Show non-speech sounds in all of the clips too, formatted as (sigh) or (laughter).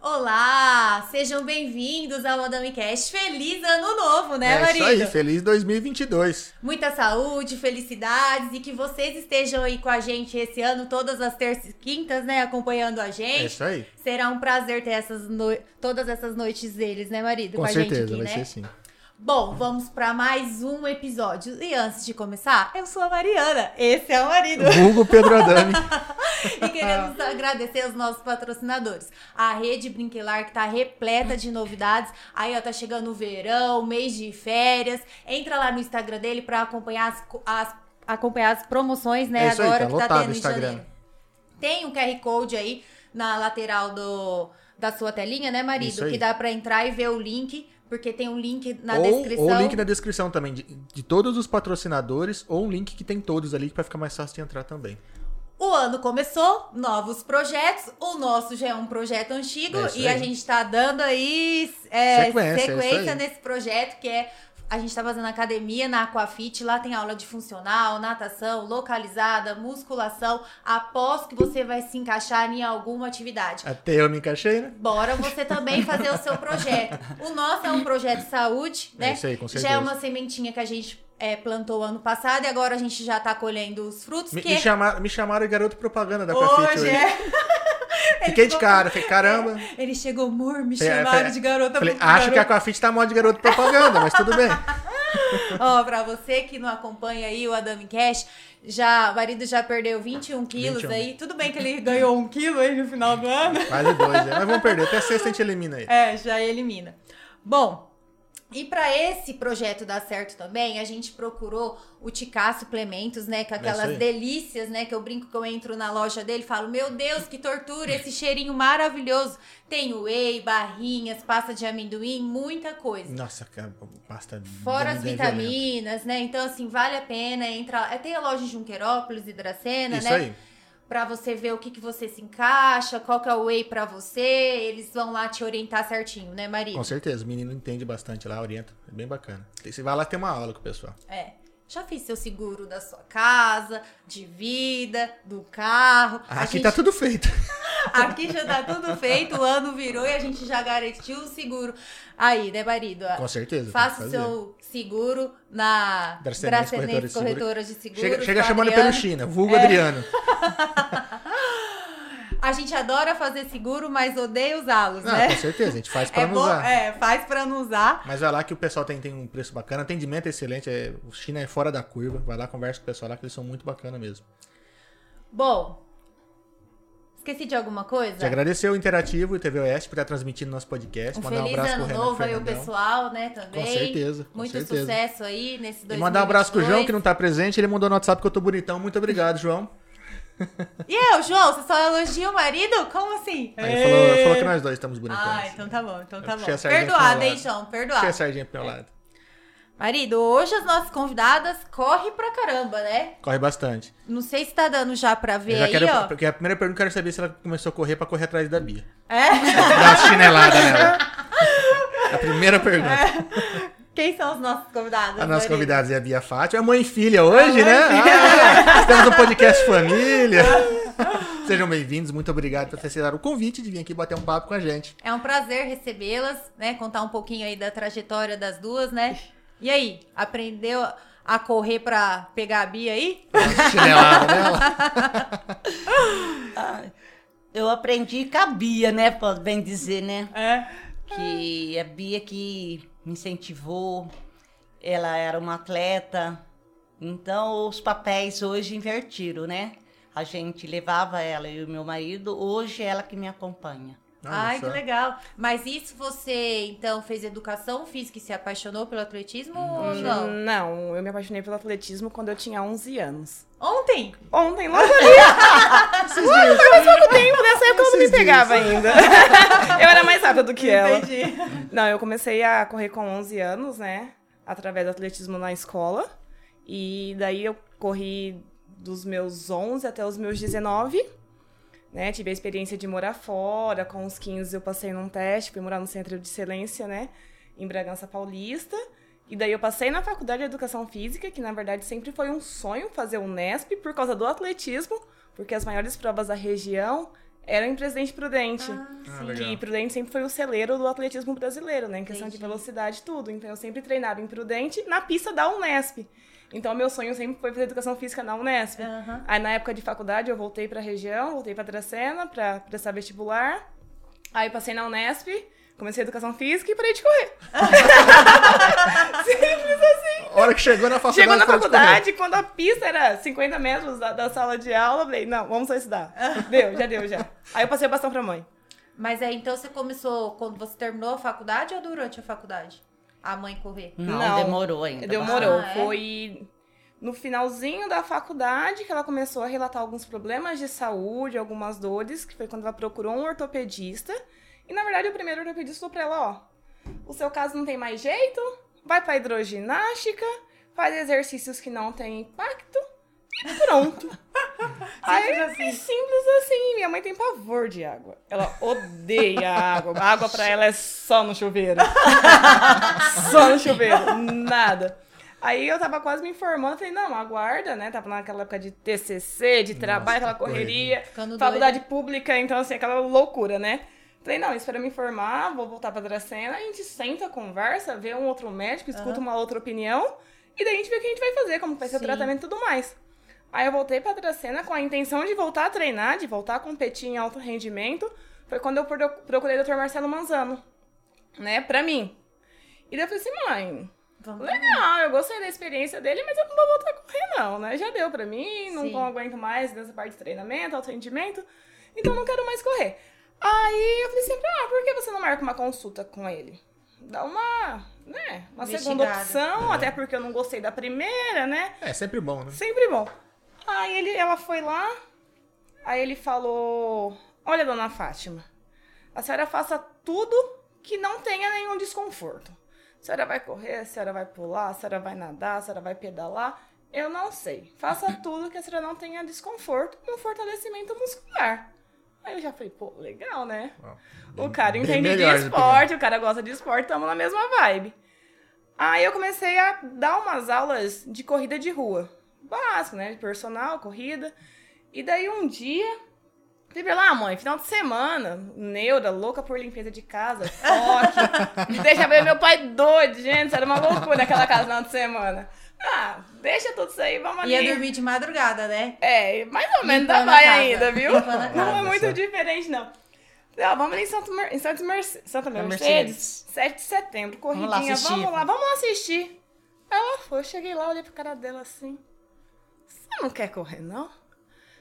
Olá, sejam bem-vindos ao Madame Cast. Feliz ano novo, né, é marido? isso aí, feliz 2022. Muita saúde, felicidades e que vocês estejam aí com a gente esse ano, todas as terças e quintas, né, acompanhando a gente. É isso aí. Será um prazer ter essas no... todas essas noites deles, né, marido? Com, com certeza, a gente aqui, vai né? ser sim. Bom, vamos para mais um episódio. E antes de começar, eu sou a Mariana, esse é o marido. Hugo Pedro Adami. (laughs) e queremos agradecer aos nossos patrocinadores. A Rede Brinquelar, que tá repleta de novidades. Aí, ó, tá chegando o verão, mês de férias. Entra lá no Instagram dele para acompanhar as, as, acompanhar as promoções, né? É isso aí, agora tá que tá tendo em janeiro. Tem um QR Code aí na lateral do, da sua telinha, né, marido? Aí. Que dá para entrar e ver o link. Porque tem um link na ou, descrição. ou o link na descrição também, de, de todos os patrocinadores, ou um link que tem todos ali, para ficar mais fácil de entrar também. O ano começou, novos projetos. O nosso já é um projeto antigo É e a gente tá dando aí é, Sequência, é sequência aí. nesse projeto que é. A gente tá fazendo academia na Aquafit, lá tem aula de funcional, natação, localizada, musculação. Aposto que você vai se encaixar em alguma atividade. Até eu me encaixei, né? Bora você também fazer o seu projeto. O nosso é um projeto de saúde, né? É isso aí, com já é certeza. uma sementinha que a gente é, plantou ano passado e agora a gente já tá colhendo os frutos. Me, que me chamaram, me chamaram de garoto propaganda da Aquafit hoje hoje. é. (laughs) (laughs) Fiquei de cara, falei, caramba. Ele chegou, amor, me É, chamaram falei- de garota Falei, propaganda. acho que a Aquafit tá moda de garoto propaganda, mas tudo bem. (laughs) Ó, pra você que não acompanha aí o Adami Cash, já, o marido já perdeu 21 quilos 21. aí. Tudo bem que ele ganhou um quilo aí no final do ano. Quase dois, né? Mas vamos perder, até sexta a gente elimina ele. É, já elimina. Bom, e para esse projeto dar certo também, a gente procurou o Ticá Suplementos, né? Com É aquelas aí. delícias, né? Que eu brinco que eu entro na loja dele e falo, meu Deus, que tortura, esse cheirinho maravilhoso. Tem whey, barrinhas, pasta de amendoim, muita coisa. Nossa, cara, pasta de Fora as amendoim é vitaminas, né? Então, assim, vale a pena entrar. é, Tem a loja em Junquerópolis e Dracena, Isso né? aí. Pra você ver o que, que você se encaixa, qual que é o whey pra você. Eles vão lá te orientar certinho, né, marido? Com certeza, o menino entende bastante lá, orienta. É bem bacana. Você vai lá ter uma aula com o pessoal. É. Já fiz seu seguro da sua casa, de vida, do carro. Aqui gente- tá tudo feito. (laughs) Aqui já tá tudo feito, o ano virou e a gente já garantiu o seguro. Aí, né, marido? Com certeza. Faça o seu seguro na Dracenense Dracenense Corretora de Seguros. Chega, chega chamando pelo China, vulgo É. Adriano. (laughs) A gente adora fazer seguro, mas odeia usá-los, né? com certeza, a gente faz pra É não usar. é, faz pra não usar. Mas vai lá que o pessoal tem, tem um preço bacana, atendimento é excelente, é, o China é fora da curva. Vai lá, conversa com o pessoal lá, que eles são muito bacana mesmo. Bom, esqueci de alguma coisa? Te agradecer o Interativo e TV Oeste por estar transmitindo nosso podcast. Um mandar um abraço ano pro novo aí o pessoal, né, também. Com certeza, com Muito certeza. sucesso aí nesse 2022. E mandar um abraço pro João, que não tá presente. Ele mandou no WhatsApp que eu tô bonitão. Muito obrigado, João. (laughs) E eu, João, você só elogia o marido? Como assim? Aí ele falou, falou que nós dois estamos bonitões. Ah, então tá bom, então tá bom. a Perdoado, hein. João, Puxei a perdoado. sardinha pro meu lado. Marido, hoje as nossas convidadas correm pra caramba, né? Corre bastante. Não sei se tá dando já pra ver Eu já aí, quero, ó. porque a primeira pergunta eu quero saber se ela começou a correr pra correr atrás da Bia. É? Dar uma chinelada nela. A primeira pergunta. Quem são os nossos convidados? A nossa marido? convidada é a Bia Fátima. É mãe e filha hoje, e né? filha. Ah, temos um podcast família. Sejam bem-vindos. Muito obrigado por ter aceitado o convite de vir aqui bater um papo com a gente. É um prazer recebê-las, né? Contar um pouquinho aí da trajetória das duas, né? E aí, aprendeu a correr pra pegar a Bia aí? Chinelada nela. (laughs) Ah, eu aprendi com a Bia, né? Pode bem dizer, né? É. Que a Bia que me incentivou, ela era uma atleta, então os papéis hoje invertiram, né? A gente levava ela e o meu marido, hoje é ela que me acompanha. Olha Ai, só. que legal. Mas isso você, então, fez educação física e se apaixonou pelo atletismo ou não? Não, eu me apaixonei pelo atletismo quando eu tinha 11 anos. Ontem? Ontem, logo ali. Logo, foi mais pouco tempo, nessa época eu não me pegava ainda. (laughs) eu era mais rápida do que ela. Entendi. Não, eu comecei a correr com 11 anos, né? Através do atletismo na escola. E daí eu corri dos meus 11 até os meus 19. Né? Tive a experiência de morar fora. Com uns 15 eu passei num teste, fui morar no centro de excelência, né? em Bragança Paulista. E daí eu passei na faculdade de Educação Física, que na verdade sempre foi um sonho fazer o Nesp por causa do atletismo, porque as maiores provas da região eram em Presidente Prudente. Ah, que legal. Prudente sempre foi o celeiro do atletismo brasileiro, né? Em questão de Entendi. velocidade e tudo. Então eu sempre treinava em Prudente na pista da Unesp. Então meu sonho sempre foi fazer educação física na Unesp. Aham. Aí na época de faculdade eu voltei pra região, voltei pra Dracena pra prestar vestibular. Aí passei na Unesp, comecei educação física e parei de correr. (laughs) A hora que chegou na faculdade. Chegou na faculdade, quando a pista era 50 metros da, da sala de aula, eu falei, não, vamos só estudar. (laughs) Deu, já deu, já. Aí eu passei o bastão pra mãe. Mas aí então você começou quando você terminou a faculdade ou durante a faculdade? A mãe correr? Não, Não. demorou ainda. Demorou. Ah, é? Foi no finalzinho da faculdade que ela começou a relatar alguns problemas de saúde, algumas dores, que foi quando ela procurou um ortopedista. E na verdade o primeiro ortopedista falou pra ela, ó, o seu caso não tem mais jeito, vai pra hidroginástica, faz exercícios que não têm impacto pronto. (laughs) Aí, assim. Simples assim. Minha mãe tem pavor de água. Ela odeia água. A água pra ela é só no chuveiro. (laughs) só no chuveiro. Nada. Aí eu tava quase me informando, falei, não, aguarda, né? Tava naquela época de TCC, de trabalho, aquela correria, Ficando faculdade pública, então assim, aquela loucura, né? Falei, não, espera me informar, vou voltar pra Dracena, a gente senta, conversa, vê um outro médico, escuta uma outra opinião, e daí a gente vê o que a gente vai fazer, como vai ser Sim. o tratamento e tudo mais. Aí eu voltei pra Dracena com a intenção de voltar a treinar, de voltar a competir em alto rendimento. Foi quando eu pro- procurei o Dr. Marcelo Manzano, né, pra mim. E daí eu falei assim, mãe, Vamos legal, eu gostei da experiência dele, mas eu não vou voltar a correr não, né? Já deu pra mim, não Sim. aguento mais nessa parte de treinamento, alto rendimento, então não quero mais correr. Aí eu falei assim, ah, por que você não marca uma consulta com ele? Dá uma, né, uma segunda opção, até porque eu não gostei da primeira, né? É sempre bom, né? Sempre bom. Aí ele, ela foi lá, aí ele falou: Olha, dona Fátima, a senhora faça tudo que não tenha nenhum desconforto. A senhora vai correr, a senhora vai pular, a senhora vai nadar, a senhora vai pedalar. Eu não sei. Faça (laughs) tudo que a senhora não tenha desconforto um fortalecimento muscular. Aí eu já falei, pô, legal, né? O cara bem entende de esporte, o cara gosta de esporte, tamo na mesma vibe. Aí eu comecei a dar umas aulas de corrida de rua. Básico, né? De personal, corrida. E daí um dia, falei lá, mãe, final de semana, neura, louca por limpeza de casa, toque. (laughs) me deixa ver meu pai doido, gente, isso era uma loucura aquela casa no final de semana. Ah, deixa tudo isso aí, vamos ali. Ia dormir de madrugada, né? É, mais ou menos Limpando ainda a vai ainda, viu? Não é muito diferente, não. Falei, ó, vamos ali em Santa, Mer em Santa, Merce Santa Mercedes, Mercedes. 7 de setembro, Vamos lá corridinha, vamos lá, vamos lá assistir. Ela foi, eu cheguei lá, olhei pra cara dela assim. Não quer correr, não?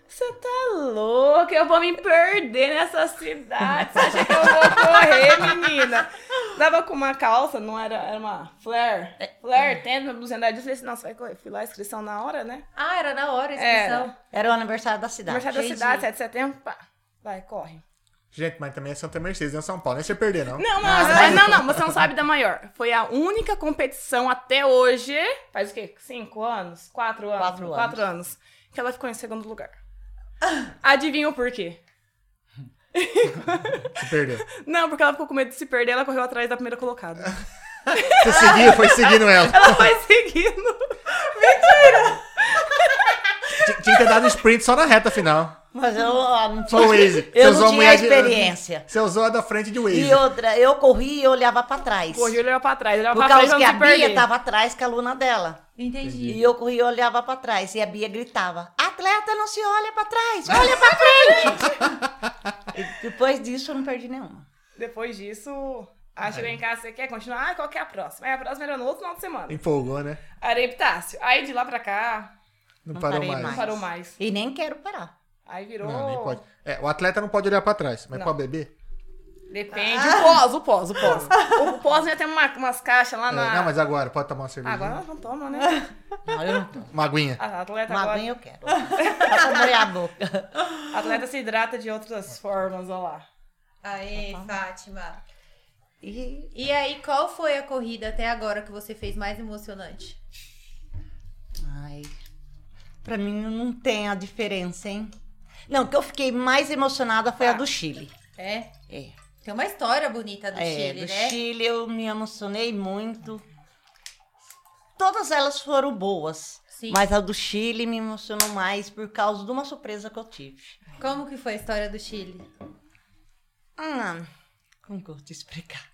Você tá louca, eu vou me perder nessa cidade. Você acha que eu vou correr, menina? Tava com uma calça, não era, era uma flare. Flare, tendo uma blusinha da. Eu falei assim, não, você vai correr. Fui lá, inscrição na hora, né? Ah, era na hora a inscrição. Era. Era o aniversário da cidade. Da entendi. cidade, 7 de setembro, pá. Vai, corre. Gente, mas também é Santa Mercedes, não é São Paulo. Nem você perder, não. Não, não, você- não, não, você não sabe da maior. Foi a única competição até hoje, faz o quê? Cinco anos? Quatro anos? Quatro anos. Quatro anos. Que ela ficou em segundo lugar. Adivinha o porquê? (laughs) Se perdeu. Não, porque ela ficou com medo de se perder, ela correu atrás da primeira colocada. (laughs) Você seguiu, foi seguindo ela. Ela foi seguindo. Tinha tinha que ter dado um sprint só na reta final. Mas eu ah, não Só o Waze. Você Eu usou não a tinha mulher de- experiência. Você usou a da frente de Waze. E outra, eu corri e olhava pra trás. Correu e olhou pra trás. Olhava Por pra frente causa pra que a Bia perder. tava atrás com a aluna dela. Entendi. E eu corri e olhava pra trás. E a Bia gritava: Atleta não se olha pra trás, olha pra frente. (laughs) depois disso eu não perdi nenhuma. Depois disso, aí chegou em casa, você quer continuar? Ah, qual que é a próxima? Aí a próxima era no outro final de semana. Empolgou, né? Areia Epitácio. Aí de lá pra cá, Não, Não parou parei mais. não parou mais. E nem quero parar. Aí virou. Não, nem pode. É, o atleta não pode olhar pra trás, mas Não. pode beber? Depende. O pós, o pós, o pós. (laughs) O pós já tem uma- umas caixas lá É, na. não, mas agora, pode tomar uma cerveja. Agora não toma, né? (laughs) Não, eu não tomo. Uma aguinha. A atleta Uma agora. aguinha eu quero. (laughs) Pra a boca. a atleta se hidrata de outras formas, olha lá. Aê, Fátima. E E aí, qual foi a corrida até agora que você fez mais emocionante? Ai, pra mim não tem a diferença, hein? Não, que eu fiquei mais emocionada foi a do Chile. É? É. Tem uma história bonita do é, Chile, do né? Chile eu me emocionei muito. Todas elas foram boas. Sim. Mas a do Chile me emocionou mais por causa de uma surpresa que eu tive. Como que foi a história do Chile? Ah, como que eu vou te explicar?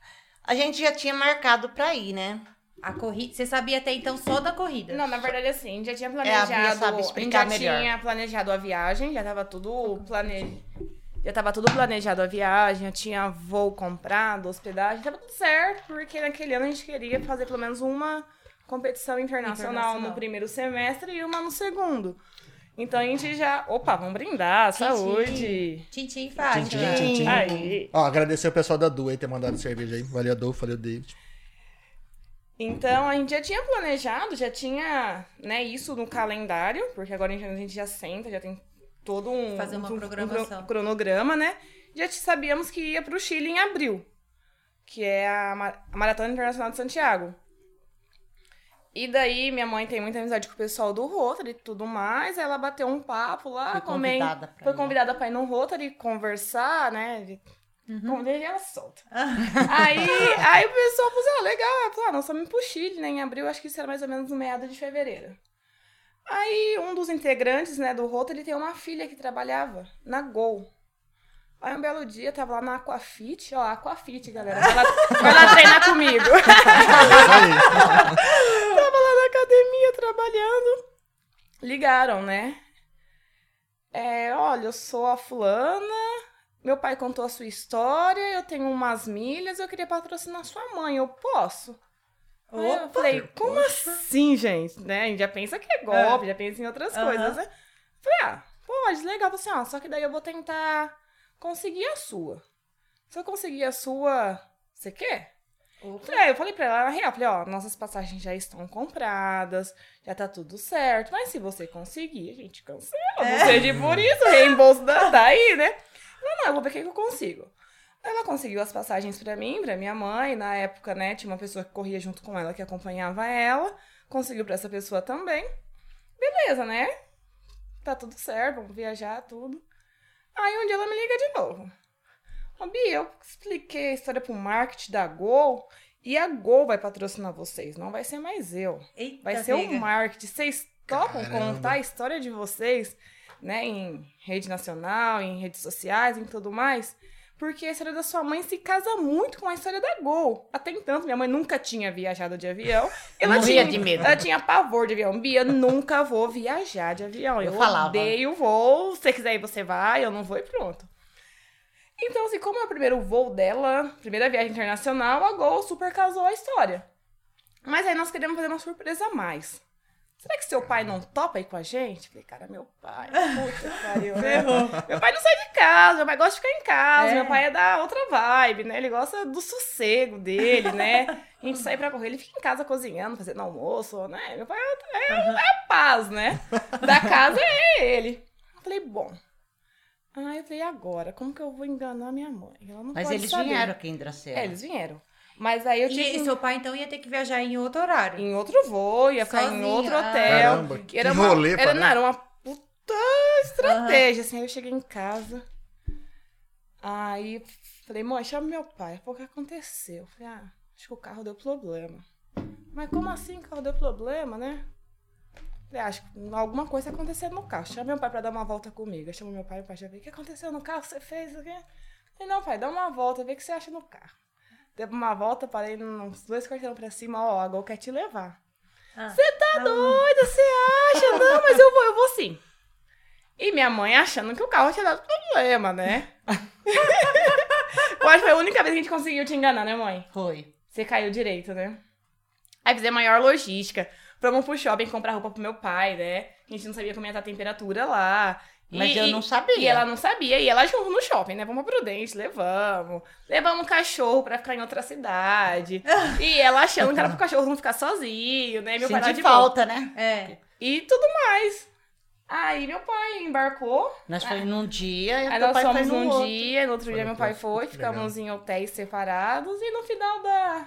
A gente já tinha marcado pra ir, né? A corrida. Você sabia até então só da corrida? Não, na verdade, assim, já tinha É, a planejado. Sabe a gente explicar já melhor. tinha planejado a viagem, já tava tudo plane... Já tava tudo planejado a viagem, já tinha voo comprado, hospedagem, tava tudo certo, porque naquele ano a gente queria fazer pelo menos uma competição internacional, Internacional. no primeiro semestre e uma no segundo. Então a gente já. Opa, vamos brindar, saúde! Tintim e Fátima. Tintim, tintim. Aí. Ó, agradecer o pessoal da Du aí ter mandado cerveja aí. Valeu, Adolfo. Valeu, David. Então a gente já tinha planejado, já tinha né, isso no calendário, porque agora a gente, já senta, já tem todo um, Fazer uma um- um programação. cronograma, né? Já sabíamos que ia para o Chile em abril, que é a, Ma- a Maratona Internacional de Santiago. E daí minha mãe tem muita amizade com o pessoal do Rotary e tudo mais, ela bateu um papo lá, comem- convidada pra foi ir. convidada para ir no Rotary conversar, né? Uhum. Como deixei ela solta. (laughs) aí, aí o pessoal falou assim, ah, legal. Ela falou, ah, nós estamos pro Chile, né? Em abril, acho que isso era mais ou menos no meado de fevereiro. Aí um dos integrantes, né, do Rotary tem uma filha que trabalhava na Gol. Aí um belo dia, tava lá na Aquafit, ó, Aquafit, galera. Vai lá, vai lá treinar comigo. (laughs) (laughs) Tava lá na academia trabalhando. Ligaram, né? É, olha, eu sou a fulana. Meu pai contou a sua história. Eu tenho umas milhas. Eu queria patrocinar sua mãe. Eu posso? Aí eu falei, como assim, gente? Né? A gente já pensa que é golpe, já pensa em outras Aham. coisas, né? Falei, ah, pode, legal. Falei assim, ó, só que daí eu vou tentar conseguir a sua. Se eu conseguir a sua, você quer? Falei, aí eu falei pra ela na real, falei, ó, nossas passagens já estão compradas, já tá tudo certo, mas se você conseguir, a gente cancela, não seja por isso, o reembolso da- daí, né? Não, não, eu vou ver o que eu consigo. Ela conseguiu as passagens pra mim, pra minha mãe, na época, né, tinha uma pessoa que corria junto com ela, que acompanhava ela, conseguiu pra essa pessoa também. Beleza, né? Tá tudo certo, vamos viajar, tudo. Aí um dia ela me liga de novo. Ô, Bia, eu expliquei a história pro marketing da Gol e a Gol vai patrocinar vocês, não vai ser mais eu. Eita, Vai ser o marketing. Vocês topam Caramba. contar a história de vocês, né, em rede nacional, em redes sociais, em tudo mais? Porque a história da sua mãe se casa muito com a história da Gol. Até então, minha mãe nunca tinha viajado de avião. Ela Morria tinha, de medo. Ela tinha pavor de avião. Bia, nunca vou viajar de avião. Eu, Eu falava. odeio voo. Se você quiser ir, você vai. Eu não vou e pronto. Então, assim, como é o primeiro voo dela, primeira viagem internacional, a Gol super casou a história. Mas aí nós queremos fazer uma surpresa a mais. Será que seu pai não topa ir com a gente? Falei, cara, meu pai, puta que pariu. né? Meu pai não sai de casa, meu pai gosta de ficar em casa, É. meu pai é da outra vibe, né? Ele gosta do sossego dele, né? A gente sai pra correr, ele fica em casa cozinhando, fazendo almoço, né? Meu pai é, é, é a paz, né? Da casa é ele. Eu falei, bom. Aí eu falei, agora, como que eu vou enganar minha mãe? Ela não Mas pode eles saber. vieram aqui em Dracena. É, eles vieram. Mas aí eu tive E, seu pai, então, ia ter que viajar em outro horário. em outro voo, ia ficar em Sozinha, outro ah. hotel. Caramba, que era uma, rolê, era, não, era uma puta estratégia, assim. Aí eu cheguei em casa. Aí falei, mãe, chama meu pai. Pô, o que aconteceu? Falei, ah, acho que o carro deu problema. Mas como assim o carro deu problema, né? Falei, ah, acho que alguma coisa aconteceu no carro. Chama meu pai pra dar uma volta comigo. Eu chamo meu pai, o pai já veio. O que aconteceu no carro? Você fez o quê? Falei, não, pai, dá uma volta, vê o que você acha no carro. Deu uma volta, parei uns dois quarteirão pra cima, ó, a Gol quer te levar. Ah, Você tá doida? Você acha? (laughs) Não, mas eu vou, eu vou sim. E minha mãe achando que o carro tinha dado problema, né? (laughs) eu acho que foi a única vez que a gente conseguiu te enganar, né, mãe? Foi. Você caiu direito, né? Aí fizemos maior logística. Fomos pro shopping comprar roupa pro meu pai, né? A gente não sabia como ia estar a temperatura lá. Mas E- eu não sabia. E ela não sabia. E ela junto no shopping, né? Vamos pra Prudente, levamos. Levamos um cachorro pra ficar em outra cidade. (laughs) e ela achando que era pro cachorro não ficar sozinho, né? Meu pai de volta. falta, né? É. E tudo mais. Aí meu pai embarcou. Nós foi num dia e Aí nós pai foi fomos num outro. dia, no outro Foi dia meu pai foi, ficamos em hotéis separados e no final da,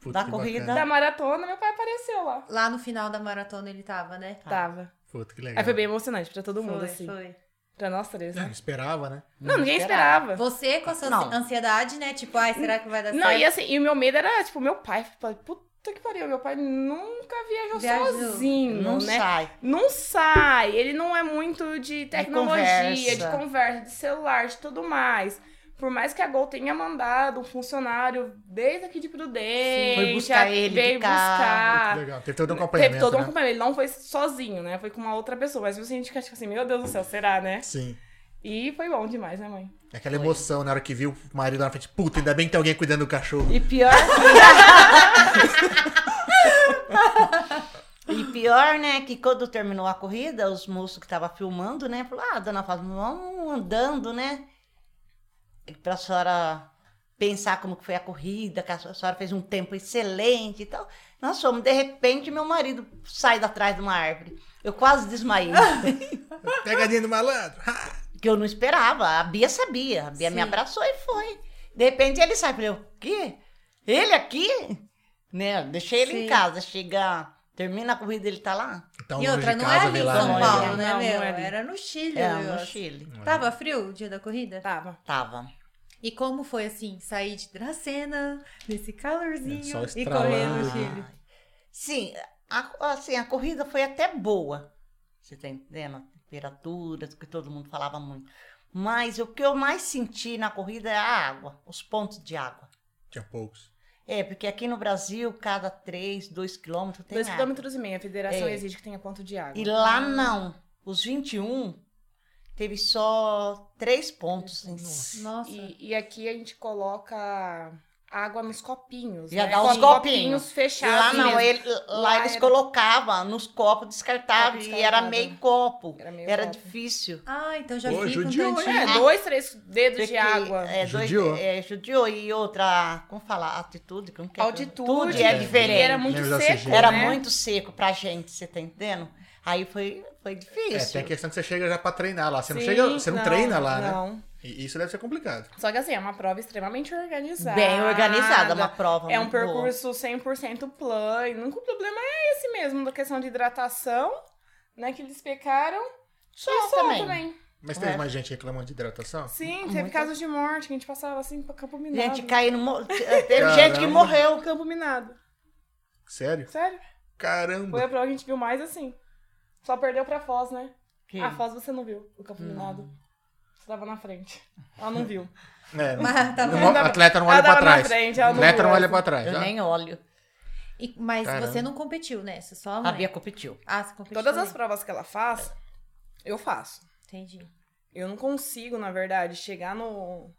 Putz, Da corrida. bacana. da maratona meu pai apareceu lá. Lá no final da maratona ele tava, né? Tava. Puta, que legal. Aí foi bem emocionante pra todo mundo, foi, assim. foi. Pra nós três, né? É, esperava, né? Não, ninguém esperava. Você com a sua Não. ansiedade, né? Tipo, ai, será que vai dar Não, certo? e assim, e o meu medo era, tipo, meu pai, puta que pariu, meu pai nunca viajou, Viajou. sozinho, Não né? sai. Não sai, ele não é muito de tecnologia, de conversa. conversa, de, celular, de tudo mais. Por mais que a Gol tenha mandado um funcionário desde aqui de Prudente, Foi buscar ele veio buscar. Legal. Teve todo um acompanhamento, Teve todo um né? acompanhamento. Ele não foi sozinho, né? Foi com uma outra pessoa. Mas você a gente fica tipo assim, meu Deus do céu, será, né? Sim. E foi bom demais, né, mãe? É Aquela emoção na hora que viu o marido lá na frente. Puta, ainda bem que tem alguém cuidando do cachorro. E pior que... (laughs) e pior, né, que quando terminou a corrida, os moços que estavam filmando, né, falaram, ah, dona Fátima, vamos andando, né, pra senhora pensar como foi a corrida, que a senhora fez um tempo excelente e tal. Nós fomos, de repente, meu marido sai de atrás de uma árvore. Eu quase desmaiei. (laughs) Pegadinha do malandro. Que eu não esperava. A Bia sabia. A Bia me Sim. abraçou e foi. De repente ele sai. Falei, o quê? Ele aqui? Né? Deixei ele Sim. em casa. Chega, termina a corrida, ele tá lá. Então, E longe outra, de não casa, é ali em São né? Paulo, né, Não, meu? não é. Era no Chile. É, o no. Chile. Tava frio o dia da corrida? Tava. Tava. E como foi assim, sair de Dracena, nesse calorzinho, Só e correr no Chile? Sim, a, assim, a corrida foi até boa. Você tá entendendo? A temperatura, que todo mundo falava muito. Mas o que eu mais senti na corrida é a água, os pontos de água. Tinha poucos. É, porque aqui no Brasil, cada 3, 2 quilômetros tem Dois água. quilômetros e meio. A federação É. exige que tenha ponto de água. E lá não. Os 21 teve só 3 pontos. Nossa. E, e aqui a gente coloca água nos copinhos. Já né? dá os Com copinhos. fechados. Lá não, ele- lá, Lá eles era- colocavam nos copos descartáveis e era meio copo. Era meio Era copo. difícil. Ah, então já Pô, fica um judiou, tantinho. É, dois, três dedos Porque, de água. É, dois, Judiou. é, judiou. E outra, como falar? Atitude? Como que é? Altitude. é É, diferente. E era muito seco, oxigênio. Era né? muito seco pra gente, você tá entendendo? Aí foi, foi É, difícil. tem a questão que você chega já pra treinar lá. Você não, Sim, chega, você não, treina lá, né? Não. E isso deve ser complicado. Só que assim, é uma prova extremamente organizada. Bem organizada, uma prova É um muito boa. percurso 100% plano. O único problema é esse mesmo, da questão de hidratação, né? Que eles pecaram. Só só também. também. Mas teve É. mais gente reclamando de hidratação? Sim, teve Muito. casos de morte, que a gente passava assim pra Campo Minado. Gente caindo. mo- Teve Caramba. gente que morreu. Campo Minado. Sério? Sério? Caramba. Foi a prova que a gente viu mais assim. Só perdeu pra Foz, né? Que- A Foz você não viu, o Campo Minado. Você tava na frente. Ela não viu. (laughs) É, Mas tá não- atleta não olha pra trás. frente, ela não atleta não olha pra trás. Eu tá? nem olho. E- mas Caramba. você não competiu nessa, só a mãe. A Bia competiu. Ah, você competiu. Todas as também. provas que ela faz, eu faço. Entendi. Eu não consigo, na verdade, chegar no,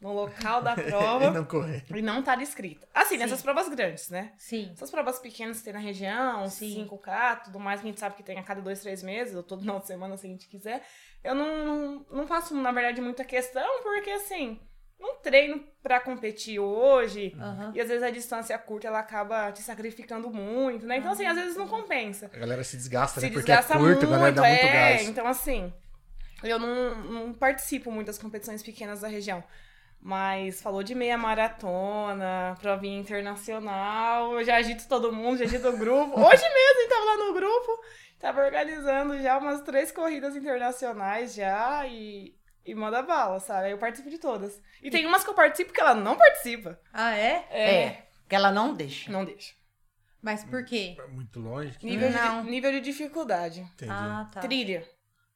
no local da (laughs) E prova não correr. e não estar escrita. Assim, Sim. nessas provas grandes, né? Sim. Essas provas pequenas que tem na região, Sim. 5K, tudo mais, que a gente sabe que tem a cada dois, três meses, ou todo final de semana, se a gente quiser. Eu não, não, faço, na verdade, muita questão, porque assim, não treino pra competir hoje. Aham. E às vezes a distância curta ela acaba te sacrificando muito, né? Então, assim, às vezes não compensa. A galera se desgasta, Se né? Porque desgasta é curto, muito, a galera dá muito é. gás. Então, assim, eu não, não participo muito das competições pequenas da região. Mas falou de meia maratona, provinha internacional, eu já agito todo mundo, já agito o grupo. (laughs) Hoje mesmo a gente tava lá no grupo, tava organizando já umas três corridas internacionais já e, e manda bala, sabe? Aí eu participo de todas. E tem umas que eu participo que ela não participa. Ah, é? É. que ela não deixa. Não deixa. Mas por quê? É Muito longe. Nível, Não. de, nível de dificuldade. Entendi. Ah, tá. Trilha.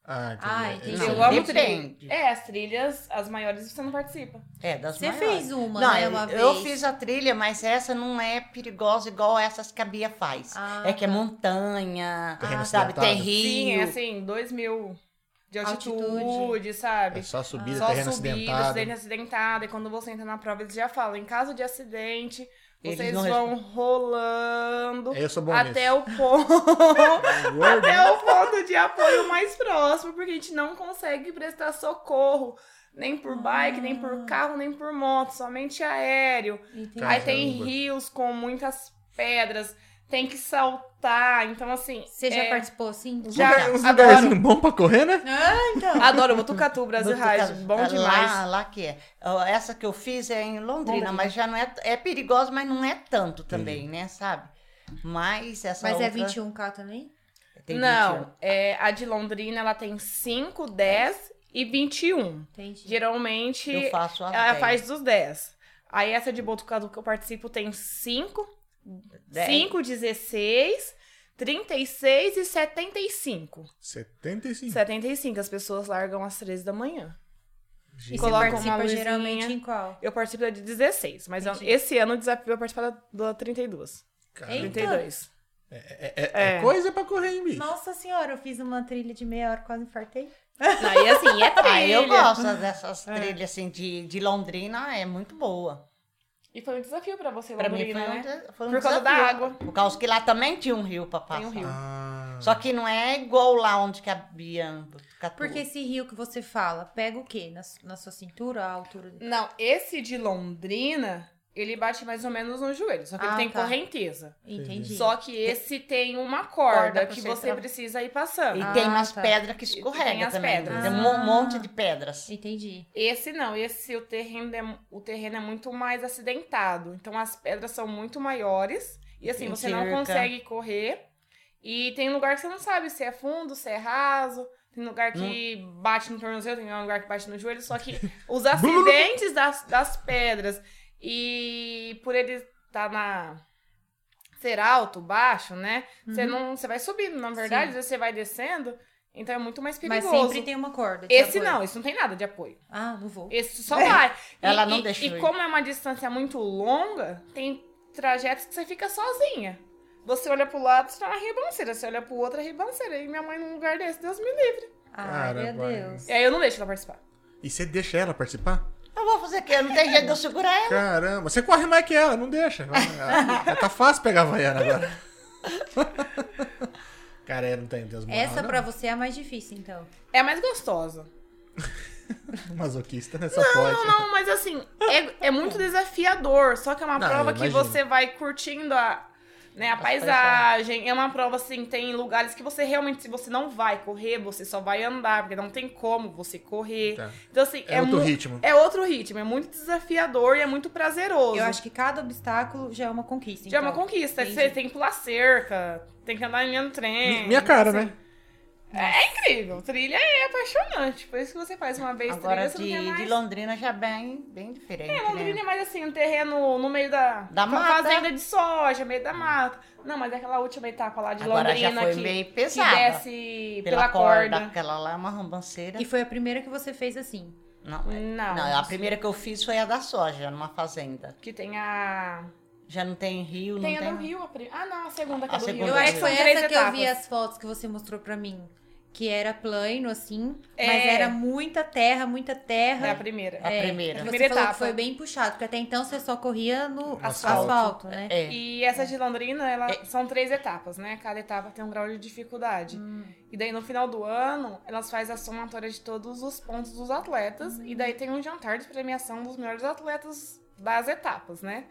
Ah, entendi. Ah, entendi. Não, eu amo trilha. É, as trilhas, as maiores, você não participa. É, das Você maiores. fez uma, Não, né, eu, uma eu vez. fiz a trilha, mas essa não é perigosa igual essas que a Bia faz. Ah, é que é tá. montanha, Terreno sabe? Tem rio. Sim, é assim, dois mil de altitude, Altitude. sabe? É só subida, Só terreno subida, acidentado. acidente acidentado. E quando você entra na prova, eles já falam, em caso de acidente, vocês vão rolando bom até nisso. o ponto. (laughs) Até né? o ponto de apoio mais próximo, porque a gente não consegue prestar socorro. Nem por bike, nem por carro, nem por moto, somente aéreo. Entendi. Caramba. Aí tem rios com muitas pedras, tem que saltar. Então, assim. Você já é- participou assim? Já, Uns adoro. lugarzinhos bons pra correr, né? (laughs) Ah, então. Adoro Botucatu, Brasil. Ride. Bom Lá- demais. Lá, que é. Essa que eu fiz é em Londrina, Londrina. mas já não é. É perigosa, mas não é tanto também, né? Sabe? Mas essa Mas é outra 21K também? tem Não, 21. é, a de Londrina ela tem 5, 10 e 21. Entendi. Ah, Geralmente, Eu faço as ela 10. faz dos 10. Aí essa de Botucatu que eu participo tem 5, 10. 5, 16, 36 e 75. 75. 75, as pessoas largam às 13 da manhã. E Gente, você Coloca uma participa luzinha. geralmente em qual? Eu participo da de 16, mas eu- esse ano o desafio é participar da, da 32. cara, Eita. 32. é, é- é É. coisa pra correr, hein, bicho? Nossa senhora, eu fiz uma trilha de meia hora, quase infartei. Aí assim, é (laughs) trilha. Ah, eu gosto dessas É. trilhas assim de, de Londrina, é muito boa. E foi um desafio pra você, Pra mim Londrina, foi um, né? foi um Por causa da desafio. água. Por causa que lá também tinha um rio pra passar. Tem um rio. Ah, Só que não é igual lá onde que a Bia Botucatu. Porque esse rio que você fala, pega o quê? Na, na sua cintura, a altura? Não, esse de Londrina, ele bate mais ou menos no joelho, só que Ah, ele tem tá. correnteza. Entendi. Só que esse tem uma corda, Corda que você tra- precisa ir passando. E Ah, tem umas tá. pedras que E tem escorregam as também. pedras. Tem um Ah. monte de pedras. Entendi. Esse não, esse o terreno, é, o terreno é muito mais acidentado. Então as pedras são muito maiores. E assim, Tem você não consegue correr. E tem lugar que você não sabe se é fundo, se é raso. Tem lugar que bate no tornozelo, tem lugar que bate no joelho. Só que (laughs) os acidentes das, das pedras e por ele estar na. ser alto, baixo, né? Você Uhum. não. Você vai subindo, na verdade, vezes você vai descendo. Então é muito mais Mas perigoso. sempre tem uma corda. de Esse apoio. não, esse não tem nada de apoio. Ah, não vou. Esse só (laughs) vai. Ela E- não e, deixa E ir. como é uma distância muito longa, tem trajetos que você fica sozinha. Você olha pro lado, você tá na ribanceira. Você olha pro outro, é ribanceira. E minha mãe num lugar desse, Deus me livre. Ai, meu Caramba. Deus. E aí eu não deixo ela participar. E você deixa ela participar? Eu vou fazer o quê? Não tem jeito de eu segurar ela. Caramba, você corre mais que ela, não deixa. Ela- (laughs) Tá fácil pegar a Havaiana agora. Cara, é, não tem Deus moral, Essa não. pra você é a mais difícil, então. É a mais gostosa. (laughs) Masoquista, né? Só pode. Não, não, mas assim, é, é muito desafiador. Só que é uma Não, prova eu que você vai curtindo a, né, a As paisagem. É uma prova, assim, tem lugares que você realmente, se você não vai correr, você só vai andar, porque não tem como você correr. Tá. Então, assim, É outro mu- ritmo. É outro ritmo, é muito desafiador e é muito prazeroso. Eu acho que cada obstáculo já é uma conquista. Já é então. uma conquista. Entendi. Você tem que pular cerca, tem que andar em meio trem. Mi- Minha cara, assim, né? É incrível. Trilha é apaixonante. Por isso que você faz uma vez Agora trilha, você não de, mais. de Londrina já bem, bem diferente. É, Londrina né? é mais assim, um terreno no meio da, Da mata. fazenda de soja, meio da mata. Não, mas é aquela última etapa lá de Agora já Londrina foi que, meio que pesada. desce Pela, pela, corda. corda. Aquela lá é uma rambanceira. E foi a primeira que você fez assim. Não, é- Não. não, a primeira que eu fiz foi a da soja, numa fazenda. Que tem a. Já não tem rio, Tem não a tem. do Rio. A pri- Ah, não, a segunda que A é do segunda Rio. Eu é acho que foi três essa que eu vi as fotos que você mostrou pra mim. Que era plano, assim, mas É. era muita terra, muita terra. É a primeira. A É, primeira. Você Primeira falou etapa. que foi bem puxado, porque até então você só corria no Asfalto. asfalto, né? É. E essa de Londrina, ela, são três etapas, né? Cada etapa tem um grau de dificuldade. Hum. E daí, no final do ano, elas fazem a somatória de todos os pontos dos atletas. E daí tem um jantar de premiação dos melhores atletas das etapas, né?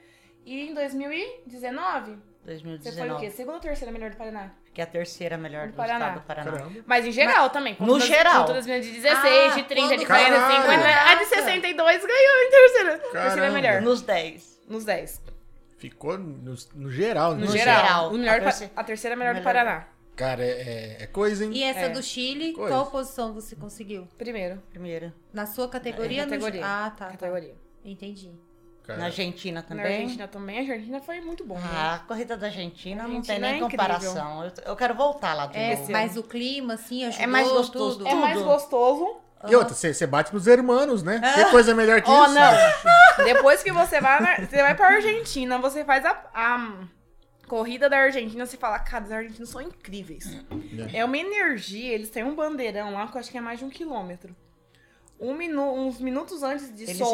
E em 2019, você foi o 2019. quê? Segunda ou terceira melhor do Paraná? Que é a terceira melhor Do do, Paraná. estado do Paraná. Caramba. Mas em geral também. No das- geral. Conta das meninas de 16, Ah, de 30, de quando 40, de Caralho. 50. A de Nossa. 62 ganhou em terceira. Terceira Caramba. melhor. Nos 10. Nos 10. Ficou no, no geral, né? No, No geral. geral. O melhor, A terceira- a terceira melhor do melhor. Paraná. Cara, é, é- é coisa, hein? E essa É. do Chile, Coisa. qual posição você conseguiu? Primeiro. Primeira. Na sua categoria? É, no- categoria. Ah, tá. tá. Categoria. Entendi. Cara, Na Argentina Na também. Argentina também. A Argentina foi muito bom. né? Ah, a corrida da Argentina, não Argentina tem nem é comparação. Eu, eu quero voltar lá de É, novo. mas o clima, assim, ajudou mais gostoso. tudo. É mais gostoso. E outra, você bate nos hermanos, né? Que coisa melhor que Oh, isso? não. Depois que você vai, na- você vai pra Argentina, você faz a, a corrida da Argentina, você fala, cara, os argentinos são incríveis. É uma energia, eles têm um bandeirão lá que eu acho que é mais de um quilômetro. Um minu uns minutos antes de, sol-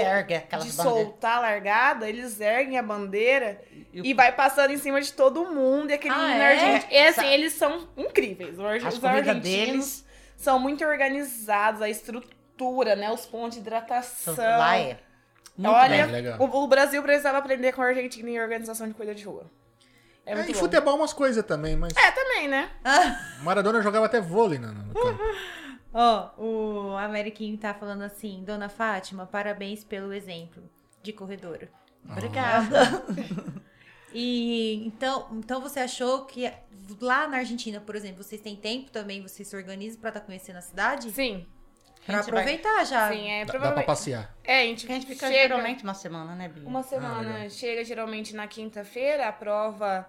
de soltar a largada, eles erguem a bandeira E o- e vai passando em cima de todo mundo. E aquele Ah, é? argentino. É assim, Sa- eles são incríveis. As os argentinos deles- são muito organizados, a estrutura, né? Os pontos de hidratação. Lá é. Muito Olha, bem, legal. o, o Brasil precisava aprender com a Argentina em organização de corrida de rua. É É, e bom. futebol umas coisas também, mas É, também, né? Maradona jogava até vôlei no, no (laughs) Ó, o Ameriquinho tá falando assim, Dona Fátima, parabéns pelo exemplo de corredora. Obrigada. (laughs) E então, então você achou que lá na Argentina, por exemplo, vocês têm tempo também, vocês se organizam pra estar conhecendo a cidade? Sim. Pra gente vai- aproveitar já. Sim, é Dá, dá pra provavelmente. passear. É, a gente, A gente fica chega geralmente uma semana, né, Bia? uma semana. legal. chega geralmente na quinta-feira, a prova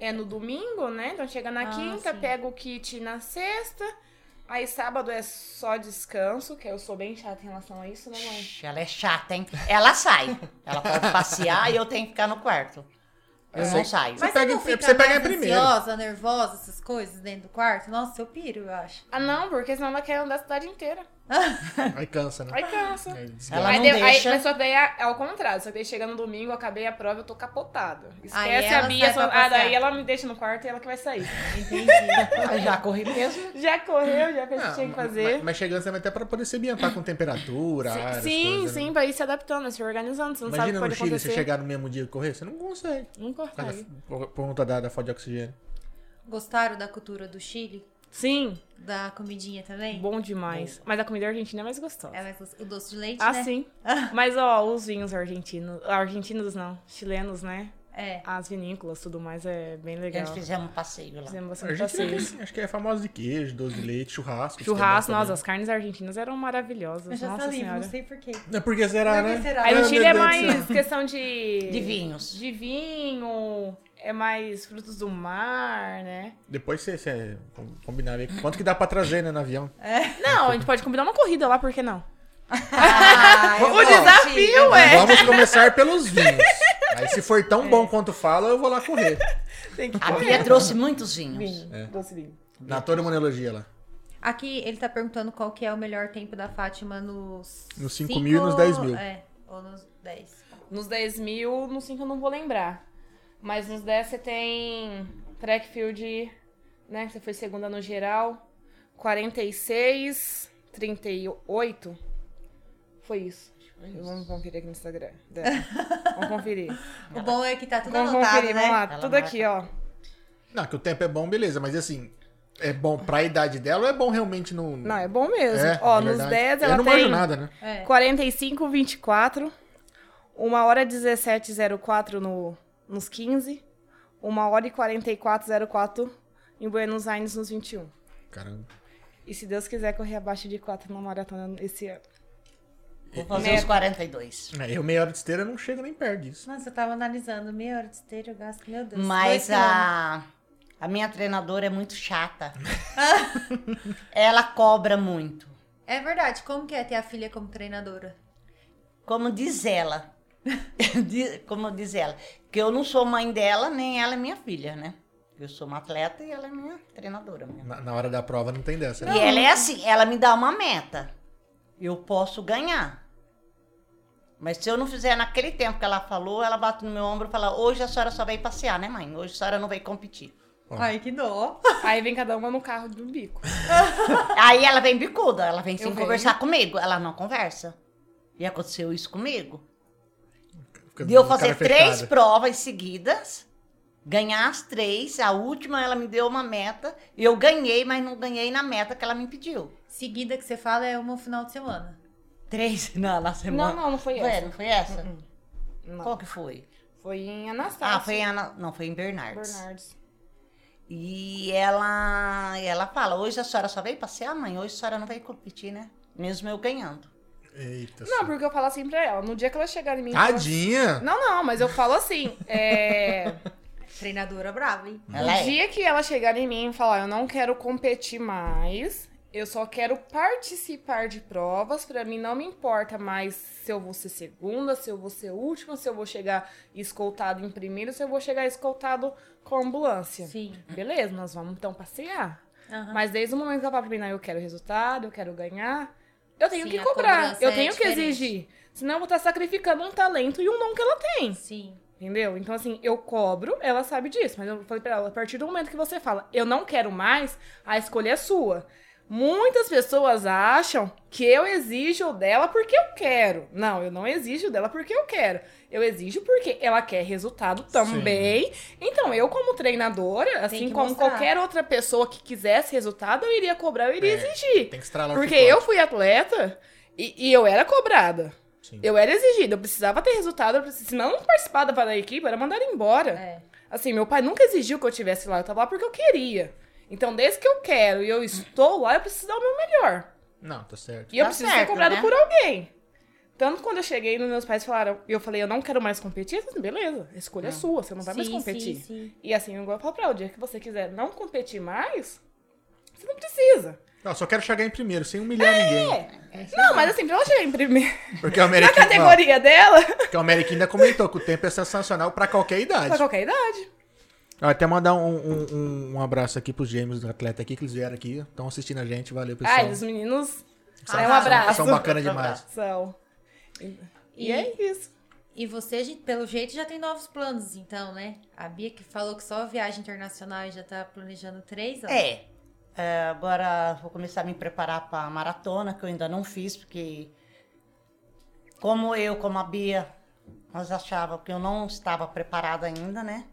é no domingo, né? Então chega na Ah, quinta, sim. pega o kit na sexta. Aí sábado é só descanso, que eu sou bem chata em relação a isso, né, mãe? Ela é chata, hein? Ela sai. Ela pode passear e eu tenho que ficar no quarto. Eu não saio. Mas Você pega você não fica você pega primeiro. ansiosa, nervosa, essas coisas dentro do quarto? Nossa, eu piro, eu acho. Ah, não, porque senão ela quer andar a cidade inteira. (laughs) Aí cansa, né? Aí cansa. Aí. Ela Aí não de- aí- deixa. mas só daí é, é ao contrário. Só que daí chega no domingo, eu acabei a prova, eu tô capotada. Esquece Aí a Bia. Só, ah, daí ela me deixa no quarto e ela que vai sair. Entendi. Já corri mesmo. (laughs) Já correu, já fez o que tinha que fazer. Mas, mas chegando também até pra poder se ambientar com temperatura, as sim, coisas, né? sim, pra ir se adaptando, se organizando. Você não Imagina sabe o no que Chile acontecer. você chegar no mesmo dia e correr, você não consegue. Não consegue. por conta da, da falta de oxigênio. Gostaram da cultura do Chile? Sim, Da comidinha também? bom demais. Mas a comida argentina é mais gostosa. É mais gostoso. o doce de leite, ah, né? sim. (laughs) Mas, ó, os vinhos argentinos. Argentinos não, chilenos, né? É. As vinícolas, tudo mais é bem A legal. gente fizemos um passeio lá. Fizemos A bastante tem- acho que é famosa de queijo, doce de leite, churrasco. Churrasco, é bom nossa, também. as carnes argentinas eram Eu maravilhosas. já Nossa salivo, senhora. não sei porquê. É porque será, Por que né? será? Aí no Ah, Chile é mais questão de. De vinhos. De vinho, é mais frutos do mar, né? Depois você, você combinar aí. Quanto que dá pra trazer, né, no avião? Não, a gente pode combinar uma corrida lá, por que não? Ah, (laughs) o desafio é. Vamos começar pelos vinhos. Aí se for tão bom quanto fala, eu vou lá correr. Tem que A Bia trouxe muitos vinhos. vinho. É. Doce vinho. Na toda uma elogia lá. Aqui ele tá perguntando qual que é o melhor tempo da Fátima nos... Nos 5 cinco- mil e nos 10 mil. É, ou nos 10. Nos 10 mil, nos 5 eu não vou lembrar. Mas nos 10 você tem track field, né? Você foi segunda no geral. 46, 38. Foi isso. Vamos conferir aqui no Instagram. (laughs) dela. Vamos conferir. O bom é que tá tudo Vamos anotado, conferir, né? vamos lá. Ela Tudo marca. aqui, ó. Não, que o tempo é bom, beleza. Mas assim, é bom pra idade dela ou é bom realmente no... Não, é bom mesmo. É, ó, nos verdade. 10 Eu ela não tem manjo nada, né? É. 45, 24. 1 hora 1704 no, nos 15. 1 hora e 4404 em Buenos Aires nos 21. Caramba. E se Deus quiser correr abaixo de 4 na maratona esse ano. Vou fazer os 42. É, eu meia hora de esteira não chego nem perto disso. Nossa, eu tava analisando. Meia hora de esteira, eu gasto, meu Deus. Mas a, a minha treinadora é muito chata. (laughs) Ela cobra muito. É verdade. Como que é ter a filha como treinadora? Como diz ela. (laughs) Como diz ela. Que eu não sou mãe dela, nem ela é minha filha, né? Eu sou uma atleta e ela é minha treinadora. Minha. Na, na hora da prova não tem dessa. E né? ela é assim, ela me dá uma meta. Eu posso ganhar. Mas se eu não fizer naquele tempo que ela falou, ela bate no meu ombro e fala: Hoje a senhora só vai passear, né, mãe? Hoje a senhora não vai competir. Ó. Ai, que dó. (laughs) Aí vem cada uma no carro de um bico. (laughs) Aí ela vem bicuda, ela vem sem Eu conversar comigo. Ela não conversa. E aconteceu isso comigo. Fica De eu fazer três provas seguidas, ganhar as três. A última ela me deu uma meta. Eu ganhei, mas não ganhei na meta que ela me pediu. Seguida que você fala é uma final de semana. Três (laughs) na, na semana. Não, não, não foi Foi, essa. não foi essa? Não. Qual que foi? Foi em Anastácio. Ah, foi em Ana... Não, foi em Bernardes. Bernardes. E ela, ela fala, hoje a senhora só veio passear, mãe? Hoje a senhora não vai competir, né? Mesmo eu ganhando. Eita. Não, porque eu falo assim pra ela. No dia que ela chegar em mim... Tadinha! Não, não, mas eu falo assim. É... (laughs) Treinadora brava, hein? Ela no é. dia que ela chegar em mim e falar, eu não quero competir mais, eu só quero participar de provas, pra mim não me importa mais se eu vou ser segunda, se eu vou ser última, se eu vou chegar escoltado em primeiro, se eu vou chegar escoltado com ambulância. Sim. Beleza, nós vamos então passear. Aham. Mas desde o momento que ela fala pra mim, não, eu quero resultado, eu quero ganhar, eu tenho Sim, que cobrar, eu é tenho que diferente. exigir. Senão eu vou estar sacrificando um talento e um dom que ela tem. Sim. Entendeu? Então, assim, eu cobro, ela sabe disso. Mas eu falei pra ela, a partir do momento que você fala, eu não quero mais, a escolha é sua. Muitas pessoas acham que eu exijo dela porque eu quero. Não, eu não exijo dela porque eu quero. Eu exijo porque ela quer resultado também. Então, eu, como treinadora, assim como mostrar. qualquer outra pessoa que quisesse resultado, eu iria cobrar, eu iria É, exigir. Tem que estralar Porque eu fui atleta e, e eu era cobrada. Sim. Eu era exigida, eu precisava ter resultado, eu não participava da equipe, eu era mandada embora. É. Assim, meu pai nunca exigiu que eu estivesse lá, eu tava lá porque eu queria. Então, desde que eu quero e eu estou lá, eu preciso dar o meu melhor. Não, tá certo. E eu Tá preciso ser certo, cobrado né? por alguém. Tanto quando eu cheguei, nos meus pais falaram, e eu falei, eu não quero mais competir, eu falei, beleza, a escolha é sua, você não vai mais Sim, competir. sim, sim. E assim, igual eu falo pra ela, o dia que você quiser não competir mais, você não precisa. Não, só quero chegar em primeiro, sem humilhar ninguém. É Não, mas assim, pra ela chegar em primeiro Porque o (laughs) na American, categoria dela, porque o American ainda comentou que o tempo é sensacional pra qualquer idade. pra qualquer idade. Ó, até mandar um, um, um- abraço aqui pros gêmeos do atleta aqui, que eles vieram aqui, estão assistindo a gente, valeu, pessoal. Ai, os meninos, São- é um abraço. São bacana demais. (laughs) São. E, E- é isso. E você, gente, pelo jeito, já tem novos planos, então, né? A Bia que falou que só viagem internacional e já tá planejando três anos. É. É, agora vou começar a me preparar para a maratona, que eu ainda não fiz, porque como eu, como a Bia, nós achávamos que eu não estava preparada ainda, né?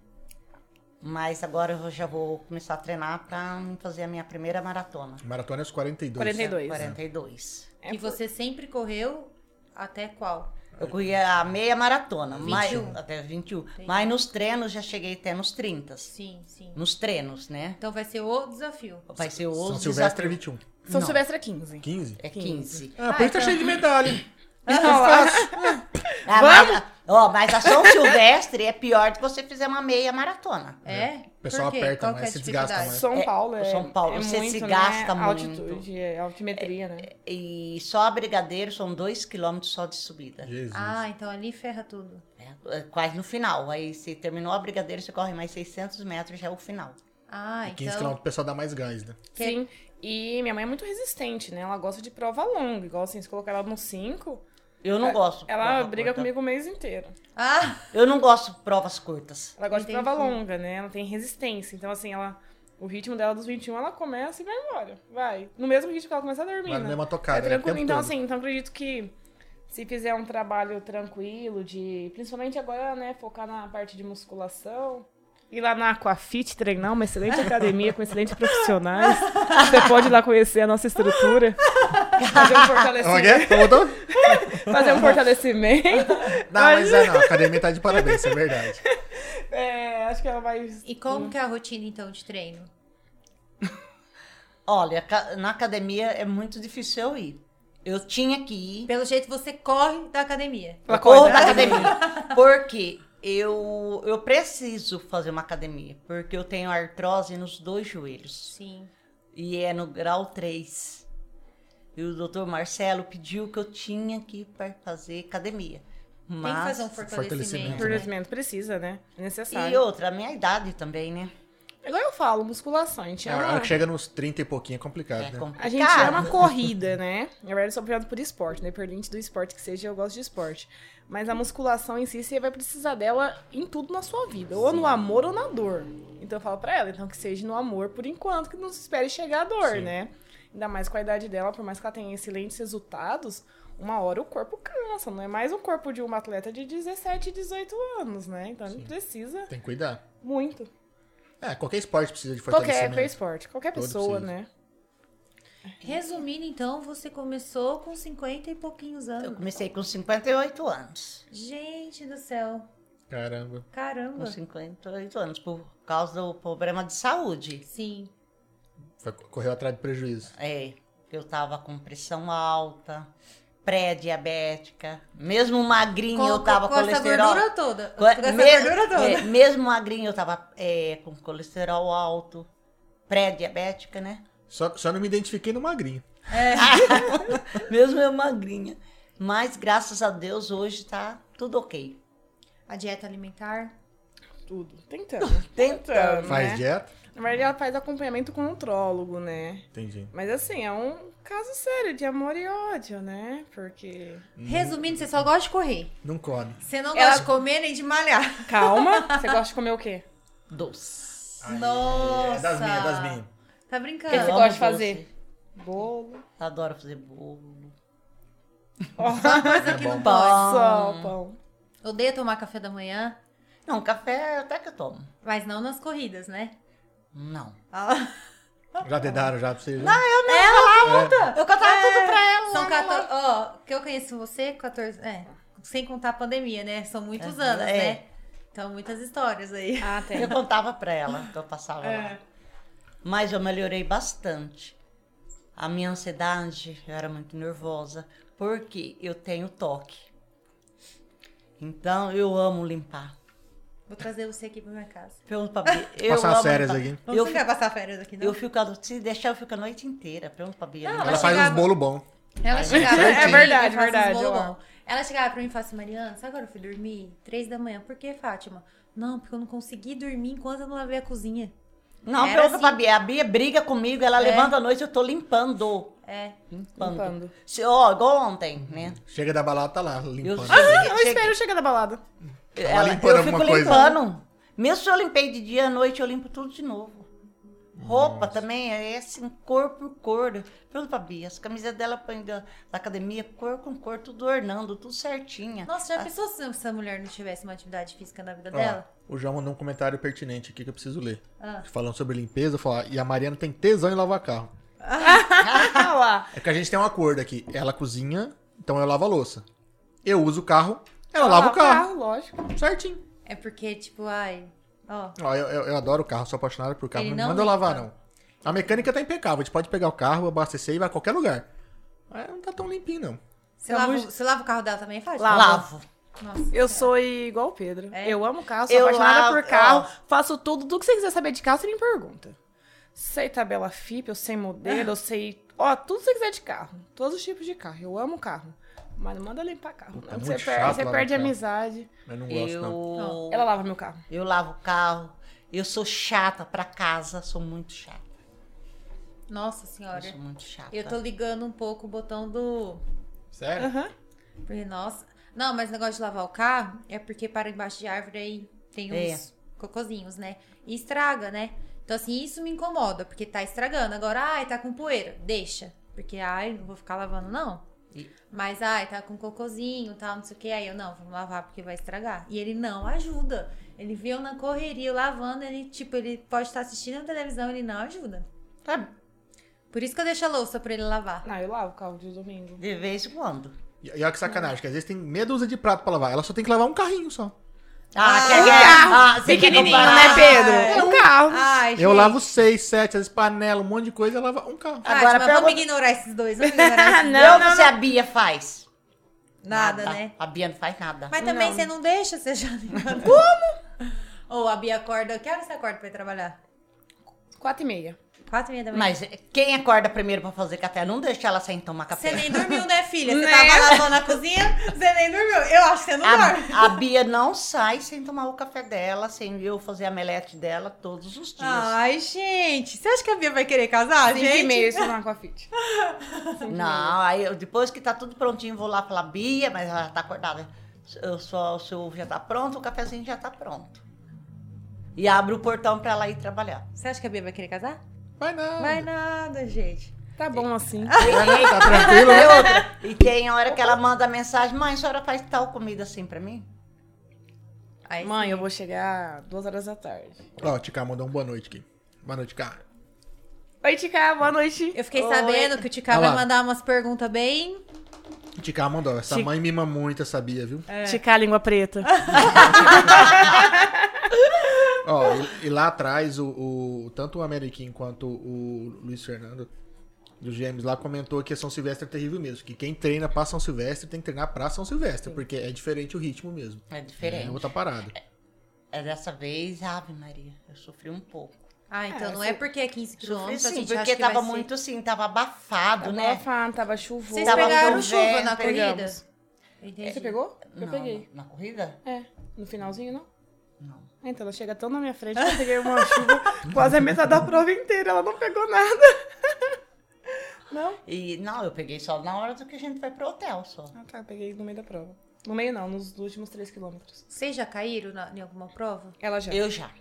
Mas agora eu já vou começar a treinar para fazer a minha primeira maratona. Maratona é os 42. 42. 42. É, E você sempre correu até qual? Eu corri a meia maratona, mas, 21. até 21. Mas nos treinos já cheguei até nos 30. Sim, sim. Nos treinos, né? Então vai ser o desafio. Vai ser o São Silvestre é desafio. 21. São Não. Silvestre é 15. 15? É 15. Ah, por isso tá então- cheio de medalha. (laughs) Ah, mas, ó, mas a São Silvestre é pior do que você fizer uma meia maratona. É? O pessoal Por quê? aperta Qual mais, que é a se desgasta dificuldade? mais. São É, Paulo é. São Paulo, é você muito, se né, gasta muito. Altitude, é altimetria, né? E só a Brigadeiro são 2 km só de subida. Jesus. Ah, então ali ferra tudo. É, é quase no final. Aí se terminou a Brigadeiro, você corre mais 600 metros, já é o final. Ah, E 15 então. km o pessoal dá mais gás, né? Sim. E minha mãe é muito resistente, né? Ela gosta de prova longa. Igual assim, se colocar ela no 5, Eu não gosto. de ela prova briga curta. comigo o mês inteiro. Ah, Eu não gosto de provas curtas. Ela gosta de Entendi. prova longa, né? Ela tem resistência. Então, assim, ela. O ritmo dela dos 21, ela começa e vai embora. Vai. No mesmo ritmo que ela começa a dormir. Vai na né? mesma tocada, É né? O tranquilo. tempo Então, todo. assim, então acredito que se fizer um trabalho tranquilo, de. Principalmente agora, né, focar na parte de musculação. Ir lá na Aquafit treinar, uma excelente academia com excelentes profissionais. Você pode ir lá conhecer a nossa estrutura. Fazer um Como é que fortalecimento. é? Voltou? (laughs) Fazer um fortalecimento. Não, mas é não. A academia tá de parabéns, é verdade. É, acho que ela vai. e como que é a rotina então de treino? Olha, na academia é muito difícil eu ir. Eu tinha que ir. Pelo jeito você corre da academia. Ela Eu corro corre da da academia. Porque eu, eu preciso fazer uma academia. Porque eu tenho artrose nos dois joelhos. Sim. E é no grau 3. E o doutor Marcelo pediu que eu tinha que ir para fazer academia. Tem que Mas... fazer um fortalecimento. fortalecimento. né? Fortalecimento precisa, né? É necessário. E outra, a minha idade também, né? Igual eu falo, musculação. A gente A ama, hora que chega nos 30 e pouquinho é complicado, É né? complicado. a gente ama (laughs) corrida, né? Na verdade, eu sou apaixonada por esporte, né? Independente do esporte que seja, eu gosto de esporte. Mas a musculação em si, você vai precisar dela em tudo na sua vida. Ou no amor ou na dor. Então eu falo pra ela, então que seja no amor por enquanto, que não se espere chegar a dor, Sim. né? Ainda mais com a idade dela, por mais que ela tenha excelentes resultados, uma hora o corpo cansa. Não é mais um corpo de uma atleta de 17, 18 anos, né? Então ele precisa Tem que cuidar. muito. É, qualquer esporte precisa de Qualquer, fortalecimento. qualquer esporte, qualquer Todo pessoa, precisa. né? Resumindo, então, você começou com 50 e pouquinhos Eu anos. comecei com 58 anos. Gente do céu. Caramba. Com Caramba. 58 anos, por causa do problema de saúde. Sim. Foi- correu atrás de prejuízo. É, eu tava com pressão alta, pré-diabética, mesmo magrinho Com, eu tava com essa colesterol. gordura toda. Co- Com essa gordura toda. é, mesmo magrinho eu tava é, com colesterol alto, pré-diabética, né? Só, só não me identifiquei no magrinho. (laughs) mesmo eu magrinha. Mas graças a Deus hoje tá tudo ok. A dieta alimentar. Tudo. Tentando. (laughs) Tentando. Faz né? dieta? Na verdade, ela faz acompanhamento com um nutrólogo, né? Entendi. Mas assim, é um caso sério de amor e ódio, né? Porque. Resumindo, você só gosta de correr. Não come. Você não Ela- gosta de comer nem de malhar. Calma, (laughs) você gosta de comer o quê? Doce. Nossa. É das minhas, das minhas. Tá O que brincando? você gosta de doce. fazer? Bolo. Adoro fazer bolo. (laughs) Só coisa que É não pode. Só pão. Odeia tomar café da manhã, Não, café até que eu tomo. mas não nas corridas, né? Não. Ah, (laughs) Já dedaram já pra você? já? Ela Eu contava tudo pra ela. São lá, 14. Ó, que eu conheço você, 14. É, sem contar a pandemia, né? São muitos É, anos, é. né? Então, muitas histórias aí. Ah, tem. Eu contava pra ela que eu passava lá. Mas eu melhorei bastante. A minha ansiedade, eu era muito nervosa, porque eu tenho toque. Então, eu amo limpar. Vou trazer você aqui pra minha casa. Pergunta pra Bia. Eu Passar as amo férias limpar. aqui. Não Eu, quer passar férias aqui, não? eu fico, a- se deixar, eu fico a noite inteira. Pergunta pra Bia. Não. Ela faz chegava- uns bolo bom. Ela chegava É verdade, eu verdade, eu. Ela chegava pra mim e falava assim, Mariana, sabe agora eu fui dormir? Três da manhã. Por que, Fátima? Não, porque eu não consegui dormir enquanto eu não lavei a cozinha. Não, Era pergunta assim. pra Bia. A Bia briga comigo, ela É. levanta a noite, eu tô limpando. É. Limpando. Limpando. Se, ó, igual ontem, né? Chega da balada, tá lá, Eu, limpando. Eu che- espero chegar da balada. ela- limpando eu fico coisa. limpando. Mesmo se eu limpei de dia à noite, eu limpo tudo de novo. Roupa também, é assim, cor por cor. Pergunta pra Bia, as camisetas dela põe da, da academia, cor com cor, tudo ornando, tudo certinha. Nossa, já pensou se essa mulher não tivesse uma atividade física na vida Ó, dela? o João mandou um comentário pertinente aqui que eu preciso ler. Ah. Falando sobre limpeza, falar, e a Mariana tem tesão em lavar carro. Ah. (laughs) (laughs) É que a gente tem um acordo aqui. Ela cozinha, então eu lavo a louça. Eu uso o carro, ela lava o carro. lógico. Certinho. É porque, tipo, ai... Ó, Ó, eu, eu- eu adoro o carro, sou apaixonado por carro. Ele Não, não manda eu lavar, não. A mecânica tá impecável. A gente pode pegar o carro, abastecer e vai a qualquer lugar. Mas não tá tão limpinho, não. você, Pelo lava, de- você lava o carro dela também? Lava. Lavo. Nossa. Eu sou igual o Pedro. É? Eu amo carro, sou Eu apaixonada lavo- por carro, faço tudo. Tudo que você quiser saber de carro, você me pergunta. Sei tabela FIP, eu sei modelo, eu sei. Ó, tudo que você quiser de carro. Todos os tipos de carro. Eu amo carro. Mas não manda limpar carro. Puta, não, é você perde, você perde amizade. Eu não gosto, Eu, não. Ela lava meu carro. eu lavo o carro. Eu sou chata pra casa, sou muito chata. Nossa Eu senhora. sou muito chata. Eu tô ligando um pouco o botão do... Sério? Aham. Porque, nossa... Não, mas o negócio de lavar o carro é porque para embaixo de árvore aí tem É. uns cocozinhos, né? E estraga, né? Então, assim, isso me incomoda, porque tá estragando. Agora, ai, tá com poeira. Deixa. Porque, ai, não vou ficar lavando, não. E- Mas, ai, tá com cocôzinho, tal, não sei o que. Aí eu, não, vamos lavar porque vai estragar. E ele não ajuda. Ele viu na correria eu lavando, ele, tipo, ele pode estar assistindo a televisão, ele não ajuda. Tá, Por isso que eu deixo a louça pra ele lavar. Não, eu lavo o carro de domingo. de vez em quando. E, e olha que sacanagem, que às vezes tem meia dúzia de prato pra lavar. Ela só tem que lavar um carrinho só. Ah, Ah, um ver? carro Ah, você Pequenininho, né, Pedro? É um carro. Ai, Eu lavo seis, sete, às vezes panela, um monte de coisa, ela lava um carro. Agora, Agora mas pergunta- vamos ignorar esses dois. Vamos (laughs) ignorar esses Não, Não, não, se a Bia faz. Nada, né? A Bia não faz nada. Mas também Não. você não deixa, você já (laughs) Como? Ou a Bia acorda. Que hora você acorda pra ir trabalhar? Quatro e meia. Quatro e meia da manhã. Mas quem acorda primeiro pra fazer café? Não deixa ela sem tomar café. Você nem dormiu, né, filha? Você Né? (laughs) tava lavando a cozinha, você nem dormiu. Eu acho que você não dorme. A, a Bia não sai sem tomar o café dela, sem eu fazer a melete dela todos os dias. Ai, gente. Você acha que a Bia vai querer casar, Cinco e gente? meia, (laughs) isso não com a fit. Não, aí eu- depois que tá tudo prontinho, vou lá falar, Bia, mas ela tá acordada. Eu só, o seu ovo já tá pronto, o cafezinho já tá pronto. E abro o portão pra ela ir trabalhar. Você acha que a Bia vai querer casar? Vai nada. Vai nada, gente. Tá bom assim. (laughs) Tá tranquilo, E né? outra, e tem hora que ela manda mensagem, mãe, a senhora faz tal comida assim pra mim? Aí Mãe, sim. eu vou chegar duas horas da tarde. Ó, o Tica mandou um boa noite aqui. Boa noite, cara. Oi, Tica, boa noite. Eu fiquei Oi. sabendo que o Ticá vai mandar umas perguntas bem. O Tica mandou. Essa mãe mima muito, sabia, viu? É. Tica, língua preta. (laughs) (laughs) Ó, e, e lá atrás, o, o- tanto o Ameriquinho quanto o Luiz Fernando, dos Gêmeos, lá comentou que a São Silvestre é terrível mesmo. Que quem treina pra São Silvestre tem que treinar pra São Silvestre, porque é diferente o ritmo mesmo. É É diferente. outra parada. É dessa vez, Ave Maria, eu sofri um pouco. Ah, então É, não é porque é 15 Sofri quilômetros, a sim, gente porque tava ser- muito assim, tava abafado, Tava né? abafado, tava chuvoso. Vocês Tava pegaram chuva na corrida? Você pegou? Eu Não, peguei. Na corrida? É, no finalzinho, não? Não. Então ela chega tão na minha frente que eu peguei uma chuva (laughs) quase a metade da prova inteira. Ela não pegou nada. (laughs) Não? E não, eu peguei só na hora do que a gente vai pro hotel só. Ah, tá. eu Peguei no meio da prova. No meio não, nos últimos três quilômetros. Vocês já caíram na- em alguma prova? Ela já. Eu já.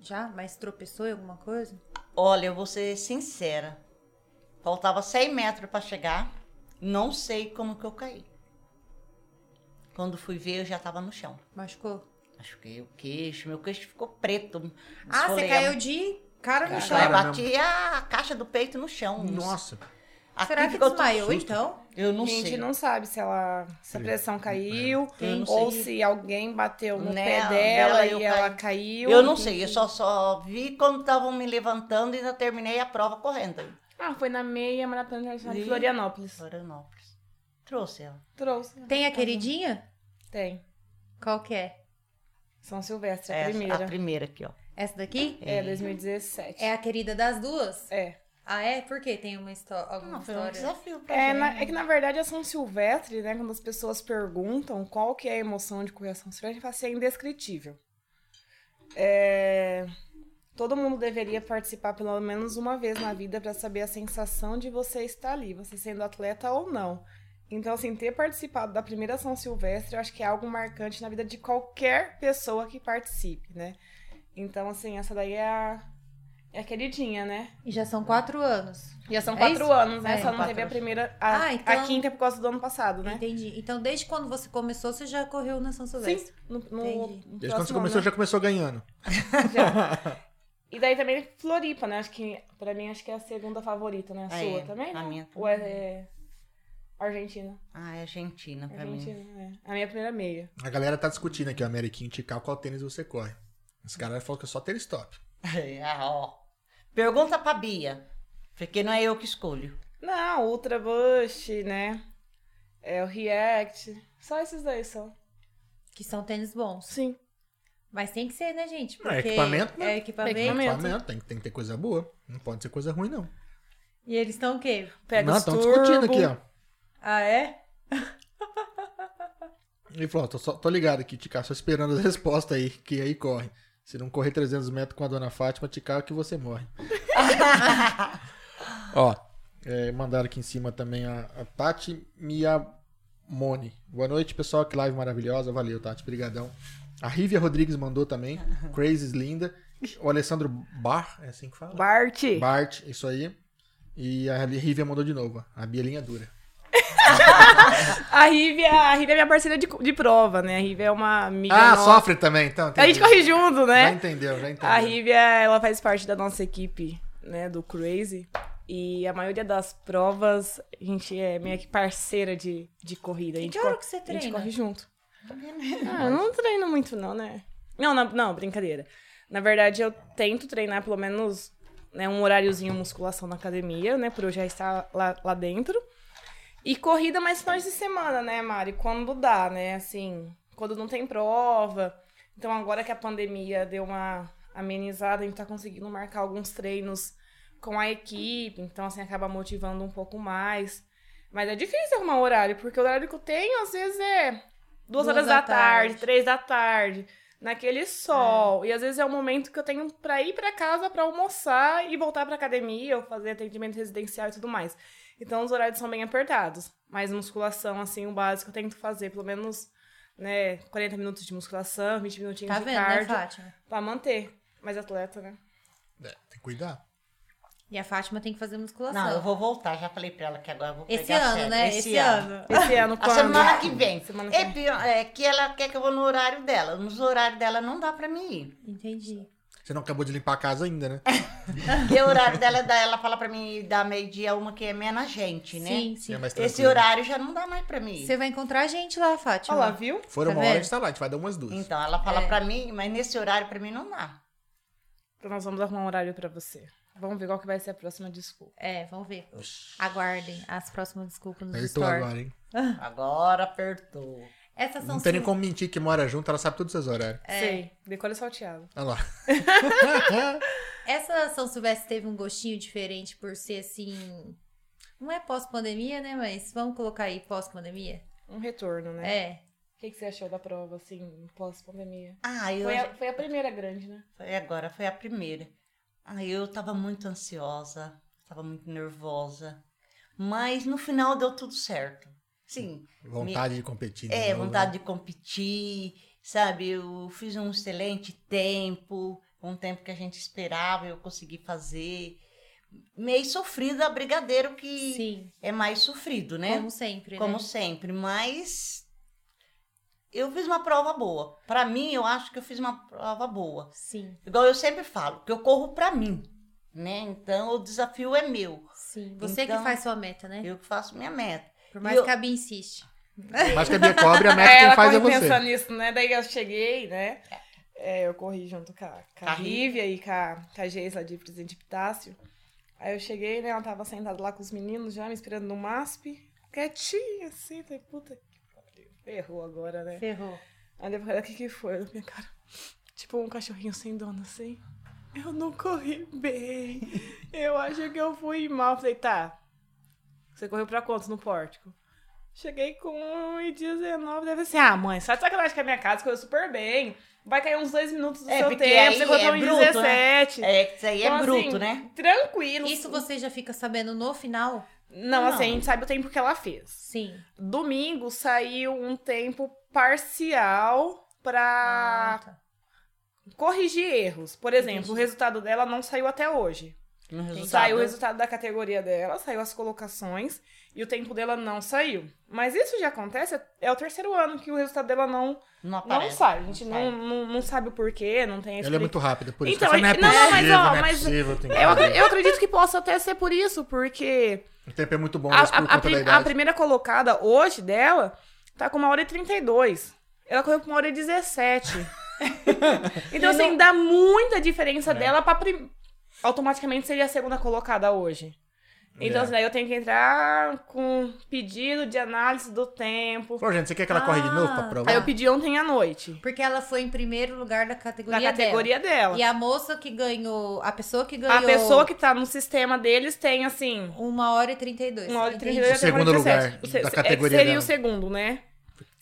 Já? Mas tropeçou em alguma coisa? Olha, eu vou ser sincera. Faltava 100 metros pra chegar. Não sei como que eu caí. Quando fui ver, eu já tava no chão. Machucou? Machuquei o queixo, meu queixo ficou preto. Ah, você caiu de cara no chão. Cara, bati a caixa do peito no chão. Nossa. Aqui Será que desmaiou então? Eu não a gente sei. não sabe se ela se a pressão caiu Eu ou sei. se alguém bateu no Né, pé dela, dela eu e ela caí. caiu. Eu não sei, eu só, só vi quando estavam me levantando e ainda terminei a prova correndo. Ah, foi na meia maratona internacional de E- Florianópolis. Florianópolis. Trouxe ela. Trouxe. Tem a queridinha? Tem. Qual que é? São Silvestre, a Essa, primeira. A primeira aqui, ó. Essa daqui? É, 2017. É a querida das duas? É. Ah, é? Por quê? Tem uma história, alguma Não, foi um história? desafio pra É, na- é que na verdade a São Silvestre, né? Quando as pessoas perguntam qual que é a emoção de correr a São Silvestre, a gente fala assim, é indescritível. É, Todo mundo deveria participar pelo menos uma vez na vida para saber a sensação de você estar ali, você sendo atleta ou não. Então, assim, ter participado da primeira São Silvestre, eu acho que é algo marcante na vida de qualquer pessoa que participe, né? Então, assim, essa daí é a, é a queridinha, né? E já são quatro anos. Já são É quatro isso? anos, né? É, Só não teve a anos. primeira. A, Ah, então- a quinta é por causa do ano passado, né? Entendi. Então, desde quando você começou, você já correu na São Sim. Silvestre? No, no, Entendi. no Desde quando você começou, ano, já começou ganhando. (laughs) já. (laughs) E daí também Floripa, né? Acho que, pra mim, acho que é a segunda favorita, né? A Ah, sua é. também? A não? minha Ou é, é Argentina? Ah, é Argentina pra mim. Argentina, é. A minha primeira meia. A galera tá discutindo aqui, o Ameriquinho Tical, qual tênis você corre. Esse cara falou que é só tênis top. (laughs) ah, ó. Pergunta pra Bia. Porque não é eu que escolho. Não, Ultra Boost, né? É o React. Só esses daí são. Que são tênis bons. Sim. Mas tem que ser, né, gente? É equipamento, né? É equipamento. Equipamento. Equipamento, tem, tem que ter coisa boa. Não pode ser coisa ruim, não. E eles estão o quê? Pega não, os estão discutindo aqui, ó. Ah, é? Ele falou, tô, só- tô ligado aqui, Tical, só esperando as respostas aí, que aí corre. Se não correr 300 metros com a dona Fátima, Tical, é que você morre. (laughs) ó, é, mandaram aqui em cima também a, a Tati Miyamone. Boa noite, pessoal, que live maravilhosa. Valeu, Tati, brigadão. A Rívia Rodrigues mandou também, Crazy Linda. O Alessandro Bar, é assim que fala? Bart. Bart, isso aí. E a Rívia mandou de novo, a Bielinha dura. (laughs) A Rívia, a Rívia é minha parceira de, de prova, né? A Rívia é uma amiga Ah, nossa. sofre também, então. A gente entendi. corre junto, Já né? entendeu, já entendeu. A Rívia, ela faz parte da nossa equipe, né, do Crazy. E a maioria das provas, a gente é meio que parceira de, de corrida. A gente que hora que você A gente treina? corre junto. Ah, eu não treino muito não, né? Não, não, não, brincadeira. Na verdade, eu tento treinar pelo menos né, um horáriozinho musculação na academia, né, por eu já estar lá, lá dentro. E corrida mais finais de semana, né, Mari? Quando dá, né? Assim, quando não tem prova. Então, agora que a pandemia deu uma amenizada, a gente tá conseguindo marcar alguns treinos com a equipe. Então, assim, acaba motivando um pouco mais. Mas é difícil arrumar horário, porque o horário que eu tenho, às vezes, é duas, Duas horas da da tarde, tarde. três da tarde, naquele sol. E às vezes é o momento que eu tenho pra ir pra casa pra almoçar e voltar pra academia ou fazer atendimento residencial e tudo mais. Então os horários são bem apertados. Mas musculação, assim, o básico eu tento fazer pelo menos, né, 40 minutos de musculação, 20 minutinhos Tá de vendo, né, cardio Fátima? pra manter. Mais atleta, né? É, tem que cuidar. E a Fátima tem que fazer musculação. Não, eu vou voltar. Já falei pra ela que agora eu vou Esse pegar ano, sério. né? Esse, ano. (laughs) Esse ano A quando? semana que vem. Semana que é, vem. pior, é que ela quer que eu vou no horário dela. Nos horários dela não dá pra mim ir. Entendi. Você não acabou de limpar a casa ainda, né? Porque (laughs) o horário dela, dá- ela fala pra mim dar meio-dia uma que é na gente, né? Sim, sim. É Esse horário já não dá mais pra mim. Você vai encontrar a gente lá, Fátima. Olha lá, viu? Fora Tá uma hora, a vendo? gente tá lá, a gente vai dar umas duas. Então, ela fala É. pra mim, mas nesse horário pra mim não dá. Então nós vamos arrumar um horário pra você. Vamos ver qual que vai ser a próxima desculpa. É, vamos ver. Aguardem as próximas desculpas nos Apertou stories. agora, hein? Agora apertou. Essas são Não tem nem como mentir que mora junto, ela sabe todos os seus horários. Sei. Decora salteado. Olha lá. (laughs) Essa São Silvestre teve um gostinho diferente por ser assim. Não é pós-pandemia, né? Mas vamos colocar aí pós-pandemia? Um retorno, né? É. O que, que você achou da prova, assim, pós-pandemia? Ah, eu Foi a, foi a primeira grande, né? Foi agora, foi a primeira. Aí eu tava muito ansiosa, tava muito nervosa. Mas no final deu tudo certo. Sim. Vontade de competir. de É, novo, vontade né? de competir, sabe? Eu fiz um excelente tempo, um tempo que a gente esperava, eu consegui fazer. Meio sofrido a brigadeiro, que Sim. é mais sofrido, né? Como sempre, Como né? sempre, mas eu fiz uma prova boa. Pra mim, eu acho que eu fiz uma prova boa. Sim, Igual eu sempre falo, que eu corro pra mim, né? Então o desafio é meu. sim. Você Então, que faz sua meta, né? Eu que faço minha meta. Por mais eu- que a Bia insiste. Mas que a Bia (laughs) cobre, a meta É, quem ela faz é você. pensando nisso, né? Daí eu cheguei, né? É, eu corri junto com a, com a Com a Rívia e com a, com a Geis lá de Presidente Epitácio. Aí eu cheguei, né? Ela tava sentada lá com os meninos já, me esperando no MASP. Quietinha, assim. Falei, puta que pariu. Ferrou agora, né? Ferrou. Aí depois, o que que foi? Minha cara. Tipo um cachorrinho sem dono, assim. Eu não corri bem. Eu acho que eu fui mal. Falei, tá. Você correu pra quanto no pórtico? Cheguei com 1,19. Deve ser, ah, mãe, só de sacanagem com a minha casa, correu super bem. Vai cair uns dois minutos do É, seu tempo, você correu é em bruto, 17. né? É, isso aí é Então, bruto, assim, né? Tranquilo. Isso você já fica sabendo no final? Não, Não. assim, a gente sabe o tempo que ela fez. Sim. Domingo saiu um tempo parcial pra Ah, tá. corrigir erros. Por exemplo, o resultado dela não saiu até hoje. Resultado. Saiu o resultado da categoria dela, saiu as colocações e o tempo dela não saiu. Mas isso já acontece, é o terceiro ano que o resultado dela não, Não não sai. A gente não, não, não sabe o porquê, não tem Ela é muito rápida, por isso. Então, não é não, não, mas, possível, ó, não é mas possível. Eu, eu acredito que possa até ser por isso, porque O tempo é muito bom, a, mas por a- conta a da a idade. primeira colocada hoje dela tá com uma hora e 32. Ela correu com uma hora e 17. (laughs) então, assim, dá muita diferença É. dela pra. Prim... Automaticamente seria a segunda colocada hoje. Então, É. assim, daí eu tenho que entrar com pedido de análise do tempo. Pô, gente, você quer que ela corre de novo pra Ah, provar? Aí eu pedi ontem à noite. Porque ela foi em primeiro lugar da Da categoria, categoria dela. dela. E a moça que ganhou, a pessoa que ganhou A pessoa que tá no sistema deles tem, assim, uma hora e 32. Uma hora e entendi. 32 O segundo lugar 47. O se- da é categoria seria dela. o segundo, né?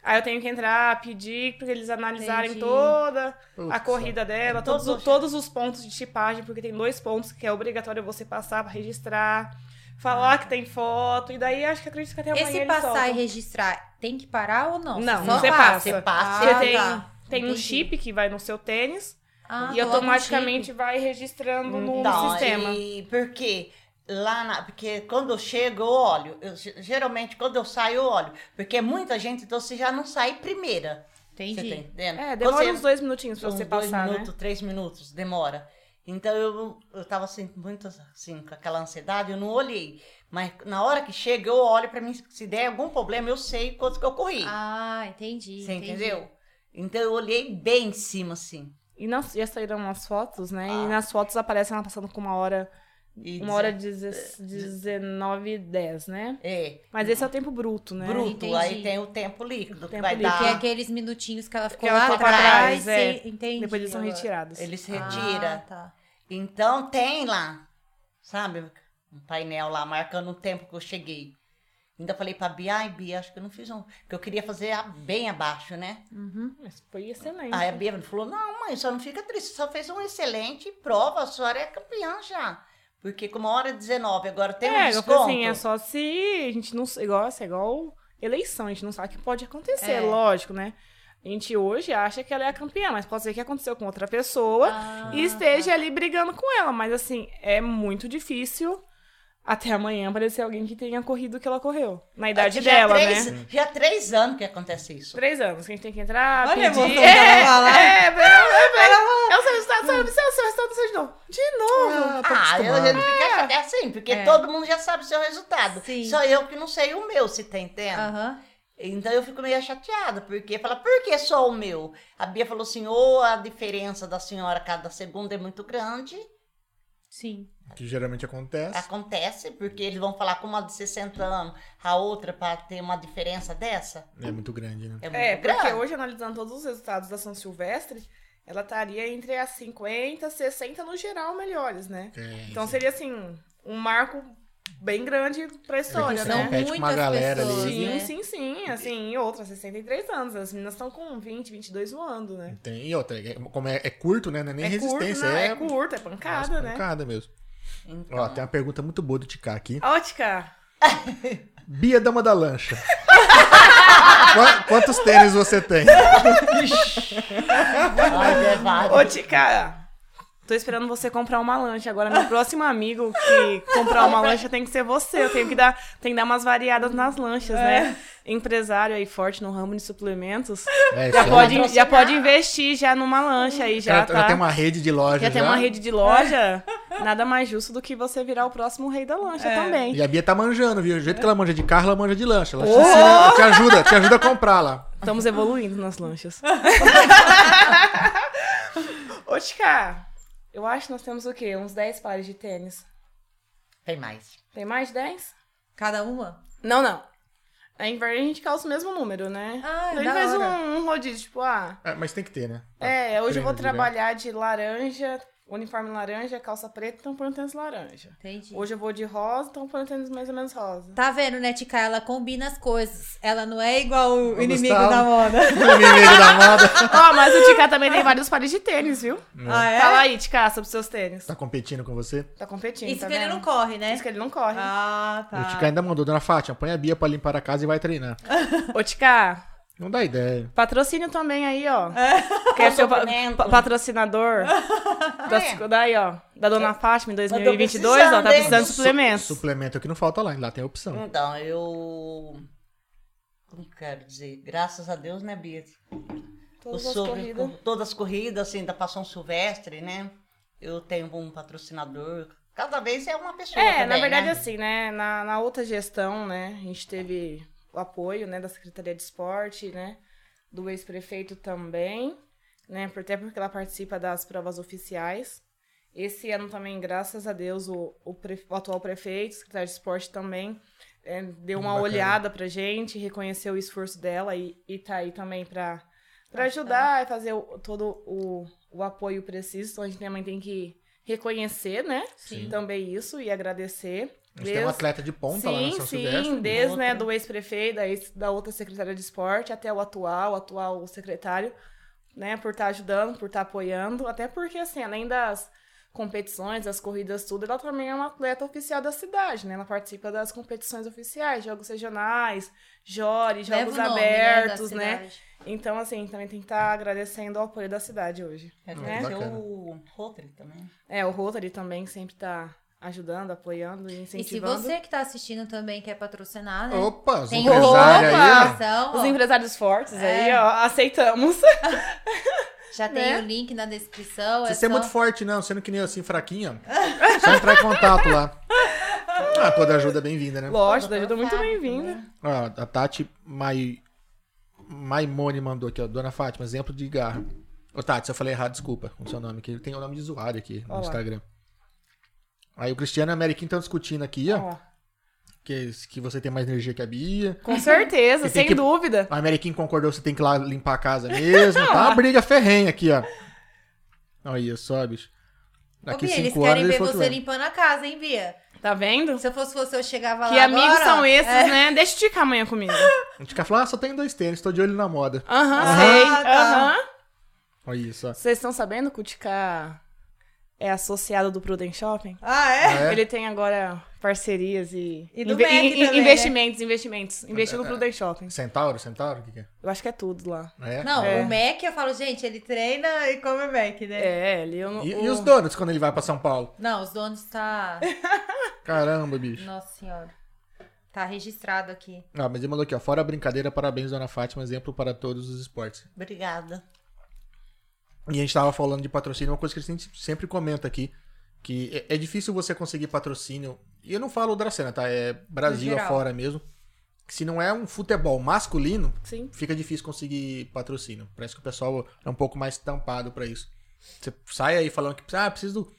Aí eu tenho que entrar, pedir pra eles analisarem Entendi. toda Putz, a corrida dela, todos, Todos os- todos os pontos de tipagem, porque tem dois pontos que é obrigatório você passar pra registrar, falar que tem foto, e daí acho que acredito que até amanhã Esse passar soltam. e registrar, tem que parar ou não? Não, Só você passa. passa. Você passa. Você Ah, tem, tá. tem um chip que vai no seu tênis Ah, e um automaticamente vai registrando no Então, sistema. e por quê? Lá na, porque quando eu chego, eu olho. Eu, ge- geralmente, quando eu saio, eu olho. Porque muita gente, então você já não sai primeira. Você tá Entendi. entendendo? É, demora Você- uns dois minutinhos pra você dois passar, né? minutos, três minutos, demora. Então eu, eu tava assim, muito assim, com aquela ansiedade, eu não olhei. Mas na hora que chega, eu olho pra mim, se der algum problema, eu sei quanto que eu corri. Ah, entendi. você entendi. entendeu? Então eu olhei bem em cima, assim. E nas, já saíram umas fotos, né? Ah. E nas fotos aparece ela passando com uma hora E Uma hora dizer- e 19 e 10, né? É, Mas esse é o tempo bruto, né? bruto. entendi. Aí tem o tempo líquido, que Tempo vai líquido. Que é dar... aqueles minutinhos que ela ficou ela lá pra atrás. trás, é. e- Entendi. Depois eles são retirados. Ele se Ah, retira. tá. Então tem lá, sabe? Um painel lá marcando o tempo que eu cheguei. Ainda falei pra Bia, ai Bia, acho que eu não fiz um. Que eu queria fazer bem abaixo, né? Mas foi excelente. Aí a Bia falou: não, mãe, só não fica triste, você só fez uma excelente prova, a senhora é campeã já. Porque com uma hora e 19, agora tem um é, eu desconto. assim, é só se a gente não. Igual, assim, igual eleição, a gente não sabe o que pode acontecer, É. lógico, né? A gente hoje acha que ela é a campeã, mas pode ser que aconteceu com outra pessoa Ah, e esteja ali brigando com ela. Mas assim, é muito difícil até amanhã aparecer alguém que tenha corrido o que ela correu. Na idade já dela, três, né? Já há três anos que acontece isso. Três anos, que a gente tem que entrar, Olha pedir. é, lá. é, é, é, é, é o seu resultado, seu, seu, seu resultado do seu de novo. De novo. Ah, tá Ah, eu, eu não é assim, porque É. todo mundo já sabe o seu resultado. Sim. Só eu que não sei o meu, se tá entendendo? Aham. Então eu fico meio chateada, porque fala, por que só o meu? A Bia falou assim, ou a diferença da senhora cada segundo é muito grande, Sim. Que geralmente acontece. acontece, porque eles vão falar com uma de 60 anos, a outra para ter uma diferença dessa. É muito grande, né? É muito É, porque grande. hoje, analisando todos os resultados da São Silvestre, ela estaria entre as 50, 60 no geral melhores, né? É, Então sim. seria assim, um marco bem grande pra história, São né? compete com uma muitas galera pessoas, ali. Sim, né? sim, sim. Assim, e outra, 63 anos. As meninas estão com 20, 22 voando, né? Tem, e outra, é- como é, é curto, né? Não é nem é resistência, curto, não, é, é curto, é pancada, né? pancada mesmo. Então, Ó, tem uma pergunta muito boa do Ticá aqui. Ótica! (laughs) Bia Dama da Lancha. Qua- Quantos tênis você tem? é vários. Ô, Tica! Tô esperando você comprar uma lancha. Agora, meu próximo amigo que comprar uma lancha tem que ser você. Eu tenho que dar, tem que dar umas variadas nas lanchas, né? Empresário aí forte no ramo de suplementos. É, Já pode, já pode investir já numa lancha aí, já, já, tá? já tem uma rede de loja. Já tem uma rede de loja. Nada mais justo do que você virar o próximo rei da lancha também. E a Bia tá manjando, viu? O jeito que ela manja de carro, ela manja de lancha. Ela te, Oh! ensina, te ajuda, te ajuda a comprar lá. Estamos evoluindo nas lanchas. Ô, Tica, eu acho que nós temos o quê? Uns 10 pares de tênis. Tem mais. Tem mais de 10? Cada uma? Não, não. A inverno a gente calça o mesmo número, né? Ah, a gente da faz hora. um, um rodízio, tipo, ah, É, mas tem que ter, né? é, hoje eu vou trabalhar de laranja, uniforme laranja, calça preta, então põe um tênis laranja. Entendi. Hoje eu vou de rosa, então põe um tênis mais ou menos rosa. Tá vendo, né, Tica? Ela combina as coisas. Ela não é igual o, O inimigo Gustavo. da moda. (laughs) Inimigo da moda. (laughs) Ó, mas o Tica também tem vários pares de tênis, viu? ah, é? Fala aí, Tica, sobre seus tênis. Tá competindo com você? Tá competindo, Isso tá que ele vendo? não corre, né? Isso que ele não corre. Ah, O tá. Tica ainda mandou, dona Fátima, põe a Bia pra limpar a casa e vai treinar. Ô, Tica, Não dá ideia. patrocínio também aí, ó. É. Quer ser o pa- patrocinador (laughs) das, É. daí, ó, da Dona Fátima em tô 2022, ó, tá precisando de suplementos. Suplemento aqui não falta lá, lá tem a opção. Então, eu. Como quero dizer? Graças a Deus, né, Bia? Todas as corridas. Todas as corridas, assim, da Passão Silvestre, né? Eu tenho um patrocinador. Cada vez é uma pessoa. É, também, na verdade, né? assim, né? Na, na outra gestão, né? A gente teve o apoio, né? Da Secretaria de Esporte, né? Do ex-prefeito também, né? por- Até porque ela participa das provas oficiais. Esse ano também, graças a Deus, o, o, pre- o atual prefeito, secretário de esporte também, é, deu uma Bacana. olhada pra gente, reconheceu o esforço dela e, e tá aí também pra, pra ajudar e fazer o- todo o, o apoio preciso. Então a gente também tem que reconhecer, né? Sim. Também isso e agradecer. A gente tem um atleta de ponta lá na sim, São sim, Silvestre. desde né, do ex-prefeito, da, ex- da outra secretária de esporte, até o atual, o atual secretário, né, por estar ajudando, por estar apoiando, até porque, assim, além das competições, das corridas, tudo, ela também é uma atleta oficial da cidade, né, ela participa das competições oficiais, jogos regionais, jores, jogos nome, né, abertos, né, cidade. então, assim, também tem que estar agradecendo o apoio da cidade hoje. É, né? O Rotary também. É, o Rotary também sempre tá ajudando, apoiando e E se incentivando. você que tá assistindo também quer patrocinar, né? Opa, os Tem empresários aí, ó. Os empresários fortes aí, É. ó, aceitamos. (laughs) Já tem né? o link na descrição. Se é você é só- muito forte, não, sendo que nem assim, fraquinha, só entrar em contato lá. Ah, toda ajuda é bem-vinda, né? Lógico, ajuda muito Fábio bem-vinda. Ó, a Tati Mai... Maimone mandou aqui, ó. Dona Fátima, exemplo de garra. Ô, Tati, se eu falei errado, desculpa com o seu nome, que ele tem o nome de usuário aqui no Ó lá. Instagram. Aí o Cristiano e a Ameriquinha estão discutindo aqui, ó, que, que você tem mais energia que a Bia. com certeza, (laughs) sem que- dúvida. A Ameriquinha concordou que você tem que ir lá limpar a casa mesmo. (laughs) Tá uma briga ferrenha aqui, ó. Olha só, bicho. Ô, Daqui Bia, eles querem anos ver falou que você limpando a casa, hein, Bia? Tá vendo? Se eu fosse você, eu chegava Que lá amigos agora, são esses, É. né? Deixa eu esticar amanhã comigo. (laughs) A gente fica falando, ah, só tem dois tênis, tô de olho na moda. Aham, Ah, sei. tá. Aham. Olha isso, ó. Vocês estão sabendo que o Tica é associado do Prudent Shopping? Ah, é? Ah, é? Ele tem agora parcerias e, E do inve- Mac in- também, investimentos, investimentos. Investiu no É, é. Prudent Shopping. Centauro, Centauro? O que, que é? Eu acho que é tudo lá. É? Não, É. o Mac, eu falo, gente, ele treina e come Mac, né? É, ele... Eu, E, o- e os donuts quando ele vai pra São Paulo? Não, os donos tá... (laughs) Caramba, bicho. Nossa senhora. Tá registrado aqui. Ah, mas ele mandou aqui, ó. Fora a brincadeira, parabéns, dona Fátima, exemplo para todos os esportes. Obrigada. E a gente tava falando de patrocínio, uma coisa que a gente sempre comenta aqui, que é, é difícil você conseguir patrocínio, e eu não falo da cena, tá? É Brasil afora mesmo. Se não é um futebol masculino, Sim. fica difícil conseguir patrocínio. Parece que o pessoal é um pouco mais tampado pra isso. Você sai aí falando que ah, preciso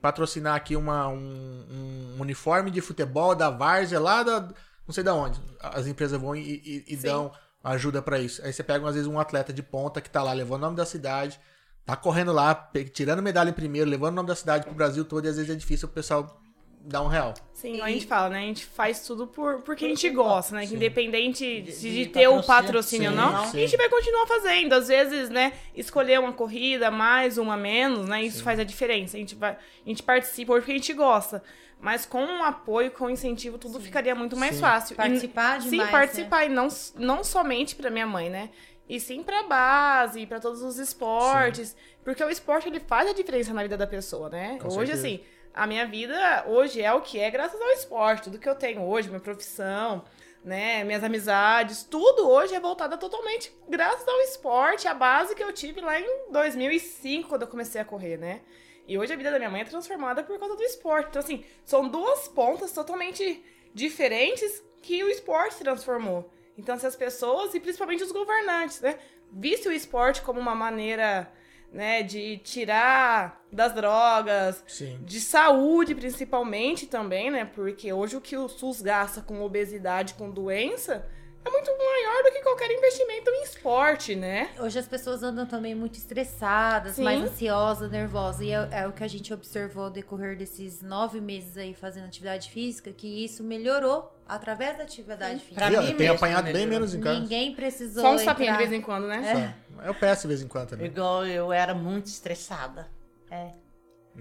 patrocinar aqui uma, um, um uniforme de futebol da Várzea lá da não sei da onde. As empresas vão e, e- e dão ajuda pra isso. Aí você pega às vezes um atleta de ponta que tá lá levando o nome da cidade, tá correndo lá, tirando medalha em primeiro, levando o nome da cidade pro Brasil todo e às vezes é difícil o pessoal dar um real. Sim, E- a gente fala, né? A gente faz tudo por, porque a gente gosta, né? Que Sim. independente de, De- de ter o patrocínio. ou Sim, não, sim. a gente vai continuar fazendo. Às vezes, né? Escolher uma corrida, mais, uma menos, né? Isso faz a diferença. A gente, vai, a gente participa porque a gente gosta. Mas com um apoio, com incentivo, tudo ficaria muito mais Sim. fácil. E- Participar demais, Sim, né? participar. E não, não somente pra minha mãe, né? E sim pra base, pra todos os esportes. Porque o esporte, ele faz a diferença na vida da pessoa, né? Com hoje, certeza. assim, a minha vida hoje é o que é graças ao esporte. Tudo que eu tenho hoje, minha profissão, né? Minhas amizades, tudo hoje é voltado totalmente graças ao esporte, a base que eu tive lá em 2005, quando eu comecei a correr, né? E hoje a vida da minha mãe é transformada por causa do esporte. Então, assim, são duas pontas totalmente diferentes que o esporte transformou. Então, se as pessoas, e principalmente os governantes, né, vissem o esporte como uma maneira né? De tirar das drogas, Sim. de saúde principalmente também, né? Porque hoje o que o SUS gasta com obesidade, com doença, é muito maior do que qualquer investimento em esporte, né? Hoje as pessoas andam também muito estressadas, Sim. mais ansiosas, nervosas. E é, é o que a gente observou ao decorrer desses nove meses aí fazendo atividade física, que isso melhorou através da atividade física. Pra mim mesmo, apanhado né, bem menos em casa. Ninguém precisou. Só um sapinho de vez em quando, né? Só. Eu peço de vez em quando também. Igual eu era muito estressada, É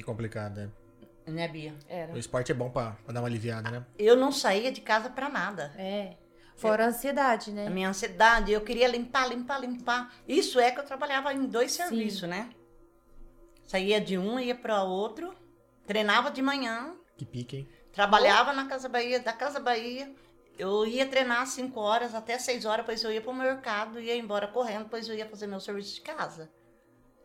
complicado, né? né, Bia? Era. O esporte é bom pra, pra dar uma aliviada, né? Eu não saía de casa pra nada. É. Fora a ansiedade, A né? minha ansiedade, eu queria limpar, limpar, limpar. Isso é que eu trabalhava em dois serviços, né? Saía de um, ia para outro, treinava de manhã, Que pique, hein? trabalhava na Casa Bahia, da Casa Bahia. Eu ia treinar às 5 horas até 6 horas, depois eu ia pro mercado, ia embora correndo, depois eu ia fazer meu serviço de casa.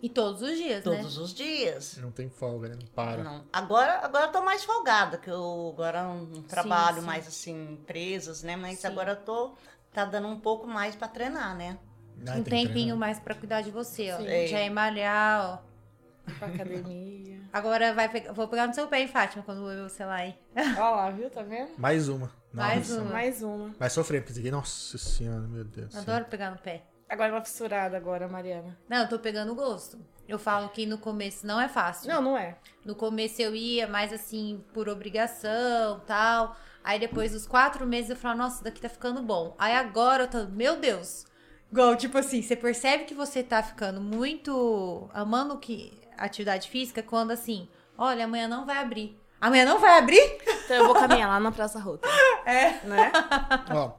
E todos os dias, né? Todos os dias. Não tem folga, né? Não para. Não. Agora, agora eu tô mais folgada, que eu agora não trabalho sim. mais assim, em empresas, né? Mas Sim. agora eu tô tá dando um pouco mais para treinar, né? Ah, Um tempinho treinar. mais pra cuidar de você, ó. Sim. Já é malhar, ó. Pra academia. Agora vai pegar, vou pegar no seu pé, hein, Fátima, quando eu, sei lá, hein? Olha lá, viu? Tá vendo? Mais uma. Mais Nossa. uma. Mais uma. Vai sofrer, porque isso aqui, nossa senhora, meu Deus. Adoro pegar no pé. Agora uma fissurada agora, Mariana. Não, eu tô pegando gosto. Eu falo que no começo não é fácil. Não, não é. No começo eu ia mais assim, por obrigação tal. Aí depois dos quatro meses eu falo, nossa, daqui tá ficando bom. Aí agora eu tô, meu Deus. Igual, tipo assim, você percebe que você tá ficando muito amando que atividade física quando assim, olha, amanhã não vai abrir. Amanhã não vai abrir? Então eu vou caminhar lá na Praça Rota. (laughs) É. Né? (laughs) Ó,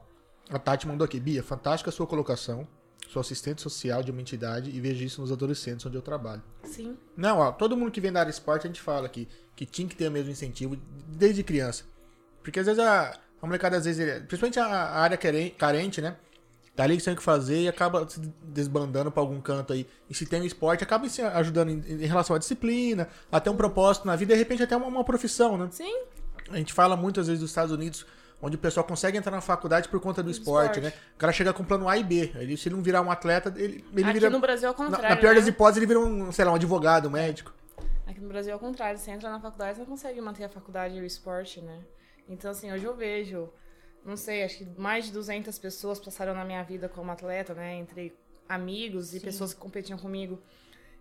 a Tati mandou aqui. Bia, fantástica a sua colocação. Sou assistente social de uma entidade e vejo isso nos adolescentes onde eu trabalho. Sim. Não, ó, todo mundo que vem da área esporte, a gente fala aqui que tinha que ter o mesmo incentivo desde criança. Porque às vezes a, a molecada, às vezes, principalmente a, área carente, né? Tá ali sem o que fazer e acaba se desbandando pra algum canto aí. E se tem o esporte, acaba se ajudando em, em relação à disciplina, até um propósito na vida, e de repente até uma, uma profissão, né? Sim. A gente fala muito, às vezes, dos Estados Unidos, onde o pessoal consegue entrar na faculdade por conta do esporte, esporte. né? O cara chega com plano A e B. Ele, se ele não virar um atleta, ele, ele Aqui vira. no Brasil é o na, contrário. na pior né? das hipóteses, ele vira um, sei lá, um advogado, um médico. Aqui no Brasil é o contrário. Você entra na faculdade, você não consegue manter a faculdade e o esporte, né? Então, assim, hoje eu vejo, não sei, acho que mais de 200 pessoas passaram na minha vida como atleta, né? Entre amigos e pessoas que competiam comigo.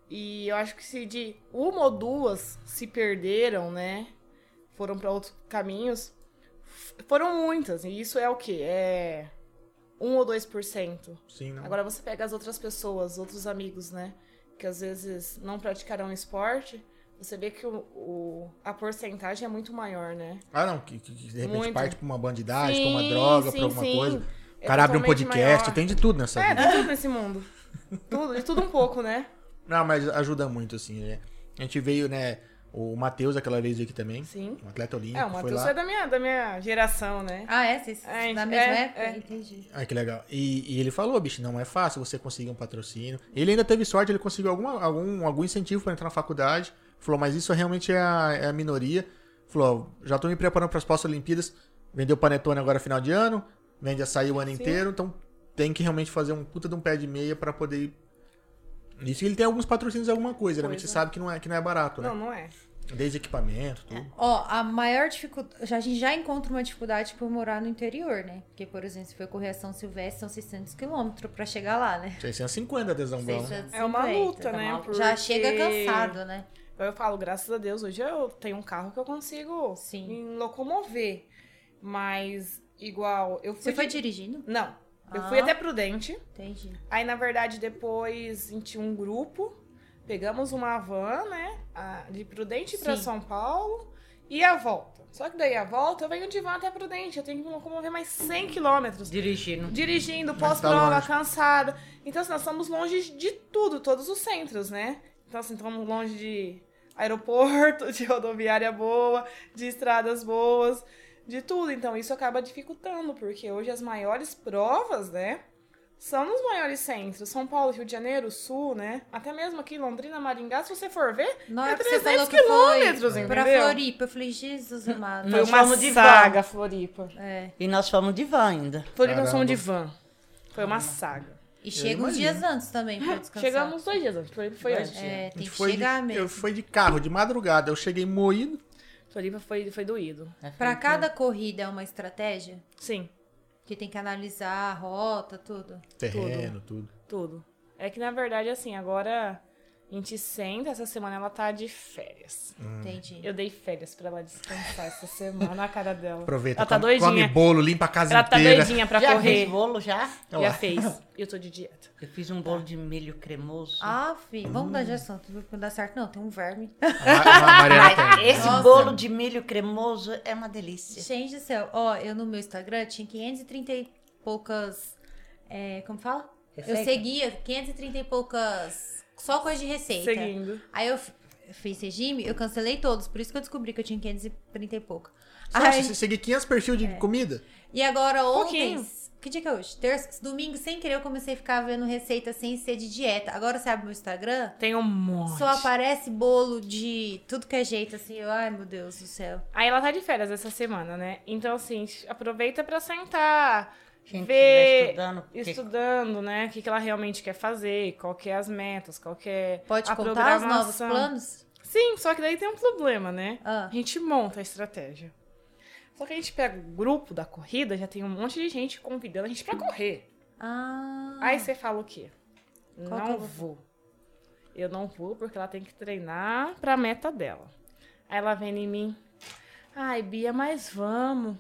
E eu acho que se de uma ou duas se perderam, né? Foram para outros caminhos, foram muitas. E isso é o quê? É 1 ou 2%. Sim, não. Agora você pega as outras pessoas, outros amigos, né? Que às vezes não praticarão esporte, você vê que o, o- a porcentagem é muito maior, né? Ah, não, que, que- de repente Muito. parte pra uma bandidagem, Sim, pra uma droga, sim, pra alguma sim. coisa. O É cara abre um podcast, maior. tem de tudo nessa É, vida. tem tudo nesse mundo. Tudo, de tudo um pouco, né? Não, mas ajuda muito, assim. né? A gente veio, né? O Matheus aquela vez aqui também. Sim. Um atleta olímpico. É, o foi Matheus lá. é da minha, da minha geração, né? Ah, é? Vocês É, na é, mesma época? é. Entendi. Ai, que legal. E, e ele falou, bicho, não é fácil você conseguir um patrocínio. Ele ainda teve sorte, ele conseguiu alguma, algum, algum incentivo pra entrar na faculdade. Falou, mas isso realmente é a, é a minoria. Falou, ó, já tô me preparando para as próximas Olimpíadas. Vendeu panetone agora final de ano. Vende açaí o ano Sim. inteiro. Então tem que realmente fazer um puta de um pé de meia pra poder ir. Isso ele tem alguns patrocínios, alguma coisa. Geralmente Pois você é. sabe que não é, que não é barato, né? Não, não é. Desde equipamento, tudo. Ó, a maior dificuldade. A gente já encontra uma dificuldade por morar no interior, né? Porque, por exemplo, se for correr a São Silvestre, são 600 quilômetros pra chegar lá, né? 650 adesão bom. 650. É uma luta, né? uma luta. Já Porque chega cansado, né? Eu falo, graças a Deus, hoje eu tenho um carro que eu consigo Sim. me locomover. Mas, igual, eu fui. Você foi de- dirigindo? Não. Eu Ah. fui até Prudente. Entendi. Aí, na verdade, depois a gente tinha um grupo, pegamos uma van, né? De Prudente pra Sim. São Paulo e a volta. Só que daí a volta eu venho de van até Prudente. Eu tenho que me locomover mais 100 quilômetros. Dirigindo. Dirigindo, tá pós-prova, longe. cansada. Então, assim, nós estamos longe de tudo, todos os centros, né? Então, assim, estamos longe de aeroporto, (laughs) de rodoviária boa, de estradas boas, de tudo. Então, isso acaba dificultando, porque hoje as maiores provas, né? São nos maiores centros. São Paulo, Rio de Janeiro, Sul, né? Até mesmo aqui, Londrina, Maringá, se você for ver, Na hora é que você 300 falou que foi quilômetros, pra entendeu? Floripa, eu falei, Jesus amado. Foi Nós uma fomos de van. saga, Floripa. É. E nós fomos de van ainda. Floripa nós fomos de van. Foi uma saga. E chega uns dias antes também pra descansar. Chegamos dois dias antes, foi, foi antes. É, tem que foi chegar de, mesmo. Eu fui de carro, de madrugada. Eu cheguei moído. Floripa foi, foi doído. É Pra feito- cada corrida é uma estratégia? Sim, Que tem que analisar a rota, tudo. Terreno, tudo. tudo. É que, na verdade, assim, agora a gente senta, essa semana ela tá de férias. Hum. Entendi. Eu dei férias pra ela descansar essa semana, a cara dela. Aproveita, Ela tá come, come doidinha. bolo, limpa a casa Ela tá inteira. doidinha pra já correr. fez bolo já? Já fez. (laughs) Eu tô de dieta. Eu fiz um bolo de milho cremoso. Ah, filho, vamos Hum. dar injeção. Não dá certo, não. Tem um verme. A, a. Esse Nossa. bolo de milho cremoso é uma delícia. Gente do céu. Ó, eu no meu Instagram tinha 530 e poucas. é, como fala? Eu Receita? seguia 530 e poucas. Só coisa de receita. Seguindo. Aí eu fiz regime, eu cancelei todos. Por isso que eu descobri que eu tinha 530 e pouco. Nossa, Aí- você seguir 500 perfis de É. comida? E agora ontem. Pouquinho. Que dia que é hoje? Terça, domingo, sem querer, eu comecei a ficar vendo receita sem ser de dieta. Agora você abre meu Instagram, Tem um monte. só aparece bolo de tudo que é jeito, assim. Eu, ai, meu Deus do céu. Aí ela tá de férias essa semana, né? Então, assim, aproveita pra sentar, Gente, ver, estudando, porque- estudando, né? O que, que ela realmente quer fazer, qual que é as metas, qual que é Pode a contar os novos planos? Sim, só que daí tem um problema, né? Ah. A gente monta a estratégia. Só que a gente pega o grupo da corrida, já tem um monte de gente convidando a gente pra correr. Ah. Aí você fala o quê? Qual que não vou? vou. Eu não vou porque ela tem que treinar pra meta dela. Aí ela vem em mim. Ai, Bia, mas vamos.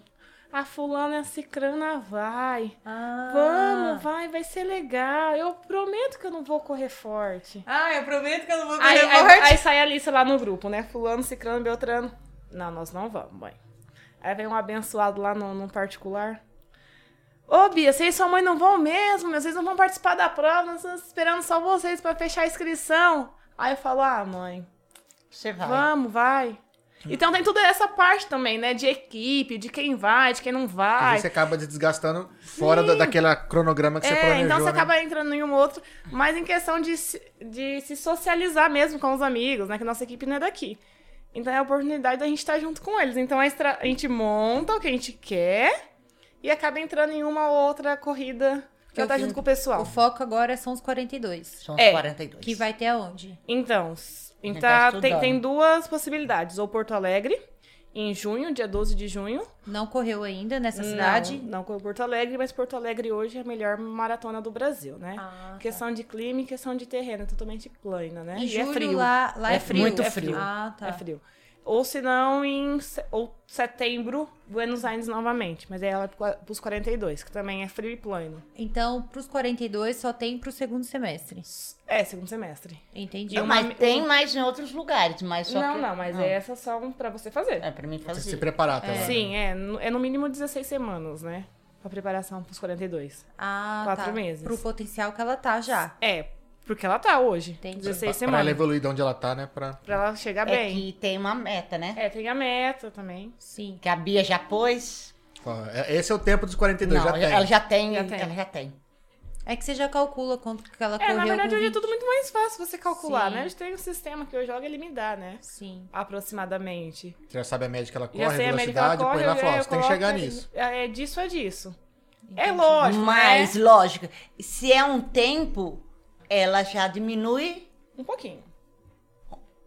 A fulana cicrana vai. Ah. Vamos, vai, vai ser legal. Eu prometo que eu não vou correr forte. Ah, eu prometo que eu não vou Aí, correr aí, forte. aí sai a lista lá no grupo, né? Fulano, cicrano, beltrano. Não, nós não vamos, mãe. Aí vem um abençoado lá no, no particular. Ô, Bia, vocês e sua mãe não vão mesmo, meu, vocês não vão participar da prova, nós estamos esperando só vocês pra fechar a inscrição. Aí eu falo, ah, mãe, Você vai. vamos, vai. Então tem toda essa parte também, né? De equipe, de quem vai, de quem não vai. você acaba se desgastando fora da, daquela cronograma que você É, planejou, então você né? acaba entrando em um outro, mas em questão de, se- de se socializar mesmo com os amigos, né? Que nossa equipe não é daqui. Então é a oportunidade da gente estar junto com eles. Então a, a gente monta o que a gente quer e acaba entrando em uma ou outra corrida estar vi- junto com o pessoal. O foco agora são os 42. São É, 42. Que vai ter aonde? Então, então tem, tem duas possibilidades. Ou Porto Alegre, em junho, dia 12 de junho. Não correu ainda nessa cidade? Não, não com Porto Alegre, mas Porto Alegre hoje é a melhor maratona do Brasil, né? Ah, tá. Questão de clima e questão de terreno, é totalmente plana, né? Em e julho é frio. lá, lá é, É frio. muito é frio. Ah, tá. É frio. Ou se não, em ou setembro, Buenos Aires novamente. Mas aí ela é pros 42, que também é frio e plano. Então, pros 42 só tem pro segundo semestre. É, segundo semestre. Entendi. E Não, uma- mas tem mais em outros lugares, mas só não, que... não, mas Ah, essas são pra você fazer. É pra mim Você se fazer. preparar até lá. Sim, é, no- é no mínimo 16 semanas, né? Pra preparação pros 42. Ah, Quatro tá. meses. Pro potencial que ela tá já. É, porque ela tá hoje. Entendi. 16 Pra, pra semanas. ela evoluir de onde ela tá, né? Pra... Pra ela chegar É bem. que tem uma meta, né? É, tem a meta também. Sim. Que a Bia já pôs. É- Esse é o tempo dos 42, Não, já tem. ela já tem, Já tem. Ela já tem. É que você já calcula quanto que ela É, correu na verdade, hoje é 20. tudo muito mais fácil você calcular, Sim. né? A gente tem um sistema que eu jogo, ele me dá, né? Sim. Aproximadamente. Você já sabe a média que ela corre, Já sei a velocidade, põe lá e fala, ó, eu você tem que chegar nisso. É, é disso, é disso. É lógico, Mas, né? lógico, se é um tempo, ela já diminui. Um pouquinho.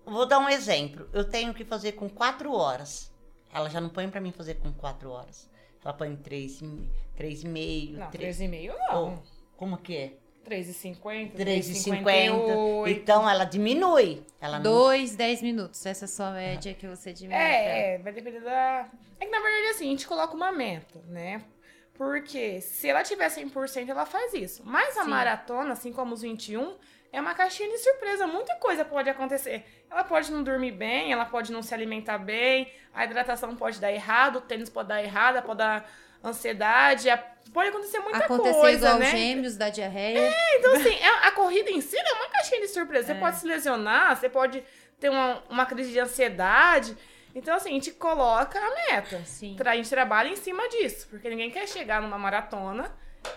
Vou dar um exemplo. Eu tenho que fazer com quatro horas. Ela já não põe pra mim fazer com quatro horas. Ela põe três, e- três e meio. Não, três... 3,5 Ou, não. Como que é? 3,50, 3,50. 3,58. Então ela diminui. Ela não... Dois, dez minutos. Essa é a sua média que você diminui. É, é, vai depender da. É que na verdade assim, a gente coloca uma meta, né? Porque se ela tiver 100%, ela faz isso. Mas a Sim. maratona, assim como os 21, é uma caixinha de surpresa. Muita coisa pode acontecer. Ela pode não dormir bem, ela pode não se alimentar bem, a hidratação pode dar errado, o tênis pode dar errado, pode dar ansiedade, a- pode acontecer muita Aconteceu coisa, igual né? gêmeos da diarreia. Então, assim, é- a corrida em si é uma caixinha de surpresa. Você É. pode se lesionar, você pode ter uma, uma crise de ansiedade. Então, assim, a gente coloca a meta. Sim. A gente trabalha em cima disso. Porque ninguém quer chegar numa maratona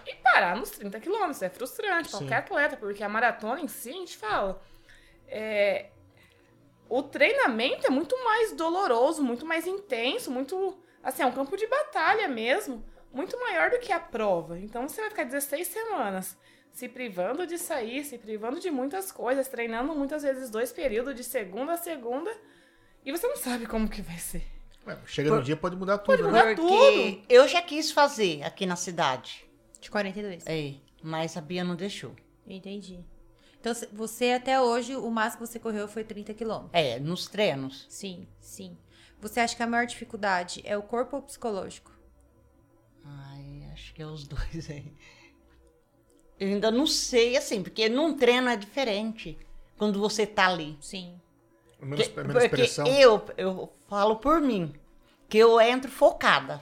e parar nos 30 quilômetros. É frustrante, Sim. qualquer atleta. Porque a maratona em si, a gente fala... é, o treinamento é muito mais doloroso, muito mais intenso, muito... Assim, é um campo de batalha mesmo. Muito maior do que a prova. Então, você vai ficar 16 semanas se privando de sair, se privando de muitas coisas, treinando muitas vezes dois períodos de segunda a segunda, e você não sabe como que vai ser. Ué, chega no dia, pode mudar tudo, né? mudar. Porque tudo. eu já quis fazer aqui na cidade. De 42. É, mas a Bia não deixou. Entendi. Então, você até hoje, o máximo que você correu foi 30 quilômetros. É, nos treinos. Sim, sim. Você acha que a maior dificuldade é o corpo ou o psicológico? Ai, acho que é os dois aí. Eu ainda não sei, assim, porque num treino é diferente quando você tá ali. Sim. Menos, Porque, menos porque pressão. eu, eu falo por mim, que eu entro focada.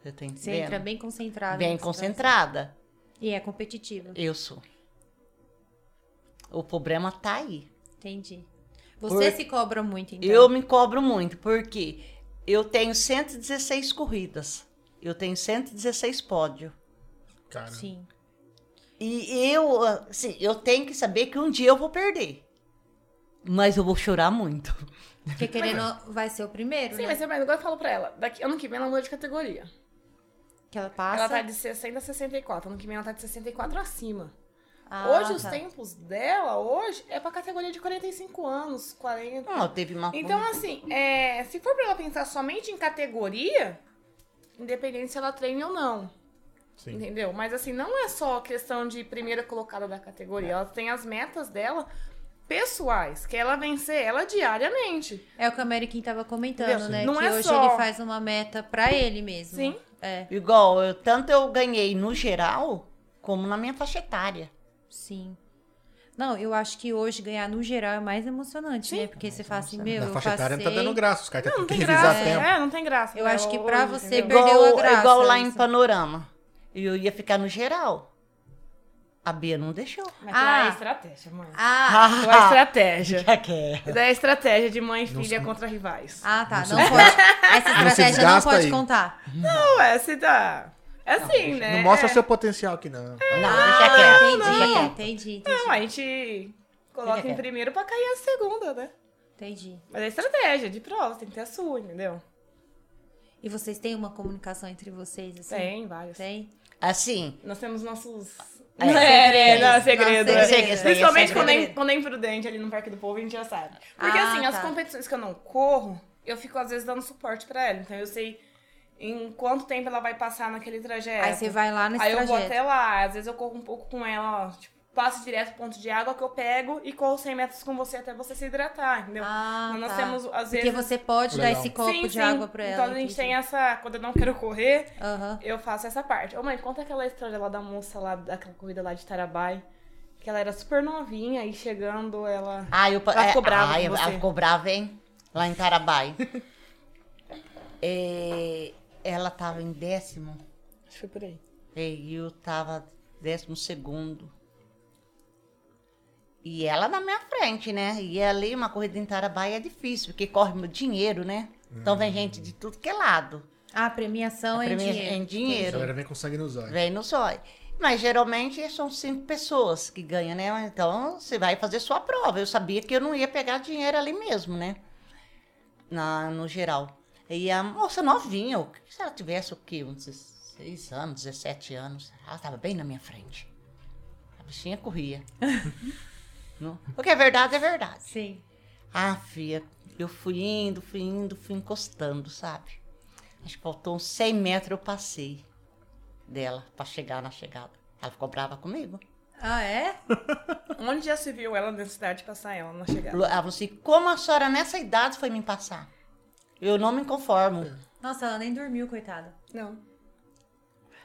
Você tá entendendo? Você entra bem concentrado. Bem que tá concentrada. E é competitiva. Eu sou. O problema tá aí. Entendi. Você Por- se cobra muito, então. Eu me cobro muito, porque eu tenho 116 corridas. Eu tenho 116 pódio. Cara, Sim. E eu, assim, eu tenho que saber que um dia eu vou perder. Mas eu vou chorar muito. Porque querendo, vai ser o primeiro, Sim, né? mas mas agora eu falo pra ela, daqui, ano que vem ela muda de categoria. Que ela passa. Ela tá de 60 a 64, ano que vem ela tá de 64 acima. Ah, hoje, os tá. tempos dela, hoje, é pra categoria de 45 anos, 40. Não, teve uma Então, assim, é, se for pra ela pensar somente em categoria, independente se ela treina ou não, sim. entendeu? Mas, assim, não é só questão de primeira colocada da categoria. Ela tem as metas dela pessoais, que é ela vencer ela diariamente. É o que o American tava comentando, Entendeu? né? Não que é hoje só- ele faz uma meta pra ele mesmo. Sim. É, Igual, eu, tanto eu ganhei no geral, como na minha faixa etária. Sim. Não, eu acho que hoje ganhar no geral é mais emocionante, Sim. né? Porque você fala assim, meu, Na eu faixa etária não tá passei- dando graça. Os caras Não, têm não que tem revisar graça. tempo. É, não tem graça. Eu né, acho que hoje, pra você entendeu? Perdeu a igual, graça, igual lá em isso. Panorama. Eu ia ficar no geral. A Bia não deixou. Mas Ah. lá é estratégia, mãe. Ah, Lá é estratégia. Já quer. Daí é estratégia de mãe e Não filha sei. contra rivais. ah, tá. Não pode. (laughs) Essa estratégia não desgasta pode aí. contar. Não, é, se dá. É assim, né? Não mostra é. seu potencial aqui, não. Não, Ah, deixa quieto. entendi, Deixa quieto. entendi, entendi, Não, a gente coloca Fica em quieto. primeiro pra cair a segunda, né? entendi. Mas é estratégia, de prova, tem que ter a sua, entendeu? E vocês têm uma comunicação entre vocês, assim? Tem, vários. Tem? Assim, Nós temos nossos. É, (laughs) É, segredos. não, é segredo. É. segredo. Principalmente É quando é, quando é imprudente ali no Parque do Povo, a gente já sabe. Porque Ah, assim, as tá. competições que eu não corro, eu fico às vezes dando suporte pra ela. Então eu sei em quanto tempo ela vai passar naquele trajeto. Aí você vai lá nesse Aí eu vou trajeto. até lá, às vezes eu corro um pouco com ela, ó, tipo, passo direto pro ponto de água que eu pego e corro 100 metros com você até você se hidratar, entendeu? Ah, Nós tá. temos, às Porque vezes... você pode dar Legal. esse copo sim, de sim. água pra ela. Então a gente entendi. tem essa... Quando eu não quero correr, Aham. eu faço essa parte. Ô mãe, conta aquela história lá da moça lá, daquela corrida lá de Tarabai. Que ela era super novinha e chegando ela... ah, eu, Ela ficou é, brava ai, com ela ficou brava, hein? Lá em Tarabai. (laughs) É, ela tava em décimo. Acho que foi por aí. E eu tava décimo segundo. E ela na minha frente, né? E ali uma corrida em Tarabai é difícil, porque corre meu dinheiro, né? Então vem gente de tudo que é lado. Ah, a premiação A é em premia- dinheiro. em A dinheiro. galera vem com sangue nos olhos. Vem no zóio. Mas geralmente são cinco pessoas que ganham, né? Então você vai fazer sua prova. Eu sabia que eu não ia pegar dinheiro ali mesmo, né? Na, no geral. E a moça novinha, se ela tivesse o quê? Uns 16 anos, 17 anos, ela estava bem na minha frente. A bichinha corria. (laughs) Não? O que é verdade é verdade. Sim. Ah, filha, eu fui indo, fui indo, fui encostando, sabe? Acho que faltou uns 100 metros eu passei dela pra chegar na chegada. Ela ficou brava comigo. Ah, é? (laughs) Onde já se viu ela na cidade passar ela na chegada? Ela falou assim: como a senhora nessa idade foi me passar? Eu não me conformo. Nossa, ela nem dormiu, coitada. Não.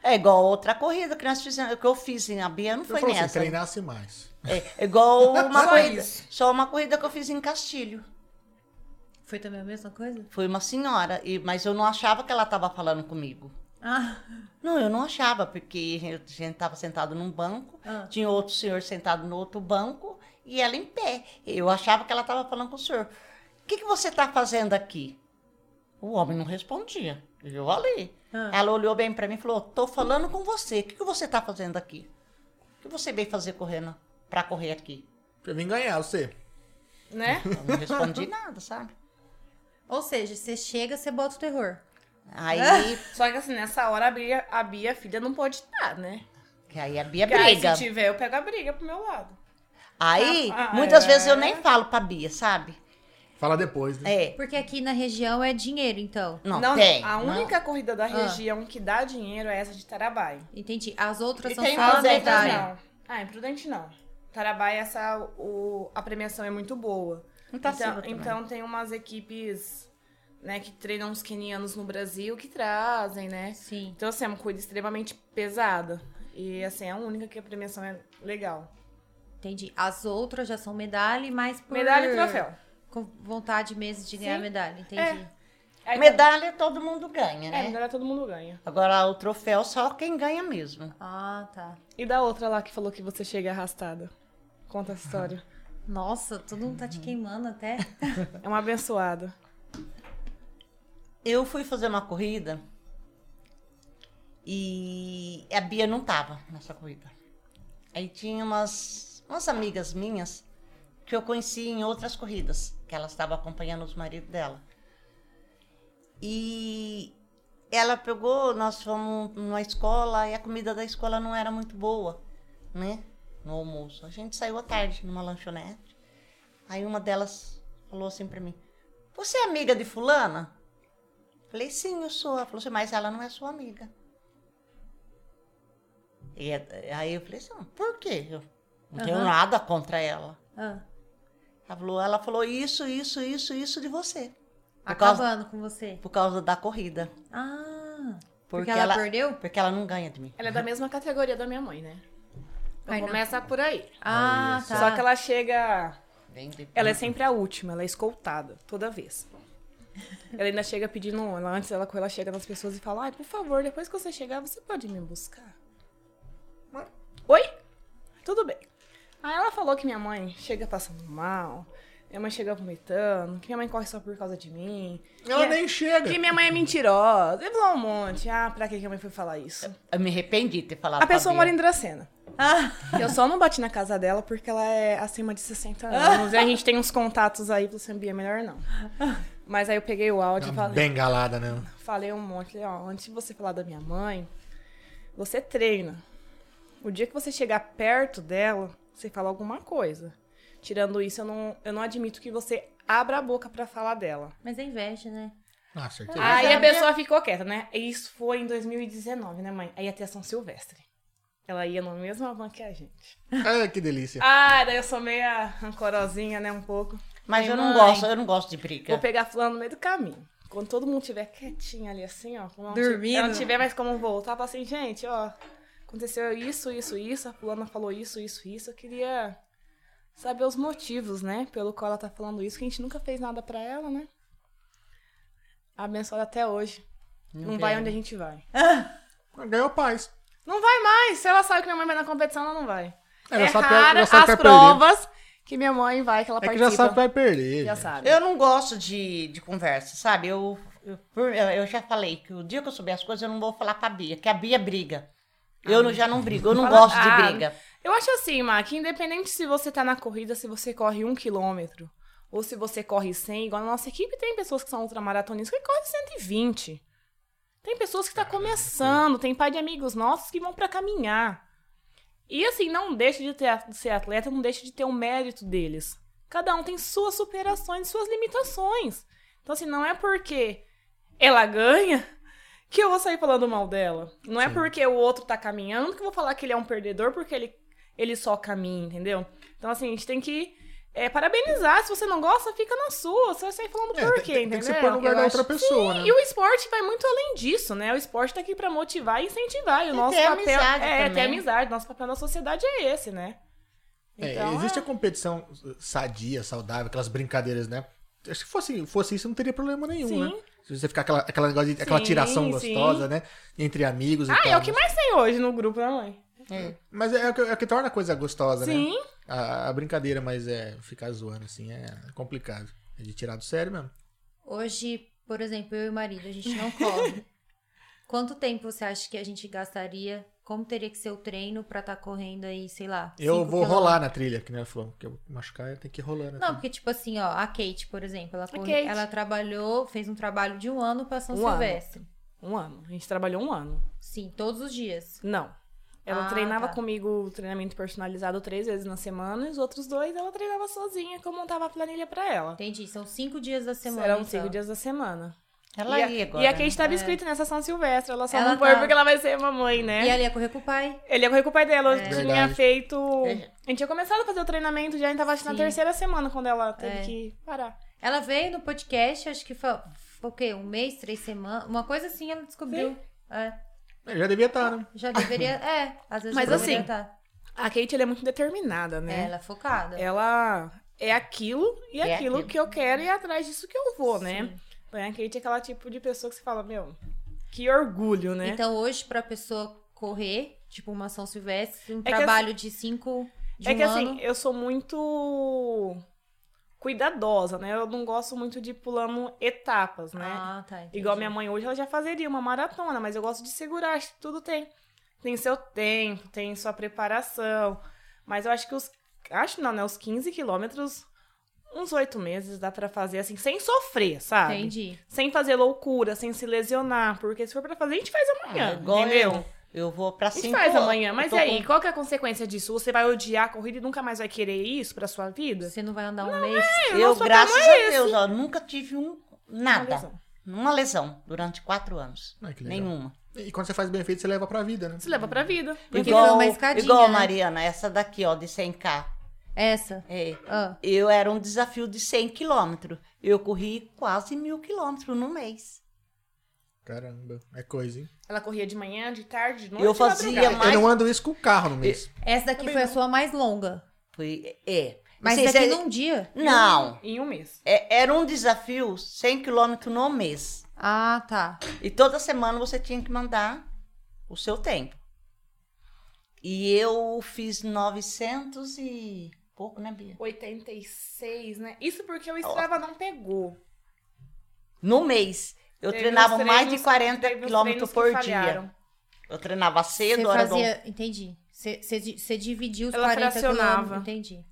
É igual outra corrida que nós fizemos, que eu fiz em Abia, não Eu foi assim, nessa. treinasse mais. É igual (laughs) uma Só corrida. isso. Só uma corrida que eu fiz em Castilho. Foi também a mesma coisa? Foi uma senhora, e, mas eu não achava que ela estava falando comigo. Ah, Não, eu não achava, porque a gente estava sentado num banco, Ah. tinha outro senhor sentado no outro banco e ela em pé. Eu achava que ela estava falando com o senhor. O que, que você está fazendo aqui? O homem não respondia. Eu ali. Ah. Ela olhou bem para mim e falou: Tô falando com você. O que, que você está fazendo aqui? O que você veio fazer correndo para correr aqui? Eu vim ganhar, você. Né? Eu não respondi (laughs) nada, sabe? ou seja, você chega, você bota o terror. Aí (laughs) Só que assim, nessa hora a Bia, a Bia filha não pode estar, né? Que aí a Bia Que aí, briga. se tiver, eu pego a briga pro meu lado. Aí, Ah, ah, muitas é. vezes eu nem falo pra Bia, sabe? Fala depois, né? É. Porque aqui na região é dinheiro, então. Não, tem. A não. única corrida da Ah. região que dá dinheiro é essa de Tarabai. Entendi. As outras E são só medalha. Não. Ah, imprudente não. Tarabai, essa, o, a premiação é muito boa. Itaciba Então, também. então tem umas equipes né, que treinam os quenianos no Brasil que trazem, né? Sim. Então, assim, é uma corrida extremamente pesada. E, assim, é a única que a premiação é legal. Entendi. As outras já são medalha e mais por... Medalha e troféu. Com vontade mesmo de ganhar Sim. medalha, entendi. É. Aí, Medalha todo mundo ganha, É, né? medalha todo mundo ganha. Agora o troféu só quem ganha mesmo. Ah, tá. E da outra lá que falou que você chega arrastada? Conta a história. (laughs) Nossa, todo mundo tá te queimando até. (laughs) É uma abençoada. Eu fui fazer uma corrida e a Bia não tava nessa corrida. Aí tinha umas, umas amigas minhas que eu conheci em outras corridas, que elas estavam acompanhando os maridos dela. E ela pegou, nós fomos numa escola e a comida da escola não era muito boa, né? No almoço. A gente saiu à tarde numa lanchonete. Aí uma delas falou assim pra mim: Você é amiga de Fulana? Falei, sim, eu sou. Ela falou assim, mas ela não é sua amiga. E aí eu falei assim, "Ah, por quê? Eu não tenho Aham. nada contra ela. Ah, Ela falou, ela falou isso, isso, isso, isso de você. Por causa, acabando com você. por causa da corrida. Ah, Porque, porque, ela, perdeu? Porque ela não ganha de mim. Ela é da mesma categoria da minha mãe, né? Então Ai, não. começa por aí. Ah, isso. tá. Só que ela chega. Ela é sempre a última, ela é escoltada, toda vez. Ela ainda chega pedindo. Ela, antes ela, ela chega nas pessoas e fala: Ai, por favor, depois que você chegar, você pode me buscar. Oi? Tudo bem. Aí ela falou que minha mãe chega passando mal, minha mãe chega vomitando, que minha mãe corre só por causa de mim. Ela que, nem chega. Que minha mãe é mentirosa. Ele falou um monte. Ah, pra que que a mãe foi falar isso? Eu me arrependi de ter falado A pessoa mora em Dracena. Ah, Eu só não bati na casa dela porque ela é acima de 60 anos. e a gente tem uns contatos aí pra você é melhor não. Mas aí eu peguei o áudio e Uma falei, bengalada, né? falei um monte. Falei, ó, antes de você falar da minha mãe, você treina. O dia que você chegar perto dela, você fala alguma coisa. Tirando isso, eu não, eu não admito que você abra a boca pra falar dela. mas é inveja, né? Ah, certeza. Aí a pessoa ficou quieta, né? Isso foi em 2019, né, mãe? Aí ia ter a São Silvestre. Ela ia na mesma van que a gente. (laughs) Ah, que delícia. Ah, daí eu sou meia rancorosinha, né, um pouco. Mas eu não "Mãe, gosto, eu não gosto de briga. Vou pegar fulano no meio do caminho. Quando todo mundo estiver quietinho ali, assim, ó. Dormindo. não tiver mais como voltar, fala assim, gente, ó. Aconteceu isso, isso, isso. A fulana falou isso, isso, isso. Eu queria saber os motivos, né? Pelo qual ela tá falando isso, que a gente nunca fez nada pra ela, né? Abençoada até hoje. Não, vai quero. onde a gente vai. Ganhou paz. Não vai mais. Se ela sabe que minha mãe vai na competição, ela não vai. Ela é sabe que- rara ela sabe que as vai perder. provas que minha mãe vai, que ela É que participa. já sabe que vai perder. Já sabe. Eu não gosto de, de conversa, sabe? Eu, eu- eu já falei que o dia que eu souber as coisas, eu não vou falar pra Bia, que a Bia briga. Eu não- já não brigo, eu não Fala- gosto de Ah, briga. Eu acho assim, Má, que independente se você tá na corrida, se você corre um quilômetro, ou se você corre 100, igual na nossa equipe tem pessoas que são ultramaratonistas que correm 120. Tem pessoas que tá começando, tem pai de amigos nossos que vão pra caminhar. E assim, não deixe de ter, de ser atleta, não deixe de ter o mérito deles. Cada um tem suas superações, suas limitações. Então assim, não é porque ela ganha que eu vou sair falando mal dela. Não é Sim. porque o outro tá caminhando que eu vou falar que ele é um perdedor porque ele, ele só caminha, entendeu? Então, assim, a gente tem que é, parabenizar. Se você não gosta, fica na sua. Você vai sair falando É, por quê, tem, entendeu? tem que ser pôr no lugar Eu da outra acho- pessoa, né? E o esporte vai muito além disso, né? O esporte tá aqui pra motivar e incentivar. E o E nosso ter papel amizade é ter também. amizade. Nosso papel na sociedade é esse, né? É, Então, existe é. a competição sadia, saudável, aquelas brincadeiras, né? Se fosse, fosse isso, não teria problema nenhum, Sim. né? Se você ficar aquela, aquela, negócio de- aquela Sim, tiração sim. gostosa, né? Entre amigos e Ah, tal. é o que mais tem hoje no grupo, né, mãe? É. Mas é, o que, é o que torna a coisa gostosa, né? Sim. A, a brincadeira, mas é ficar zoando assim é complicado. É de tirar do sério mesmo. Hoje, por exemplo, eu e o marido, a gente não corre. (laughs) Quanto tempo você acha que a gente gastaria? Como teria que ser o treino pra estar correndo aí, sei lá? Eu vou rolar quilômetros? na trilha, que nem ela falou. Porque eu machucar, eu tenho que ir rolando. Não, assim. porque, tipo assim, ó, a Kate, por exemplo, ela, corre- Kate. ela trabalhou, fez um trabalho de um ano pra São Um ano. Silvestre. Um ano. A gente trabalhou um ano. Sim, todos os dias. Não. Ela Ah, treinava tá. comigo treinamento personalizado três vezes na semana, e os outros dois ela treinava sozinha, que eu montava a planilha pra ela. Entendi. São cinco dias da semana. Eram então. cinco dias da semana. Ela e a, ia agora. E a Kate né? estava inscrita nessa São Silvestre, ela só Ela não foi tá. porque ela vai ser mamãe, né? E ela ia correr com o pai. Ele ia correr com o pai dela. Eu tinha Verdade. feito. É. A gente tinha começado a fazer o treinamento já, a gente tava acho, na Sim. terceira semana quando ela teve É. que parar. Ela veio no podcast, acho que foi, foi o quê? Um mês, três semanas? Uma coisa assim ela descobriu. É, Ele já devia estar, né? já deveria. É, às vezes Mas assim, tá. A Kate ela é muito determinada, É, né? ela é focada. Ela é aquilo e É aquilo, aquilo. que eu quero e é atrás disso que eu vou, né? Sim. Então a Kate é aquela tipo de pessoa que você fala, meu, que orgulho, né? Então hoje, pra pessoa correr, tipo uma São Silvestre, um que trabalho de cinco. De é um que assim, ano, eu sou muito cuidadosa, né? Eu não gosto muito de ir pulando etapas, né? Ah, tá. entendi. Igual minha mãe hoje, ela já fazeria uma maratona, mas eu gosto de segurar, acho que tudo tem. Tem seu tempo, tem sua preparação. Mas eu acho que os. Acho não, né? Os 15 quilômetros, uns oito meses dá pra fazer assim, sem sofrer, sabe? Entendi. Sem fazer loucura, sem se lesionar. Porque se for pra fazer, a gente faz amanhã. Ah, igual entendeu? eu. Eu vou pra A gente faz horas. amanhã. Eu Mas e aí, com- qual que é a consequência disso? Você vai odiar a corrida e nunca mais vai querer isso pra sua vida? Você não vai andar um mês? o Eu, nosso graças é a Deus, ó, nunca tive um Uma nada. lesão. Uma lesão durante quatro anos. Ah, que legal. Nenhuma. E quando você faz bem feito, você leva pra vida, né? Se leva pra vida. Porque igual foi uma escadinha, igual né? Mariana, essa daqui, ó, de 100k. Essa. É. Ah, Eu era um desafio de 100 quilômetros. Eu corri quase mil quilômetros no mês. Caramba, é coisa, hein? Ela corria de manhã, de tarde, de noite. Eu fazia. Mas- Eu não ando isso com o carro no mês. essa daqui foi a sua mais longa. Foi, é. Mas Assim, daqui cê- num dia. Não, Em um mês. é- era um desafio 100 quilômetros no mês. Ah, tá. E toda semana você tinha que mandar o seu tempo. E eu fiz 900 e pouco, né, Bia? 86, né? Isso porque o Strava não pegou. No mês. Eu Teve treinava uns mais de treinos- 40 teve uns quilômetros treinos por dia. falharam. Eu treinava Você cedo, hora do fazia. Entendi. Você- Você di- você dividiu os Ela 40 fracionava. quilômetros. Entendi.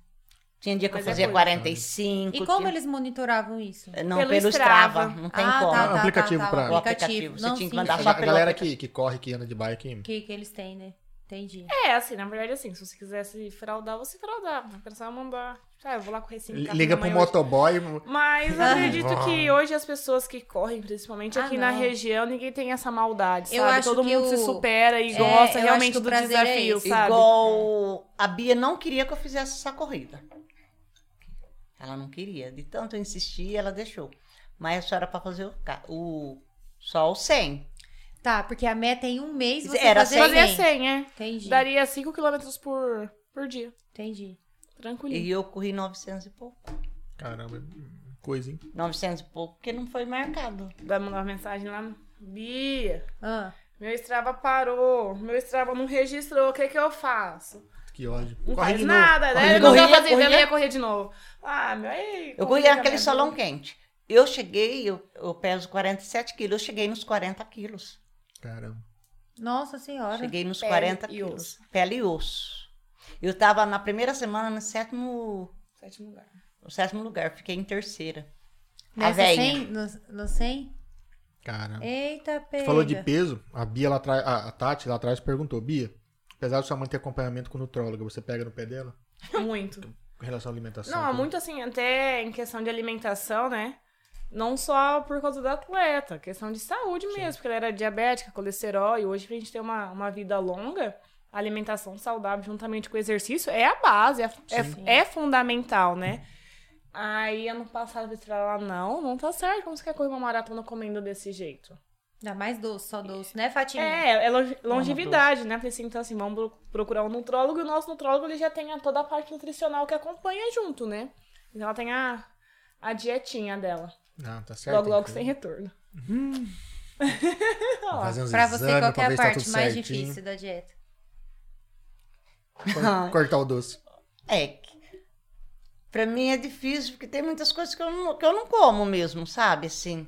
Tinha dia que eu Mas é fazia coisa. 45. E como tinha- eles monitoravam isso? Não, Pelo pelo, Strava. Strava. Não tem ah, como. tá, tá, aplicativo tá, tá, pra- o aplicativo. você Não, tinha que mandar sim. A, só a pelo galera que, que corre, que anda de bike, Que, que eles têm, né? Entendi. É, assim, na verdade, assim, se você quisesse fraudar, você fraudava. Não precisava mandar. Ah, eu vou lá correr 5 liga pro motoboy. Mas eu (laughs) acredito que hoje as pessoas que correm, principalmente Ah, aqui na não. região, ninguém tem essa maldade, Eu sabe? acho Todo que mundo se o- supera e É, gosta eu acho realmente o do é desafio, esse. sabe? Igual a Bia não queria que eu fizesse essa corrida. Ela não queria. De tanto eu insistir, ela deixou. Mas só era pra fazer o, o só o 100. Tá, porque a meta é em um mês você Era fazer Fazia 100. 100, é. Entendi. Daria 5 km por, por dia. Entendi. Tranquilinho. E eu corri 900 e pouco. Caramba, coisa, hein? 900 e pouco, porque não foi marcado. Vai mandar uma mensagem lá. Bia, Ah, meu Strava parou. Meu Strava não registrou. O que que eu faço? Que ódio. Não faz nada, Corre né? de Ele novo. não Corria, fazendo, ela corria. ia correr de novo. Ah, meu, aí... Eu corri naquele vida. quente. Eu cheguei, eu, eu peso 47 quilos, eu cheguei nos 40 quilos. Caramba. nossa senhora. Cheguei nos Pele 40 e quilos. osso. Pele e osso. Eu tava na primeira semana no sétimo, Sétimo lugar. no sétimo lugar, fiquei em terceira. a Nessa velha. 100? No, no 100? Caramba. Eita, pega. Falou de peso, a Bia lá atrás, a, a Tati lá atrás perguntou, Bia, apesar de sua mãe ter acompanhamento com nutróloga, você pega no pé dela? Muito. Com relação à alimentação? Não, tudo? muito assim, até em questão de alimentação, né? Não só por causa do atleta, questão de saúde mesmo, porque ela era diabética, colesterol, e hoje pra gente ter uma, uma vida longa, a alimentação saudável juntamente com o exercício é a base, é, é, é fundamental, né? Aí ano passado eu falei lá, não, não tá certo, como você quer correr uma maratona comendo desse jeito? Ainda mais doce, só doce, né, Fatinha? É, é longe- longevidade, né? Falei assim, então assim, vamos pro- procurar um nutrólogo e o nosso nutrólogo ele já tem toda a parte nutricional que acompanha junto, né? Então ela tem a, a dietinha dela. Não, tá certo. logo, logo sem retorno. Uns Pra você, qual que é a tá parte tudo mais certinho. difícil da dieta? Cor- (laughs) Cortar o doce. É, que pra mim é difícil, porque tem muitas coisas que eu não, que eu não como mesmo, sabe? Assim,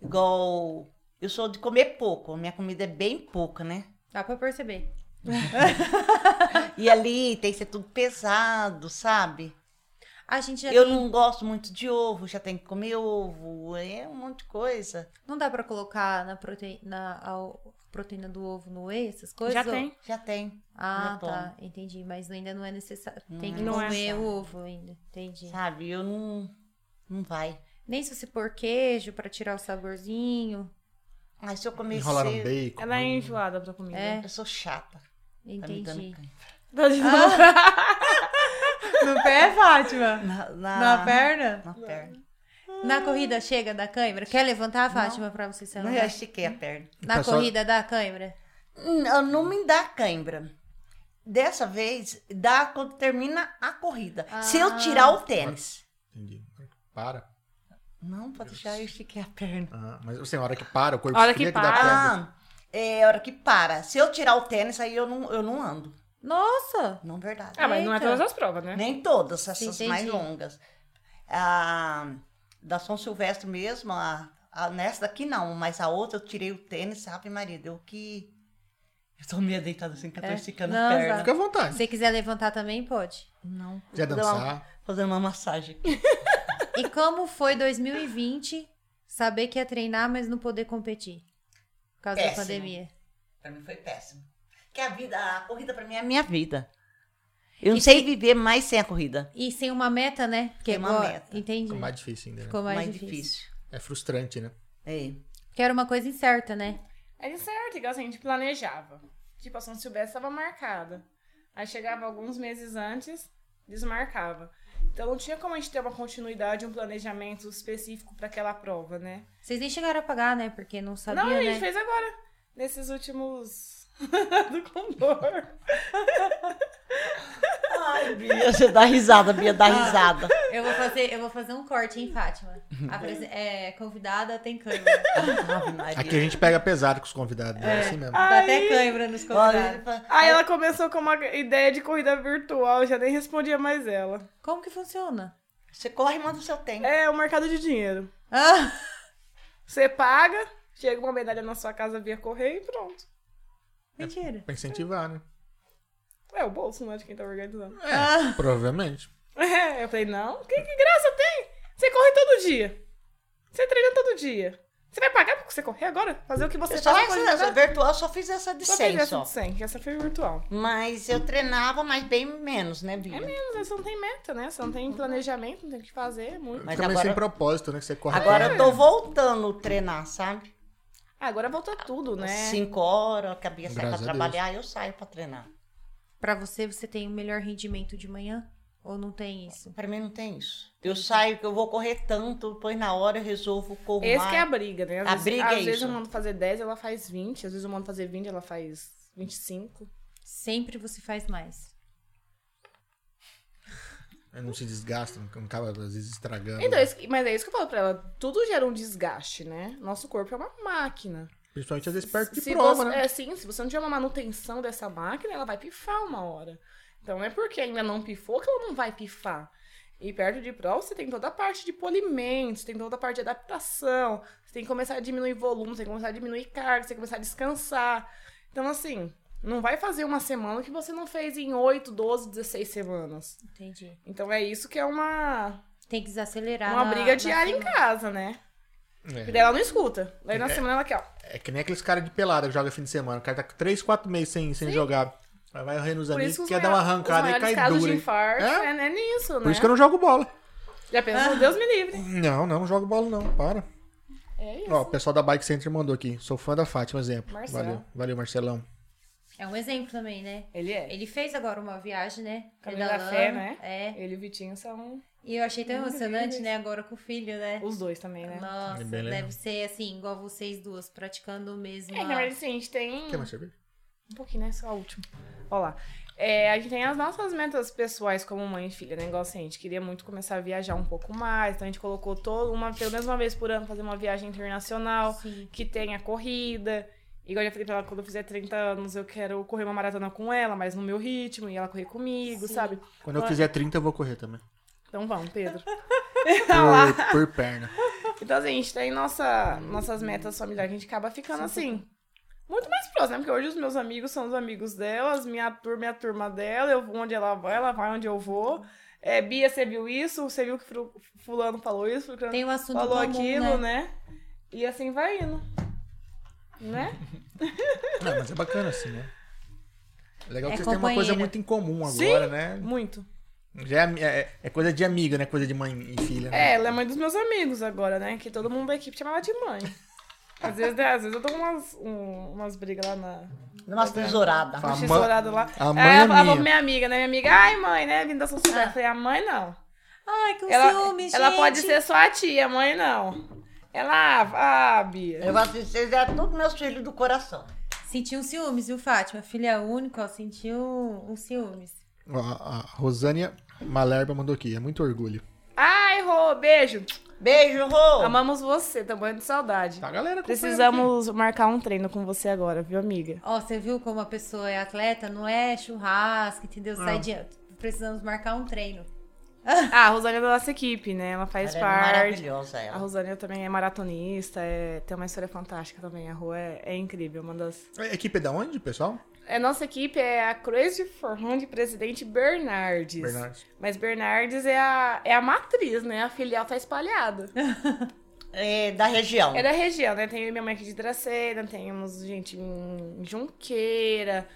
igual, eu sou de comer pouco, minha comida é bem pouca, né? Dá pra perceber. (laughs) E ali tem que ser tudo pesado, sabe? A gente já Eu tem... não gosto muito de ovo, já tem que comer ovo, é um monte de coisa. Não dá pra colocar na proteína, proteína do ovo no whey, essas coisas? Já ou- tem. Já tem. Ah, Já tá. Entendi. Mas ainda não é necessário. Tem que Não comer é o ovo ainda. Entendi. Sabe? Eu não. Não vai. Nem se você pôr queijo pra tirar o saborzinho. Mas se eu comer Enrolaram cedo, bacon. Ela é enjoada pra comida. É. eu sou chata. Tá me dando Entendi. (laughs) cãibra. Tá de novo. No pé, Fátima? Na, na, Na perna? Na perna. Na corrida chega da cãibra? Quer levantar, Fátima, pra você se Não, eu estiquei a perna. Na Pessoal- corrida dá cãibra? Não, não me dá cãibra. Dessa vez, dá quando termina a corrida. Se eu tirar o tênis. Entendi. Para. Não, pode deixar, eu estiquei a perna. Ah, mas assim, a hora que para, o corpo A hora que dá para. Ah, é a hora que para. Se eu tirar o tênis, aí eu não, eu não ando. Nossa! Não, verdade. Ah, mas não é Eita. todas as provas, né? Nem todas, essas Entendi. mais longas. A, da São Silvestre mesmo, a, a, nessa daqui não, mas a outra eu tirei o tênis, sabe, marido? Eu que. Eu tô meio deitada assim, que eu tô É. esticando Não, a perna. Fica à Se vontade. você quiser levantar também, pode. Não. Quer dar uma- dançar? Fazendo uma massagem. (laughs) E como foi 2020 saber que ia treinar, mas não poder competir? Por causa da Péssimo. pandemia. Pra mim foi péssimo. Porque a vida, a corrida pra mim é a minha vida. Eu não E sei se- viver mais sem a corrida. E sem uma meta, né? Porque Sem uma igual- meta. Entendi. Ficou mais difícil ainda. né? Ficou mais, mais difícil. difícil. É frustrante, né? É. Porque era uma coisa incerta, né? É de certo, igual assim, a gente planejava. Tipo, a São Silvestre estava marcada. Aí chegava alguns meses antes, desmarcava. Então não tinha como a gente ter uma continuidade, um planejamento específico para aquela prova, né? Vocês nem chegaram a pagar, né? Porque não sabia, não, a gente né? fez agora. Nesses últimos. (laughs) do Condor. Ai, Bia, você dá risada, Bia, dá Ah. risada. Eu vou fazer, eu vou fazer um corte, hein, Fátima? A é, convidada tem câimbra. Aqui a gente pega pesado com os convidados, né? assim mesmo. Dá até câimbra nos convidados. Aí ela começou com uma ideia de corrida virtual, eu já nem respondia mais ela. Como que funciona? Você corre e manda o seu tempo. É o mercado de dinheiro. Ah, Você paga, chega uma medalha na sua casa via correio e pronto. Mentira. Pra incentivar, né? É o bolso, né, de quem tá organizando. É, Ah. provavelmente. (laughs) É, eu falei, não, que, que graça tem? Você corre todo dia. Você treina todo dia. Você vai pagar pra você correr agora? Fazer o que você Eu só faz essa, virtual, só fiz essa de Só 100 fez essa só. de 100, que essa foi virtual. Mas eu treinava, mas bem menos, né, Bia? É menos, você não tem meta, né? Você não tem planejamento, não tem o que fazer, é muito. Mas meio agora- sem propósito, né? Que você corre Agora eu tô voltando a treinar, sabe? Ah, agora voltou tudo, né? 5 horas, a Bia sai pra trabalhar, eu saio pra treinar. Pra você, você tem o melhor rendimento de manhã? Ou não tem isso? Pra mim não tem isso. Eu saio que eu vou correr tanto, depois na hora eu resolvo correr Esse que é a briga, né? Às A vezes, briga às é vezes isso. eu mando fazer 10, ela faz 20. Às vezes eu mando fazer 20, ela faz 25. Sempre você faz mais. Não se desgasta, não acaba às vezes estragando. Então, isso- mas é isso que eu falo pra ela. Tudo gera um desgaste, né? Nosso corpo é uma máquina. Principalmente às vezes perto de se prova, você, né? É sim, se você não tiver uma manutenção dessa máquina, ela vai pifar uma hora. Então não é porque ainda não pifou que ela não vai pifar. E perto de prova, você tem toda a parte de polimentos, tem toda a parte de adaptação. Você tem que começar a diminuir volume, você tem que começar a diminuir carga, você tem que começar a descansar. Então, assim, não vai fazer uma semana que você não fez em 8, 12, 16 semanas. Entendi. Então é isso que é uma, Tem que desacelerar. uma na- briga na diária em casa, né? E É. daí ela não escuta. Daí na É. semana ela quer, ó. É que nem aqueles caras de pelada que joga fim de semana. O cara tá com 3, 4 meses sem, sem jogar. Aí vai arranhando os Por amigos, quer dar uma arrancada e cai casos duro. de infarto É? é, é nisso, né? Por isso que eu não jogo bola. Já pensou? Deus me livre. Não, não, não jogo bola não, para. É isso. Ó, o pessoal da Bike Center mandou aqui. Sou fã da Fátima, exemplo. Marcelo. Valeu, valeu, Marcelão. É um exemplo também, né? Ele é. Ele fez agora uma viagem, né? Caminho da Pedalando. Fé, né? É. Ele e o Vitinho são E eu achei tão emocionante, né? Agora com o filho, né? os dois também, né? Nossa, É deve ser assim, igual vocês duas, praticando o mesmo. É, na verdade, assim, a gente tem. Quer mais cerveja? Um pouquinho, né? Só a última. Olha lá. É, a gente tem as nossas metas pessoais como mãe e filha, né? Igual assim, a gente queria muito começar a viajar um pouco mais, então a gente colocou todo uma, pelo menos uma vez por ano, fazer uma viagem internacional, Sim. que tenha corrida. Igual eu já falei pra ela, quando eu fizer 30 anos, eu quero correr uma maratona com ela, mas no meu ritmo, e ela correr comigo, Sim. sabe? Quando eu Ué. fizer 30, eu vou correr também. Então vamos, Pedro. (laughs) Por, por perna. Então, assim, a gente tem nossa, nossas metas familiares, a gente acaba ficando assim. Muito mais próximo, né? Porque hoje os meus amigos são os amigos delas, minha turma é a turma dela, eu vou onde ela vai, ela vai onde eu vou. É, Bia, você viu isso? Você viu que fulano falou isso? Fulano Tem um assunto falou comum, aquilo, né? né? E assim vai indo. Né? (laughs) Não, mas é bacana assim, né? É legal que É vocês têm uma coisa muito em comum Sim. agora, né? Muito. Já é, é- é coisa de amiga, né? Coisa de mãe e filha. né? É, ela é mãe dos meus amigos agora, né? Que todo mundo da equipe chamava de mãe. Às vezes, né, às vezes eu dou umas, um- umas brigas lá na. Umas tesouradas. Fala, Uma mãe- tesourada lá. a mãe Aí é ela falava minha. pra minha amiga, né? Minha amiga, ai mãe, né? Vindo da São Silvestre. Eu falei, a mãe não. Ai, que Ela, ciúme, ela gente. pode ser sua tia, mãe não. Ela, ah, Bia. Eu acho que vocês é todos meus filhos do coração. Sentiu um ciúmes, viu, Fátima? Filha única, ó, sentiu um ciúmes. Ó, A, a Rosânia Malerba mandou aqui. É muito orgulho. Ai, Rô, beijo. Beijo, Rô! Amamos você, tamanho de saudade. Tá, galera? Precisamos marcar um treino com você agora, viu, amiga? Ó, você viu como a pessoa é atleta? Não é churrasco, entendeu? Sai Ah. de... Precisamos marcar um treino. Ah, a Rosânia é da nossa equipe, né? Ela faz Ela é parte. maravilhosa, A ela. Rosânia também é maratonista, é... tem uma história fantástica também. A Rô é, é incrível, uma das. A equipe é da onde, pessoal? A nossa equipe é a Crazy for de Presidente Bernardes. Bernardes. Mas Bernardes é a, é a matriz, né? A filial tá espalhada. (laughs) É da região. É da região, né? Tem minha mãe aqui de Dracena, temos gente em Junqueira.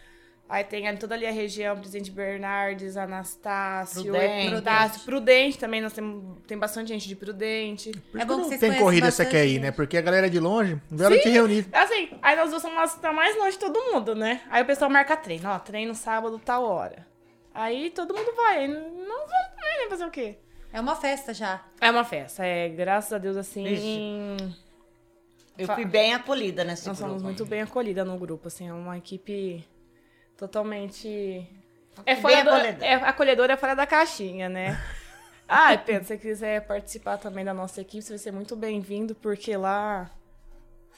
Aí tem ali toda ali a região, Presidente Bernardes, Anastácio, Prudente. Prudente. Prudente também, nós temos tem bastante gente de Prudente. Por É isso bom que que não vocês tem corrida quer ir, gente. né? Porque a galera é de longe, vela te reunir. Assim, aí nós duas somos que tá mais longe de todo mundo, né? Aí o pessoal marca treino, ó, treino sábado, tal hora. Aí todo mundo vai, aí não também, né? Fazer o quê? É uma festa já. É uma festa, é, graças a Deus, assim, Isso. Eu fui bem acolhida nesse nós grupo. somos muito bem acolhidas no grupo, assim, é uma equipe totalmente... É, fora do- acolhedora. é acolhedora fora da caixinha, né? (laughs) Ah, Pedro, se você quiser participar também da nossa equipe, você vai ser muito bem-vindo, porque lá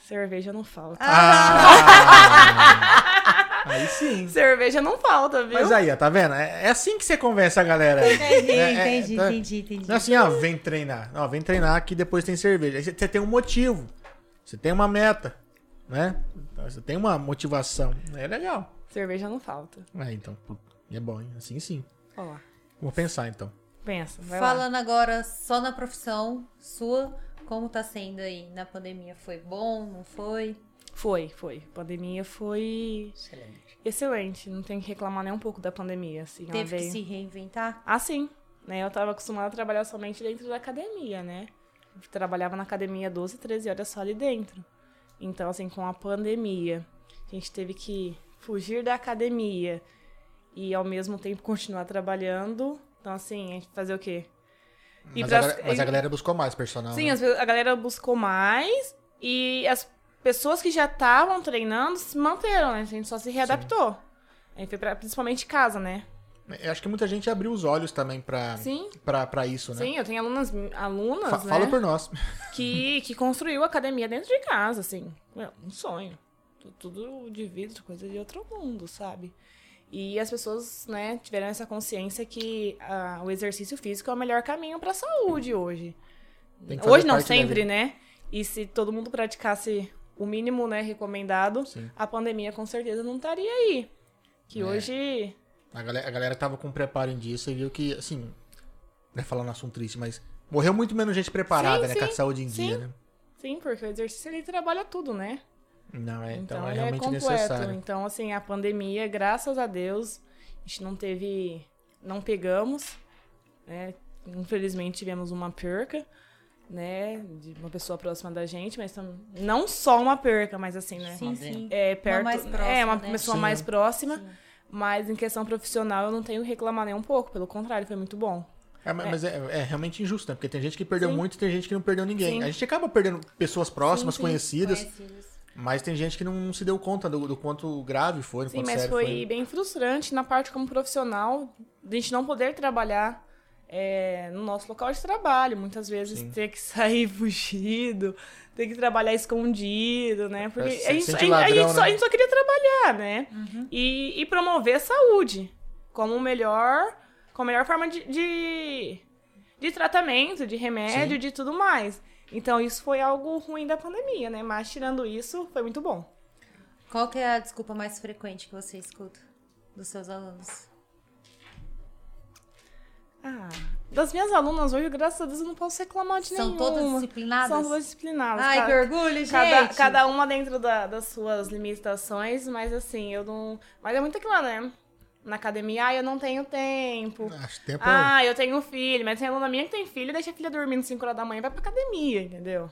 cerveja não falta. Ah! (laughs) aí sim. Cerveja não falta, viu? Mas aí, ó, tá vendo? É, é assim que você conversa a galera. Entendi, É, é, entendi, tá- entendi, entendi. Não é assim, ó, vem treinar. Não, vem treinar que depois tem cerveja. Aí você você tem um motivo. Você tem uma meta, né? Então, Você tem uma motivação. É legal. Cerveja não falta. É, então, é bom, hein? Assim sim. Ó lá. Vou pensar então. Pensa, vai lá. Falando agora só na profissão sua, como tá sendo aí na pandemia? Foi bom, não foi? Foi, foi. Pandemia foi Excelente. excelente. Não tem que reclamar nem um pouco da pandemia, assim. Teve que veio- se reinventar? Ah, sim. Né? Eu tava acostumada a trabalhar somente dentro da academia, né? Eu trabalhava na academia 12, 13 horas só ali dentro. Então, assim, com a pandemia, a gente teve que fugir da academia e ao mesmo tempo continuar trabalhando. Então, assim, a gente fazer o quê? Mas, pras- a, mas a galera buscou mais personal. Sim, né? a galera buscou mais e as pessoas que já estavam treinando se manteram, né? A gente só se readaptou. A gente foi pra, principalmente casa, né? Eu acho que muita gente abriu os olhos também pra, Sim. pra, pra isso, né? Sim, eu tenho alunas, alunas Fa- né? Fala por nós. que, que construiu a academia dentro de casa, assim. Meu, um sonho. Tu- Tudo de vidro, coisa de outro mundo, sabe? E as pessoas, né, tiveram essa consciência que ah, o exercício físico é o melhor caminho pra saúde hoje. Hoje não, sempre, né? E se todo mundo praticasse o mínimo, né, recomendado, Sim. a pandemia com certeza não estaria aí. Que É. hoje. A galera, a galera tava com preparo disso e viu que, assim, né, falando um assunto triste, mas morreu muito menos gente preparada, Sim, né? Com a sim, saúde em sim. dia, né? Sim, porque o exercício ele trabalha tudo, né? Não, é, então, Então, é é realmente completo. necessário. Então, assim, a pandemia, graças a Deus, a gente não teve. Não pegamos. Né? Infelizmente tivemos uma perca, né? De uma pessoa próxima da gente, mas tam- não só uma perca, mas assim, né? Sim, sim. É, perto, mais próxima, é, uma né? pessoa Sim. mais próxima. Sim. Mas em questão profissional, eu não tenho que reclamar nem um pouco. Pelo contrário, foi muito bom. É, mas mas é, é realmente injusto, né? Porque tem gente que perdeu Sim. muito e tem gente que não perdeu ninguém. Sim. A gente acaba perdendo pessoas próximas, Sim, sim. conhecidas, Conhecidos. Mas tem gente que não se deu conta do, do quanto grave foi, do Sim, quanto mas sério foi, foi. bem frustrante na parte como profissional, de a gente não poder trabalhar é, no nosso local de trabalho. Muitas vezes Sim. ter que (laughs) sair fugido, ter que trabalhar escondido, né? Porque É, a gente, a gente- a ladrão, gente só, né? a gente só queria trabalhar, né? E, e promover a saúde como o melhor, como a melhor forma de, de, de tratamento, de remédio, Sim. de tudo mais. Então isso foi algo ruim da pandemia, né? Mas tirando isso, foi muito bom. Qual que é a desculpa mais frequente que você escuta dos seus alunos? Ah, das minhas alunas hoje, graças a Deus, eu não posso reclamar de São nenhuma. todas disciplinadas? São todas disciplinadas. Ai, Ca- que orgulho, gente. Cada, cada uma dentro da- das suas limitações, mas assim, eu não. Mas é muito aquilo, né? Na academia, ah, eu não tenho tempo. Acho que tempo Ah, eu tenho filho, mas tem aluna minha que tem filho, deixa a filha dormindo 5 horas da manhã e vai pra academia, entendeu?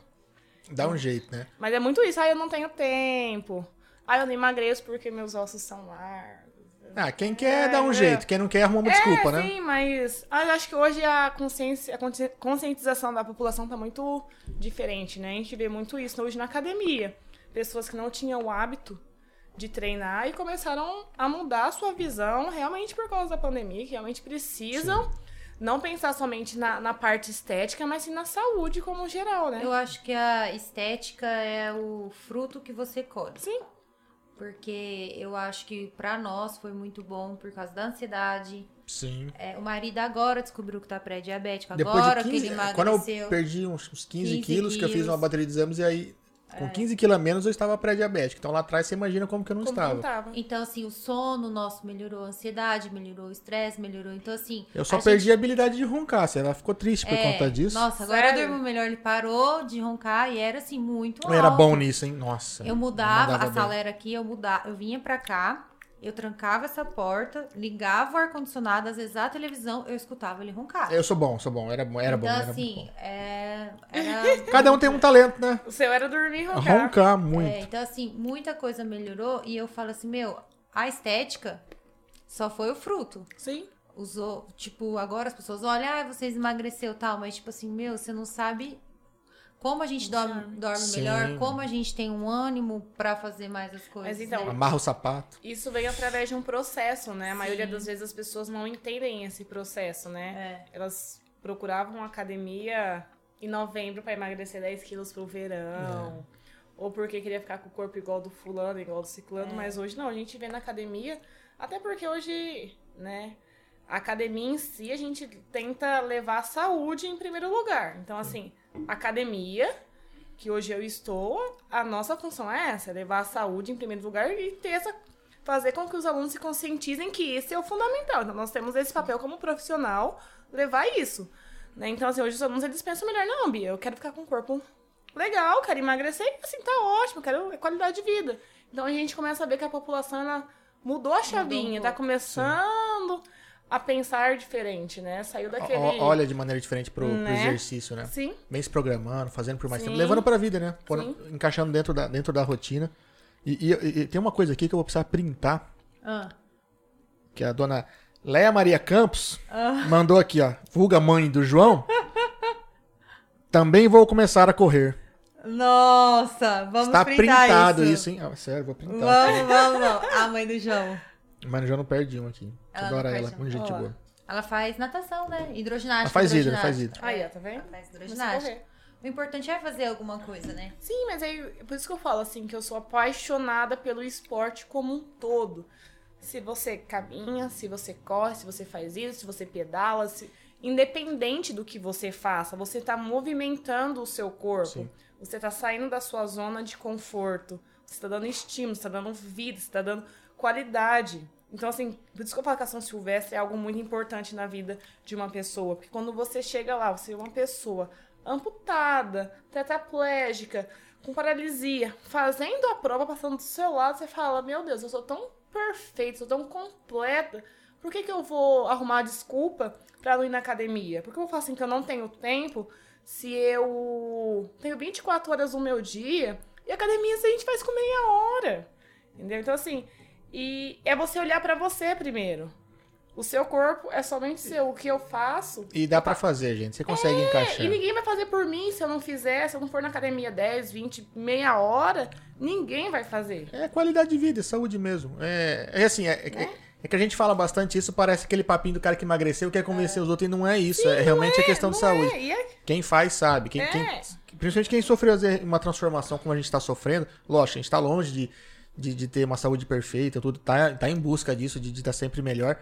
dá um jeito, né? Mas é muito isso, ah, eu não tenho tempo. Ah, eu não emagreço porque meus ossos são largos. Ah, quem quer É, dá um jeito, quem não quer arruma uma desculpa, é, né? Sim, mas ah, eu acho que hoje a consciência, a consci- conscientização da população tá muito diferente, né? A gente vê muito isso hoje na academia. Pessoas que não tinham o hábito de treinar e começaram a mudar a sua visão realmente por causa da pandemia, que realmente precisam não pensar somente na, na parte estética, mas sim na saúde como geral, né? Eu acho que a estética é o fruto que você colhe. Sim. Porque eu acho que pra nós foi muito bom por causa da ansiedade. Sim. É, o marido agora descobriu que tá pré-diabético, Depois agora de que 15, ele quando emagreceu. eu perdi uns, uns 15, 15 quilos, que eu fiz quilos. uma bateria de exames e aí com 15 quilos a menos eu estava pré-diabético. Então lá atrás você imagina como que eu não Como estava. não tava. Então, assim, o sono nosso melhorou, a ansiedade melhorou, o estresse melhorou. Então, assim. Eu só a perdi gente- a habilidade de roncar. Você ela ficou triste por É, conta disso. Nossa, agora Sério? eu durmo melhor. Ele parou de roncar e era, assim, muito eu era alto. bom nisso, hein? Nossa. Eu mudava, mandava a sala bem. era aqui, eu mudava, eu vinha pra cá, eu trancava essa porta, ligava o ar-condicionado, às vezes a televisão, eu escutava ele roncar. Eu sou bom, sou bom. Era, era bom, então, era assim, bom. é, era (laughs) Cada um tem um talento, né? O seu era dormir e roncar. Roncar muito. É, então, assim, muita coisa melhorou e eu falo assim, meu, a estética só foi o fruto. Sim. Usou, tipo, agora as pessoas olham, ah, vocês emagreceu tal, mas tipo assim, meu, você não sabe como a gente dorme, dorme Sim. melhor, como a gente tem um ânimo pra fazer mais as coisas. Mas então, né? Amarra o sapato. Isso veio através de um processo, né? A maioria Sim. das vezes as pessoas não entendem esse processo, né? É. Elas procuravam uma academia em novembro pra emagrecer 10 quilos pro verão. Ou porque queria ficar com o corpo igual do fulano, igual do ciclano. Mas hoje não, a gente vê na academia. Até porque hoje, né? A academia em si, a gente tenta levar a saúde em primeiro lugar. Então, assim, academia, que hoje eu estou, a nossa função é essa, é levar a saúde em primeiro lugar e ter essa fazer com que os alunos se conscientizem que esse é o fundamental. Então, nós temos esse papel como profissional, levar isso. né? Então, assim, hoje os alunos eles pensam melhor, não, Bia, eu quero ficar com o corpo legal, quero emagrecer, assim, tá ótimo, quero qualidade de vida. Então, a gente começa a ver que a população ela mudou a chavinha, tá pouco. começando a pensar diferente, né? Saiu daquele... O- Olha de maneira diferente pro, pro Né? exercício, né? Sim, Bem se programando, fazendo por mais Sim. tempo, levando pra vida, né? Sim. encaixando dentro da, dentro da rotina. E, e- e tem uma coisa aqui que eu vou precisar printar, Ah. que a dona Leia Maria Campos mandou aqui, ó. Vulga mãe do João. (laughs) Também vou começar a correr. Nossa, vamos Está printar printado isso. isso, hein? Ah, sério, vou printar. Vamos, vamos, vamos. A mãe do João. Mas já não perdi um aqui. Ela Adora não ela, perde um. muito gente boa. Ela faz natação, né? Hidroginástica. Ela faz hidro, faz hidro. Aí, ó, tá vendo? Ela faz hidroginástica. O importante é fazer alguma coisa, né? Sim, mas aí, por isso que eu falo assim, que eu sou apaixonada pelo esporte como um todo. Se você caminha, se você corre, se você faz isso, se você pedala, se... independente do que você faça, você tá movimentando o seu corpo. Sim. Você tá saindo da sua zona de conforto. Você tá dando estímulo, você tá dando vida, você tá dando qualidade. Então, assim, por isso que eu falo que a São Silvestre é algo muito importante na vida de uma pessoa. Porque quando você chega lá, você é uma pessoa amputada, tetraplégica, com paralisia, fazendo a prova, passando do seu lado, você fala, meu Deus, eu sou tão perfeita, sou tão completa, por que, que eu vou arrumar desculpa pra não ir na academia? Por que eu vou falar assim que eu não tenho tempo se eu tenho 24 horas no meu dia e a academia a gente faz com meia hora? Entendeu? Então, assim, e é você olhar pra você primeiro. O seu corpo é somente seu. O que eu faço E dá pra fazer, gente. Você consegue encaixar. é, e ninguém vai fazer por mim se eu não fizer, se eu não for na academia 10, 20, meia hora, ninguém vai fazer. É qualidade de vida, é saúde mesmo. É, é assim, é, é- é que a gente fala bastante isso, parece aquele papinho do cara que emagreceu, quer convencer os outros, e não é isso. é realmente a questão de saúde. é, e é- Quem faz sabe. Quem, É. quem- principalmente quem sofreu uma transformação como a gente está sofrendo. Lógico, a gente está longe de, de, de ter uma saúde perfeita, tudo tá, tá em busca disso, de estar sempre melhor.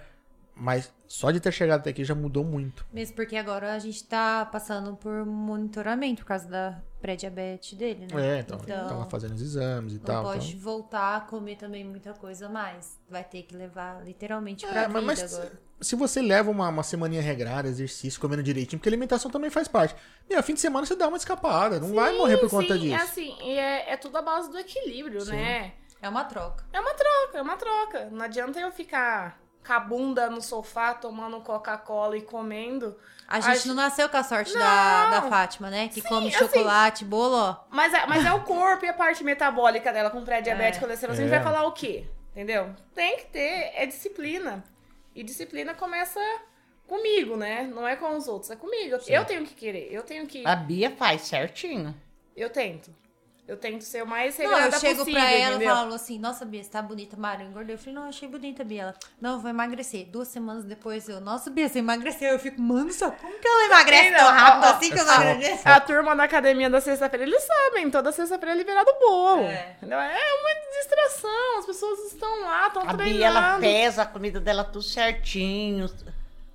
Mas só de ter chegado até aqui já mudou muito. Mesmo porque agora a gente tá passando por monitoramento por causa da pré-diabetes dele, né? É, então, tava fazendo os exames e Não tal. pode então- voltar a comer também muita coisa mais. Vai ter que levar literalmente É, pra mas, vida mas agora. se você leva uma, uma semaninha regrada, exercício, comendo direitinho, porque alimentação também faz parte. Meu, fim de semana você dá uma escapada, não vai morrer por conta Sim, disso. É assim, e é, é tudo a base do equilíbrio, Sim. né? É uma troca. É uma troca, é uma troca. Não adianta eu ficar com a bunda no sofá, tomando Coca-Cola e comendo. A gente não nasceu com a sorte da, da. Fátima, né? Que come assim- chocolate, bolo, ó. Mas é, mas é o corpo e a parte metabólica dela com pré-diabetes, É. colesterol. A É. gente vai falar o quê? Entendeu? Tem que ter, é disciplina. E disciplina começa comigo, né? Não é com os outros, é comigo. Eu- Eu tenho que querer, eu tenho que. A Bia faz certinho. Eu tento. Eu tento ser o mais Não, regrada eu chego possível, pra ela e falo assim, nossa, Bia, você tá bonita, Mara, eu engordei. Eu falei, não, achei bonita, Bia. Ela, não, eu vou emagrecer. Duas semanas depois, eu, nossa, Bia, você emagreceu. Eu fico, mano, só como que ela emagrece Não, tão rápido ó, ó, assim que eu não emagreço? A turma da academia da sexta-feira, eles sabem, toda sexta-feira é liberado bolo. É. É uma distração, as pessoas estão lá, estão A treinando. Bia, ela pesa a comida dela tudo certinho,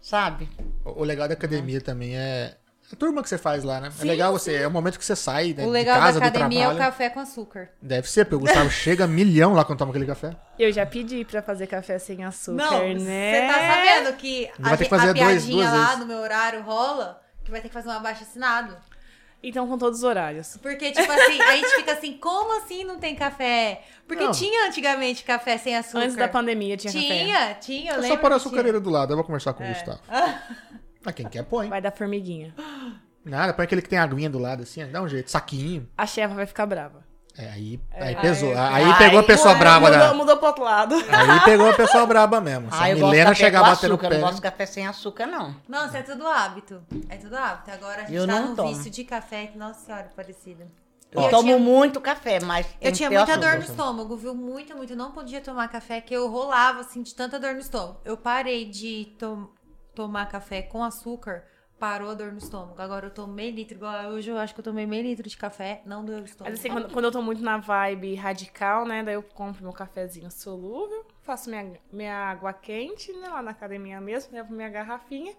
sabe? O o legal da academia também é a turma que você faz lá, né? é legal você, é o momento que você sai né, O legal de casa, da academia é o café com açúcar. Deve ser, porque o Gustavo (laughs) chega milhão lá quando toma aquele café. Eu já pedi pra fazer café sem açúcar, Não, né? você tá sabendo que Vai a, ter que a dois- piadinha duas lá vezes. no meu horário rola, que vai ter que fazer um abaixo assinado. Então, com todos os horários. Porque, tipo assim, a gente fica assim, como assim não tem café? Porque Não. tinha antigamente café sem açúcar. Antes da pandemia tinha, café. Tinha, tinha, eu É só pôr a açucareira do lado, eu vou conversar É. com o Gustavo. (laughs) Ah, quem quer, põe. Vai dar formiguinha. Nada, põe aquele que tem aguinha do lado, assim, dá um jeito, saquinho. A chefa vai ficar brava. É, aí, aí pesou. Aí, Ai, pegou a pessoa ué, braba mudou, da... mudou pro outro lado. Aí (laughs) pegou a pessoa braba mesmo. Se Ah, a eu gosto de Milena chegar batendo pé... eu não gosto de café sem açúcar, não. Nossa, é tudo hábito. É tudo hábito. Agora a gente Eu tá tomo. vício de café que, nossa senhora, parecida. Eu, Eu tomo tinha- muito café, mas Eu tinha muita açúcar. dor no estômago, viu? Muita, muita. Eu não podia tomar café, que eu rolava, assim, de tanta dor no estômago. Eu parei de to- tomar café com açúcar, parou a dor no estômago. Agora eu tomo meio litro, igual hoje eu acho que eu tomei meio litro de café, não doeu o estômago. Mas assim, quando, quando eu tô muito na vibe radical, né? Daí eu compro meu cafezinho solúvel, faço minha, minha água quente, né? Lá na academia mesmo, levo minha garrafinha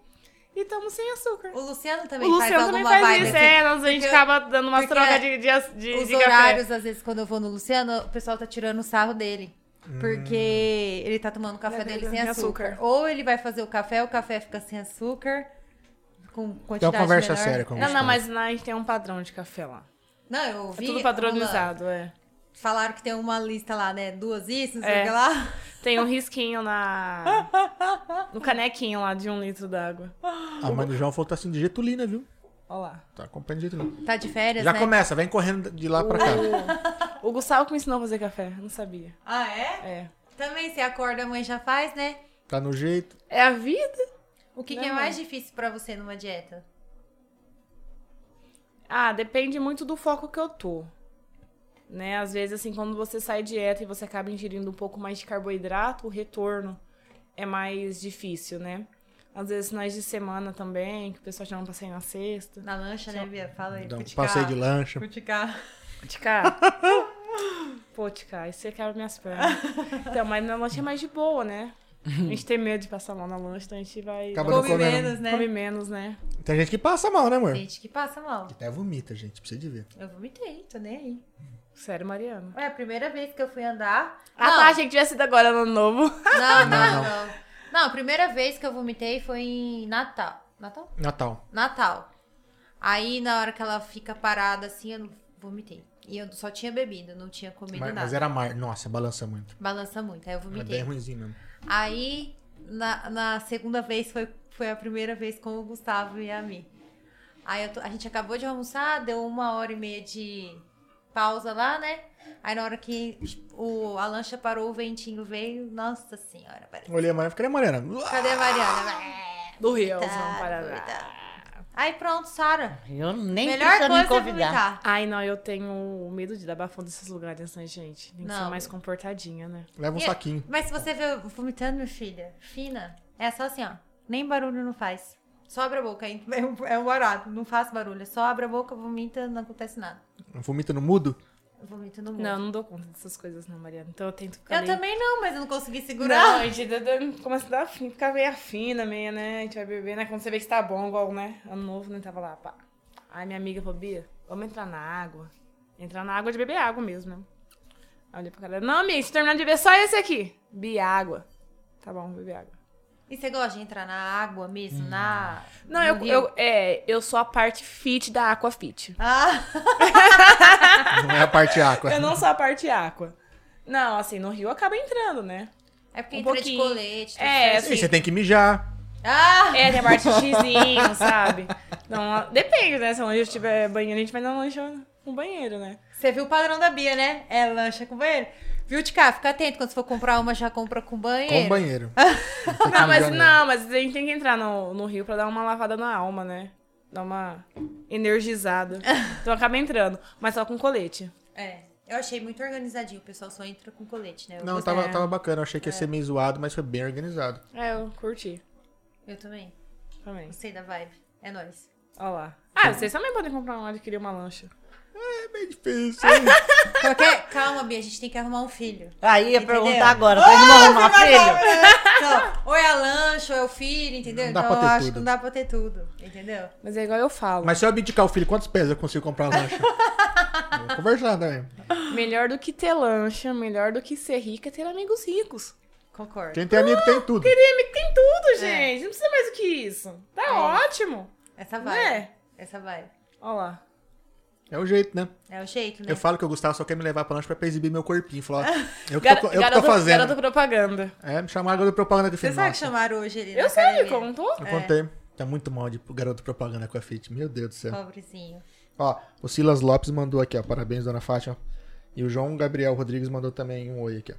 e tomo sem açúcar. O Luciano O também faz Luciano também alguma faz vibe isso, é, a gente Porque- acaba dando umas trocas de, de, de, Os de café. horários, às vezes, quando eu vou no Luciano, o pessoal tá tirando o sarro dele. Porque ele tá tomando o café Sem dele sem açúcar. açúcar. Ou ele vai fazer o café, o café fica sem açúcar. Com quantidade uma conversa menor. séria com o Não, não, mas lá a gente tem um padrão de café lá. Não, eu É ouvi. tudo padronizado, é. Falaram que tem uma lista lá, né? Duas isso, não sei É. o que lá. Tem um (laughs) risquinho na. (laughs) no canequinho lá de um litro d'água. A mãe do João falou que tá assim de getulina, viu? Olha lá. Tá acompanhando de getulina. Tá de férias, Já né? começa, vem correndo de lá pra cá. O Gustavo que me ensinou a fazer café, eu não sabia. Ah, é? É. Também, você acorda, a mãe já faz, né? Tá no jeito. É a vida? O que, Não, que é mais difícil pra você numa dieta? Ah, depende muito do foco que eu tô. Né? Às vezes, assim, quando você sai dieta e você acaba ingerindo um pouco mais de carboidrato, o retorno é mais difícil, né? Às vezes, finais de semana também, que o pessoal chama pra sair na sexta. Na lancha, né, Bia? Fala aí. Dá um criticar. passeio de lancha. Criticar. Tica. (laughs) Pô, Tica, isso você quebra minhas pernas. Então, mas na lanche é mais de boa, né? A gente tem medo de passar mal na lanche, então a gente vai. Acaba não Come comendo. menos, né? Come menos, né? Tem gente que passa mal, né, amor? Gente que passa mal. Até vomita, gente. Precisa de ver. Eu vomitei, tô nem aí. Sério, Mariana. É a primeira vez que eu fui andar. Ah, não, tá, achei que tivesse sido agora no ano novo. Não, não, Não, não. Não, a primeira vez que eu vomitei foi em Natal. Natal? Natal. Natal. Aí, na hora que ela fica parada assim, eu vomitei. E eu só tinha bebido, não tinha comido Mas, nada. mas era mar. Nossa, balança muito. Balança muito, aí eu É vomitei. bem ruimzinho mesmo. Aí, na, na segunda vez, foi, foi a primeira vez com o Gustavo e a Mi. Aí tô- a gente acabou de almoçar, deu uma hora e meia de pausa lá, né? Aí na hora que o, a lancha parou, o ventinho veio. Nossa senhora, parece. Olhei a Mariana e falei, Mariana. Cadê a Mariana? Do Rio, Tá, São Paraná. doida. Aí pronto, Sara. Eu nem Melhor coisa é convidar. vomitar. Ai, não, eu tenho medo de dar bafão desses lugares, né, gente? Tem que Não. ser mais comportadinha, né? Leva um E- saquinho. Mas se você vê vomitando, minha filha, fina, é só assim, ó. Nem barulho não faz. Só abre a boca, hein? (laughs) é um, é um barato. Não faz barulho. É só abre a boca, vomita, não acontece nada. Vomita no mudo? Eu vomito no mundo. Não, eu não dou conta dessas coisas, não, Mariana. Então eu tento ficar Eu meio... também não, mas eu não consegui Não, segurar. a gente dá- começa a dar afim, ficar meio afina, meio, né? A gente vai beber, né? Quando você vê que tá bom, igual, né? Ano novo, né? Tava lá, pá. Aí minha amiga falou, Bia, vamos entrar na água. Entrar na água de beber água mesmo, né? Aí eu olhei pra cara, não, amiga, se terminar de beber só esse aqui. Bia, água. Tá bom, beber água. E você gosta de entrar na água mesmo? Na. Não, eu, rio? eu, é, eu sou a parte fit da Aquafit. Ah, (laughs) Não é a parte aqua. Eu não sou a parte aqua. Não, assim, no rio acaba entrando, né? é porque Um entra de pouquinho. colete. tudo É, certo. Sim, você tem que mijar. Ah! É, tem a parte (laughs) xizinho, sabe? Então, depende, né? Se onde tiver banheiro, a gente vai na lancha com banheiro, né? Você viu o padrão da Bia, né? É lancha com banheiro. Viu, Tica? Fica atento. Quando você for comprar uma, já compra com banheiro. Com banheiro. (laughs) Não, mas não, mas a gente tem que entrar no, no rio pra dar uma lavada na alma, né? Dar uma energizada. (laughs) Então acaba entrando, mas só com colete. É. Eu achei muito organizadinho. O pessoal só entra com colete, né? Eu Não, gostei. tava, tava bacana. Eu achei que ia ser meio zoado, mas foi bem organizado. É, eu curti Eu também. também. Gostei da vibe. É nóis. Olha lá. Ah, vocês também podem comprar uma, adquirir uma lancha. É bem difícil. hein? (laughs) Qualquer... Calma, Bia. A gente tem que arrumar um filho. Aí ia Entendeu? perguntar agora, tem como arrumar filho? Então, (laughs) ou é a lancha, ou é o filho, entendeu? Não dá então pra ter eu acho tudo. que não dá pra ter tudo. Entendeu? Mas é igual eu falo. mas se eu abdicar o filho, quantos pés eu consigo comprar uma lancha? (laughs) Vou conversar também. Melhor do que ter lancha, melhor do que ser rica é ter amigos ricos. Concordo. Quem tem amigo tem tudo. Ter amigo tem tudo, gente. Não precisa mais do que isso. Tá É. ótimo. Essa vibe. Né? Essa vibe. Olha lá. É o jeito, né? É o jeito, né? Eu falo que o Gustavo só quer me levar pra lanche pra exibir meu corpinho. Falar, ó, (laughs) eu que Gar- tô, eu que tô garoto, fazendo. garoto propaganda. É, me chamaram de propaganda que Você sabe que chamaram hoje ele Eu sei, academia? contou? eu contei. Tá muito mal de garoto propaganda com a Fit. Meu Deus do céu. Pobrezinho. Ó, o Silas Lopes mandou aqui, ó. Parabéns, dona Fátima. E o João Gabriel Rodrigues mandou também um oi aqui, ó.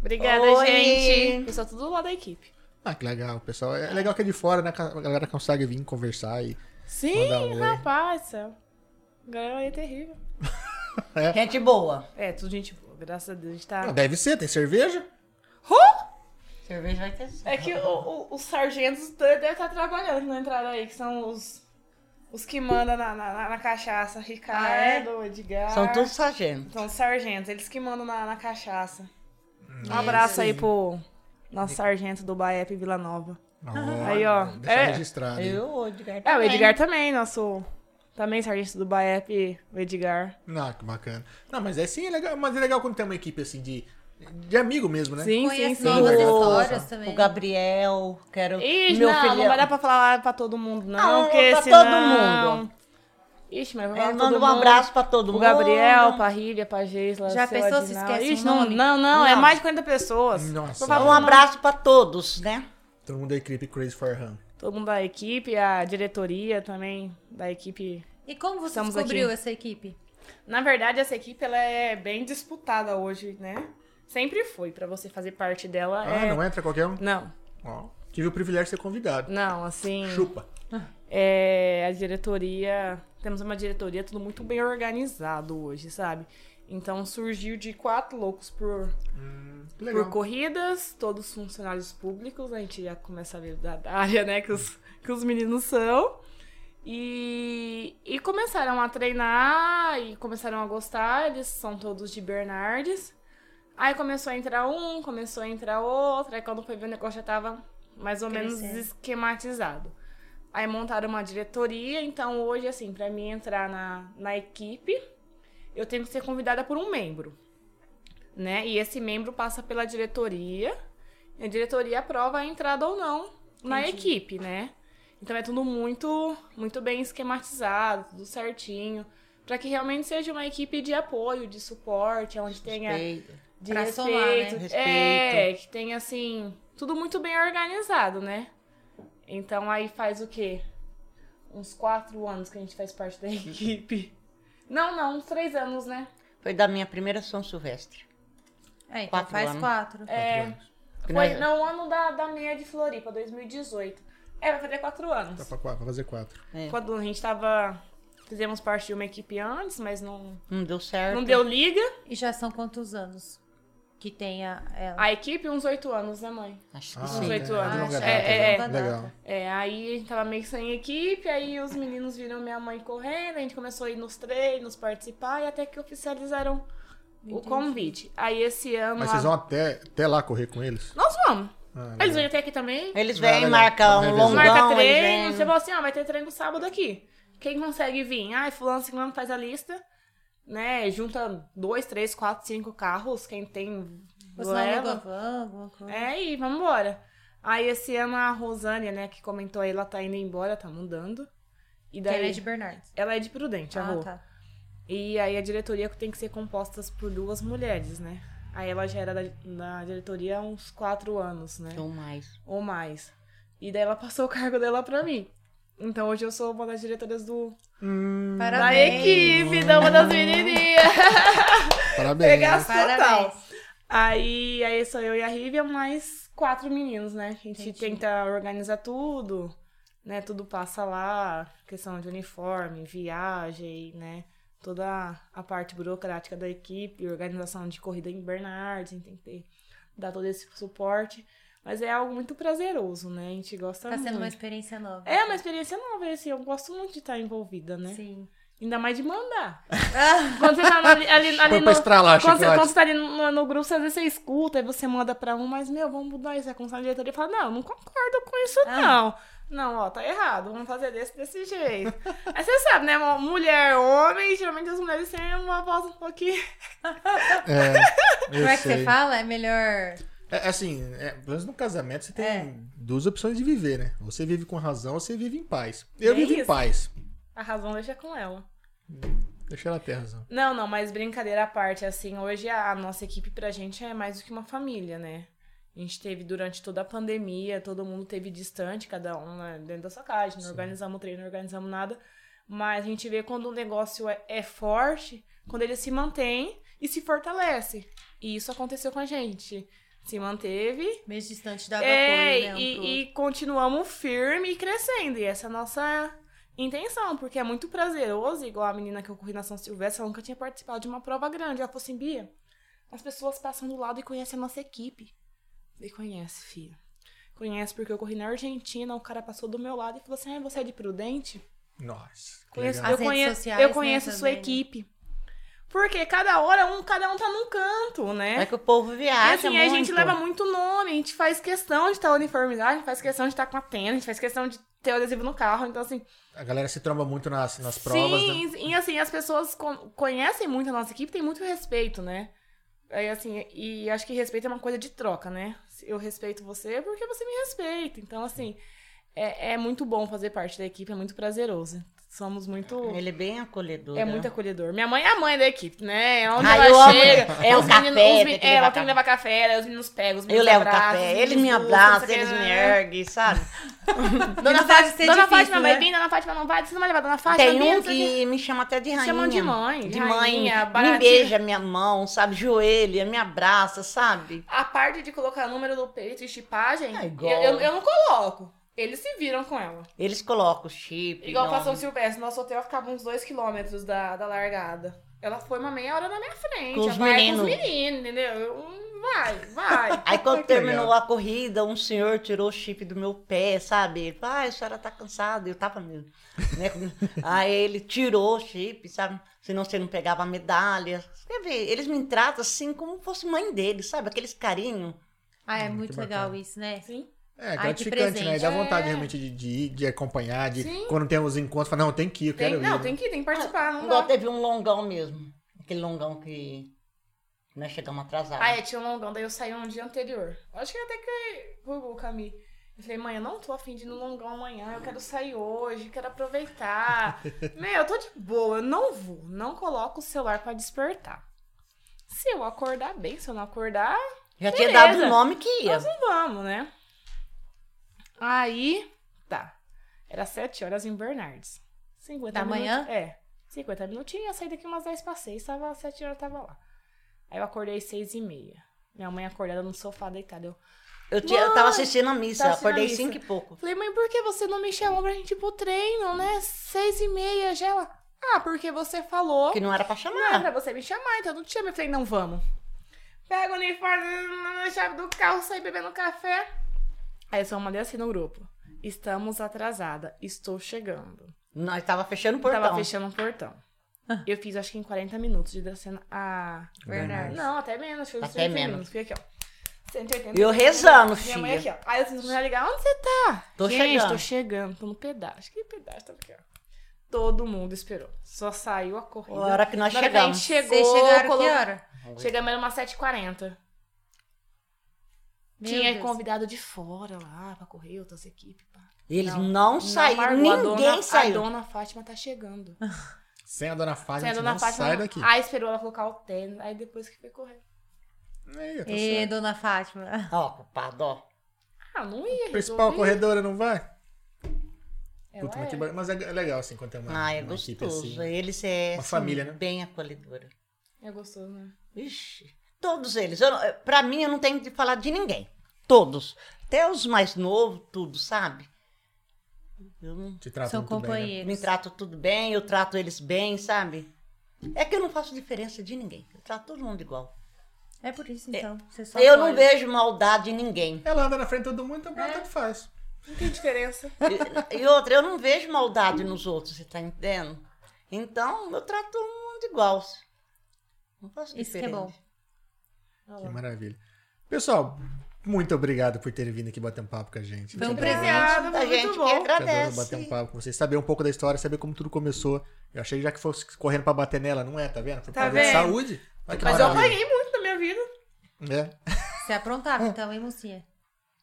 Obrigada, Oi. gente. Pessoal, tudo lá da equipe. Ah, que legal, pessoal. É legal que é de fora, né? A galera consegue vir conversar e. Sim, Mandar um oi. Céu. Galera aí é terrível. (laughs) Gente boa. É, tudo gente boa. Graças a Deus, a gente tá... Ah, Deve ser, tem cerveja? Cerveja vai ter. É que o- o- os sargentos devem estar trabalhando que não entraram aí, que são os, os que mandam na, na, na cachaça. Ricardo, Edgar. São todos sargentos. São os sargentos, eles que mandam na, na cachaça. Um É, abraço aí pro nosso sargento do Baep Vila Nova. Ó, Aí, ó. Deixa É. registrado. Eu, o Edgar É, o também. Edgar também, nosso. Também sargento do Baep, o Edgar. Não, que bacana. Não, mas é sim, é legal. Mas é legal quando tem uma equipe assim de, de amigo mesmo, né? Sim, sim, Conhece sim. O- histórias também. O Gabriel, quero. Ixi, meu não, filho. não vai dar pra falar pra todo mundo, não. Não, porque pra senão... todo mundo. Ixi, mas vai É, manda um mundo. abraço pra todo O mundo. Gabriel, pra Rília, pra Geisla. Já pensou se esquece Ixi, não, nome? não, não, é Não. mais de 50 pessoas. Nossa. Um abraço pra todos, né? Todo mundo da equipe Crazy for Hun. Todo mundo da equipe, a diretoria também da equipe. E como você Estamos descobriu aqui. essa equipe? Na verdade, essa equipe ela é bem disputada hoje, né? Sempre foi, pra você fazer parte dela. Ah, é... não entra qualquer um? Não, Ó, tive o privilégio de ser convidado. não, assim. Chupa. É, a diretoria. Temos uma diretoria tudo muito bem organizado hoje, sabe? Então surgiu de quatro loucos por, legal. por corridas, todos funcionários públicos, a gente já começa a ver da área, né, que os, que os meninos são. E, e começaram a treinar e começaram a gostar, eles são todos de Bernardes. Aí começou a entrar um, começou a entrar outro, aí quando foi ver o negócio já tava mais ou menos esquematizado. Aí montaram uma diretoria, então hoje, assim, pra mim entrar na, na equipe, eu tenho que ser convidada por um membro, né? E esse membro passa pela diretoria, e a diretoria aprova a entrada ou não na Entendi. equipe, né? Então é tudo muito, muito bem esquematizado, tudo certinho, para que realmente seja uma equipe de apoio, de suporte, onde tenha Respeito. de Pra respeito, somar, né? é, Respeito. que tenha assim tudo muito bem organizado, né? Então aí faz o quê? Uns quatro anos que a gente faz parte da (laughs) equipe. Não, não, uns três anos, né? Foi da minha primeira São Silvestre. É, então Quatro faz anos. quatro. É, Que foi nós- no ano da, da meia de Floripa, 2018. É, vai fazer quatro anos. Tá pra, quatro, pra fazer quatro. É. Quando a gente tava. Fizemos parte de uma equipe antes, mas não, Não deu certo. não deu liga. E já são quantos anos? Que tenha ela? A equipe, uns oito anos, né, mãe? Acho que Ah, Uns oito é, anos. É, é, né? é. Legal. É, aí a gente tava meio que sem equipe, aí os meninos viram minha mãe correndo, a gente começou a ir nos treinos, participar, e até que oficializaram o convite. Aí esse ano. Mas vocês vão até, até lá correr com eles? Nós vamos. Ah, Eles vêm até aqui também. Eles Ah, vêm, legal. marcam um longão, Marca treino, você fala assim, ó, vai ter treino sábado aqui. Quem consegue vir? Ah, fulano, ciclano faz a lista, né? Junta dois, três, quatro, cinco carros, quem tem Você leva. van, alguma coisa? É, e vamos embora. Aí esse ano a Rosânia, né, que comentou aí, ela tá indo embora, tá mudando. E daí, ela é de Bernardes. ela é de Prudente, a Ah, Rô. tá. E aí a diretoria tem que ser composta por duas mulheres, né? Aí ela já era da, da diretoria há uns quatro anos, né? Ou mais. Ou mais. E daí ela passou o cargo dela pra mim. Então hoje eu sou uma das diretoras do, Hum, da equipe, da uma das menininhas. (laughs) parabéns. Pegar Parabéns. total. Aí, aí sou eu e a Rívia, mais quatro meninos, né? A gente Entendi. tenta organizar tudo, né? Tudo passa lá, questão de uniforme, viagem, né? Toda a parte burocrática da equipe, organização de corrida em Bernardes, a gente tem que ter, dar todo esse suporte. Mas é algo muito prazeroso, né? A gente gosta Tá muito. sendo uma experiência nova. É uma experiência nova, assim, eu gosto muito de estar envolvida, né? Sim. Ainda mais de mandar. quando você tá ali, ali, ali no, estralar, quando, você, quando você tá ali no, no grupo, às vezes você escuta e você manda pra um, mas, meu, vamos mudar isso. Aí quando você tá na diretoria, fala, não, não concordo com isso, Ah. não. Não, ó, tá errado, vamos fazer desse, desse jeito. (laughs) Aí você sabe, né, mulher, homem, geralmente as mulheres têm uma voz um pouquinho... (laughs) É, (laughs) Como é que sei. você fala? É melhor. É, assim, é, pelo menos no casamento você tem É. duas opções de viver, né? Você vive com razão ou você vive em paz. Eu Bem vivo em isso. paz. A razão deixa com ela. Deixa ela ter razão. Não, não, mas brincadeira à parte, assim, hoje a nossa equipe pra gente é mais do que uma família, né? A gente teve durante toda a pandemia, todo mundo teve distante, cada um né, dentro da sua casa, não organizamos treino, não organizamos nada. Mas a gente vê quando o negócio é, é forte, quando ele se mantém e se fortalece. E isso aconteceu com a gente. Se manteve Meio distante dava é, apoio, né? um e, e continuamos firme e crescendo. E essa é a nossa intenção, porque é muito prazeroso, igual a menina que eu corri na São Silvestre, ela nunca tinha participado de uma prova grande. Ela falou assim, Bia, as pessoas passam do lado e conhecem a nossa equipe. E conhece, filha. Conhece porque eu corri na Argentina, o cara passou do meu lado e falou assim, ah, você é de Prudente? Nossa. Conheço, eu redes conheço, sociais, eu né, conheço sua também, né? Porque cada hora um, cada um tá num canto, né? É que o povo E viaja assim, muito. a gente leva muito nome, a gente faz questão de estar uniformizado, a gente faz questão de estar com a tenda, a gente faz questão de ter o adesivo no carro, então assim... A galera se tromba muito nas, nas provas, sim, né? e assim, as pessoas con- conhecem muito a nossa equipe, tem muito respeito, né? Aí assim, e acho que respeito é uma coisa de troca, né? Eu respeito você porque você me respeita, então assim, é, é muito bom fazer parte da equipe, é muito prazeroso. Somos muito... Ele é bem acolhedor. É né? muito acolhedor. Minha mãe é a mãe da equipe, né? Onde Ah, ela eu amo. chega, É o café, meninos- é, ela tem que levar café, aí os meninos pegam, os Eu meninos levo abraçam, café, eles me abraçam, eles me né? erguem, sabe? (laughs) Dona, Fátima, Dona Fátima vai né? vir, Dona Fátima não vai, você não vai levar Dona Fátima? Tem um que me chama até de rainha. Chamam de mãe, De mãe. Me beija minha mão, sabe? Joelha, me abraça, sabe? A parte de colocar número do peito e chipagem, É eu, eu, eu não coloco. Eles se viram com ela. Eles colocam o chip. Igual nome. passou o Silvestre, nosso hotel ficava uns dois quilômetros da, da largada. Ela foi uma meia hora na minha frente. Com os vai com meninos. os meninos, entendeu? Eu, Vai, vai. (laughs) Aí quando terminou a corrida, um senhor tirou o chip do meu pé, sabe? Ele falou, ah, a senhora tá cansada. Eu tava mesmo. né? (laughs) Aí ele tirou o chip, sabe? Senão você não pegava a medalha. Quer ver? Eles me tratam assim como fosse mãe deles, sabe? Aqueles carinhos. Ah, é Hum, muito que legal bacana. isso, né? Sim. É, Ai, gratificante, né? presente. Dá vontade É. realmente de, de ir, de acompanhar, de Sim. quando tem os encontros, falar, não, tem que ir, eu Tem, quero ir. não, né? tem que ir, tem que participar. Não Igual dá. teve um longão mesmo. Aquele longão que nós chegamos atrasados. Ah, é, tinha um longão, daí eu saí um dia anterior. Acho que até que o Cami. Eu falei, mãe, eu não tô afim de ir no longão amanhã, eu quero sair hoje, quero aproveitar. (laughs) Meu, eu tô de boa, eu não vou, não coloco o celular pra despertar. Se eu acordar bem, se eu não acordar, Já tinha beleza. dado o nome que ia. nós não vamos, né? Aí, tá. Era 7 horas em Bernardes. 50 Da manhã? minutos- É. 50 minutinhos, eu saí daqui umas 10 para 6, tava 7 horas, tava lá. Aí eu acordei 6 e meia. Minha mãe acordada no sofá deitada. Eu Eu, tinha, eu tava assistindo a missa, assistindo acordei missa. cinco e pouco. falei, mãe, por que você não me chamou pra gente ir pro treino, né? 6 e meia já. Ela, ah, porque você falou Que não era pra não é chamar. pra você me chamar, então eu não te chamei. Eu falei, não, vamos. Pega o uniforme na chave do carro, sai bebendo café. Aí eu só mandei assim no grupo. Estamos atrasada. Estou chegando. Nós tava fechando o portão. Tava fechando um portão. Eu fiz acho que em 40 minutos de descendo a. Verdade. Não, até menos. Fiz Até 180 menos. minutos. Fui aqui, ó. 180 E eu rezando, Minha mãe filha. aqui, ó. Aí eu mulher ligar. Onde você tá? Tô Gente, chegando. tô chegando. Tô no pedaço. Que pedaço? Tá aqui, ó. Todo mundo esperou. Só saiu a corrida. A hora que nós Na que a gente chegamos. chegou, Vocês chegaram colocou- que hora? Chegamos era umas 7h40. Meu Tinha Deus. convidado de fora lá pra correr, outras equipes. Pá. Eles não, saíram, largou. A ninguém dona, saiu. A dona Fátima tá chegando. (laughs) Sem a dona Fátima, Sem a a gente dona não Fátima. sai daqui. Aí esperou ela colocar o tênis. Aí depois que foi correr. Aí, tá Ê, certo. dona Fátima. (laughs) Ó, culpado, ó. Ah, não ia. Principal resolvi. corredora, não vai? Puta, mas, é. mas é é legal assim quando tem uma, Ah, é uma equipe gostoso. assim. Eles é Uma assim, família, né? bem acolhedora. É gostoso, né? Ixi, todos eles. Pra mim, eu não tenho de falar de ninguém. Todos. Até os mais novos, tudo, sabe? Eu não- Te tratam São muito bem, né? companheiros. me trato tudo bem, eu trato eles bem, sabe? É que eu não faço diferença de ninguém. Eu trato todo mundo igual. É por isso, então. Você só eu não vejo maldade em ninguém. Ela anda na frente de todo mundo, então É. tanto faz. Não tem diferença. E, e outra, eu não vejo maldade nos outros, você tá entendendo? Então, eu trato todo mundo igual. Não faço Isso que é diferença. Bom. Que maravilha. Pessoal, muito obrigado por terem vindo aqui bater um papo com a gente. Foi um. Obrigada, A foi gente muito que bom. Adoro agradece. bater um papo com vocês, saber um pouco da história, saber como tudo começou. Eu achei já que fosse correndo pra bater nela, não é, tá vendo? Por Tá vendo? saúde. Que Mas eu apanhei muito na minha vida. É. Você aprontava, (laughs) então, hein, mocinha?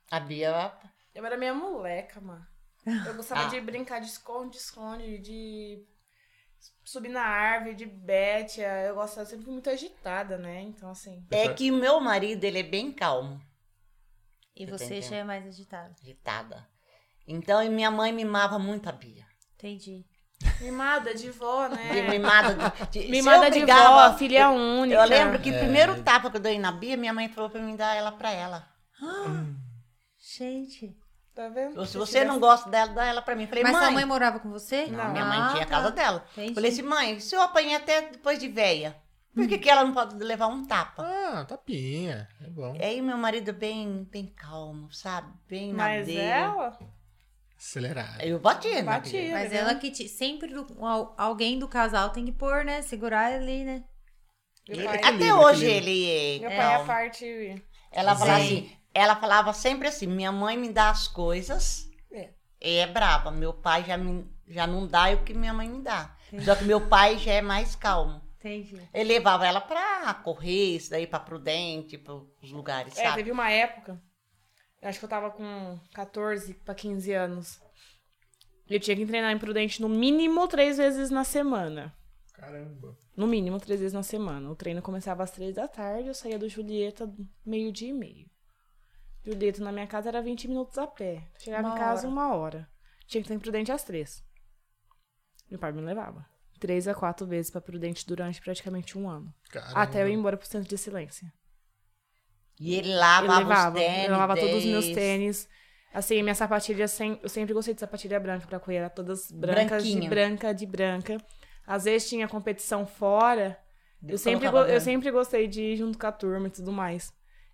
A Bia, Eu era minha moleca, mano. Eu gostava Ah. de brincar de esconde-esconde, de subir na árvore, de bete. Eu gostava, sempre fui muito agitada, né? Então, assim. é que o meu marido, ele é bem calmo, E Eu você já é mais agitada. agitada. Então, e minha mãe mimava muito a Bia. Entendi. Mimada de vó, De né? mimada de, de, Mimada eu de brigava- vó, filha única. Eu lembro que o É. primeiro tapa que eu dei na Bia, minha mãe falou pra mim dar ela pra ela. Gente. Tá vendo? Se você não gosta dela, dá ela pra mim. Falei, Mas mãe. sua mãe morava com você? Não, minha mãe Ah, tinha a tá. casa dela. Entendi. Falei assim, mãe, se eu apanhei até depois de véia, por que, que ela não pode levar um tapa? Ah, tapinha. É bom. Aí meu marido bem, bem calmo, sabe? Bem Mas dele. ela Acelerado. Eu batia, né? batia. Mas tá ela que te, sempre do- al- alguém do casal tem que pôr, né? Segurar ali, né? Ele- Até hoje equilíbrio. ele meu é pai é a parte. Ela Sim. assim, ela falava sempre assim, minha mãe me dá as coisas É. e é brava. Meu pai já, me, já não dá o que minha mãe me dá. Só que meu pai já é mais calmo. Entendi. Ele levava ela pra correr, isso daí pra Prudente, pros lugares, É, sabe? teve uma época. eu Acho que eu tava com 14 pra 15 anos. Eu tinha que treinar em Prudente no mínimo três vezes na semana. Caramba. No mínimo três vezes na semana. O treino começava às três da tarde, eu saía do Julieta meio-dia e meio. Julieta na minha casa era 20 minutos a pé. Chegava Uma em casa hora. uma hora. Tinha que estar em Prudente às três. Meu pai me levava. Três a quatro vezes pra Prudente durante praticamente um ano. Caramba. Até eu ir embora pro centro de excelência. E ele Eu lavava levava, os tênis. eu lavava todos os meus tênis. Assim, minha sapatilha, sem, eu sempre gostei de sapatilha branca pra correr, era todas brancas de Branquinha. branca de branca. Às vezes tinha competição fora, eu sempre, colocava go- eu sempre gostei de ir junto com a turma e tudo mais.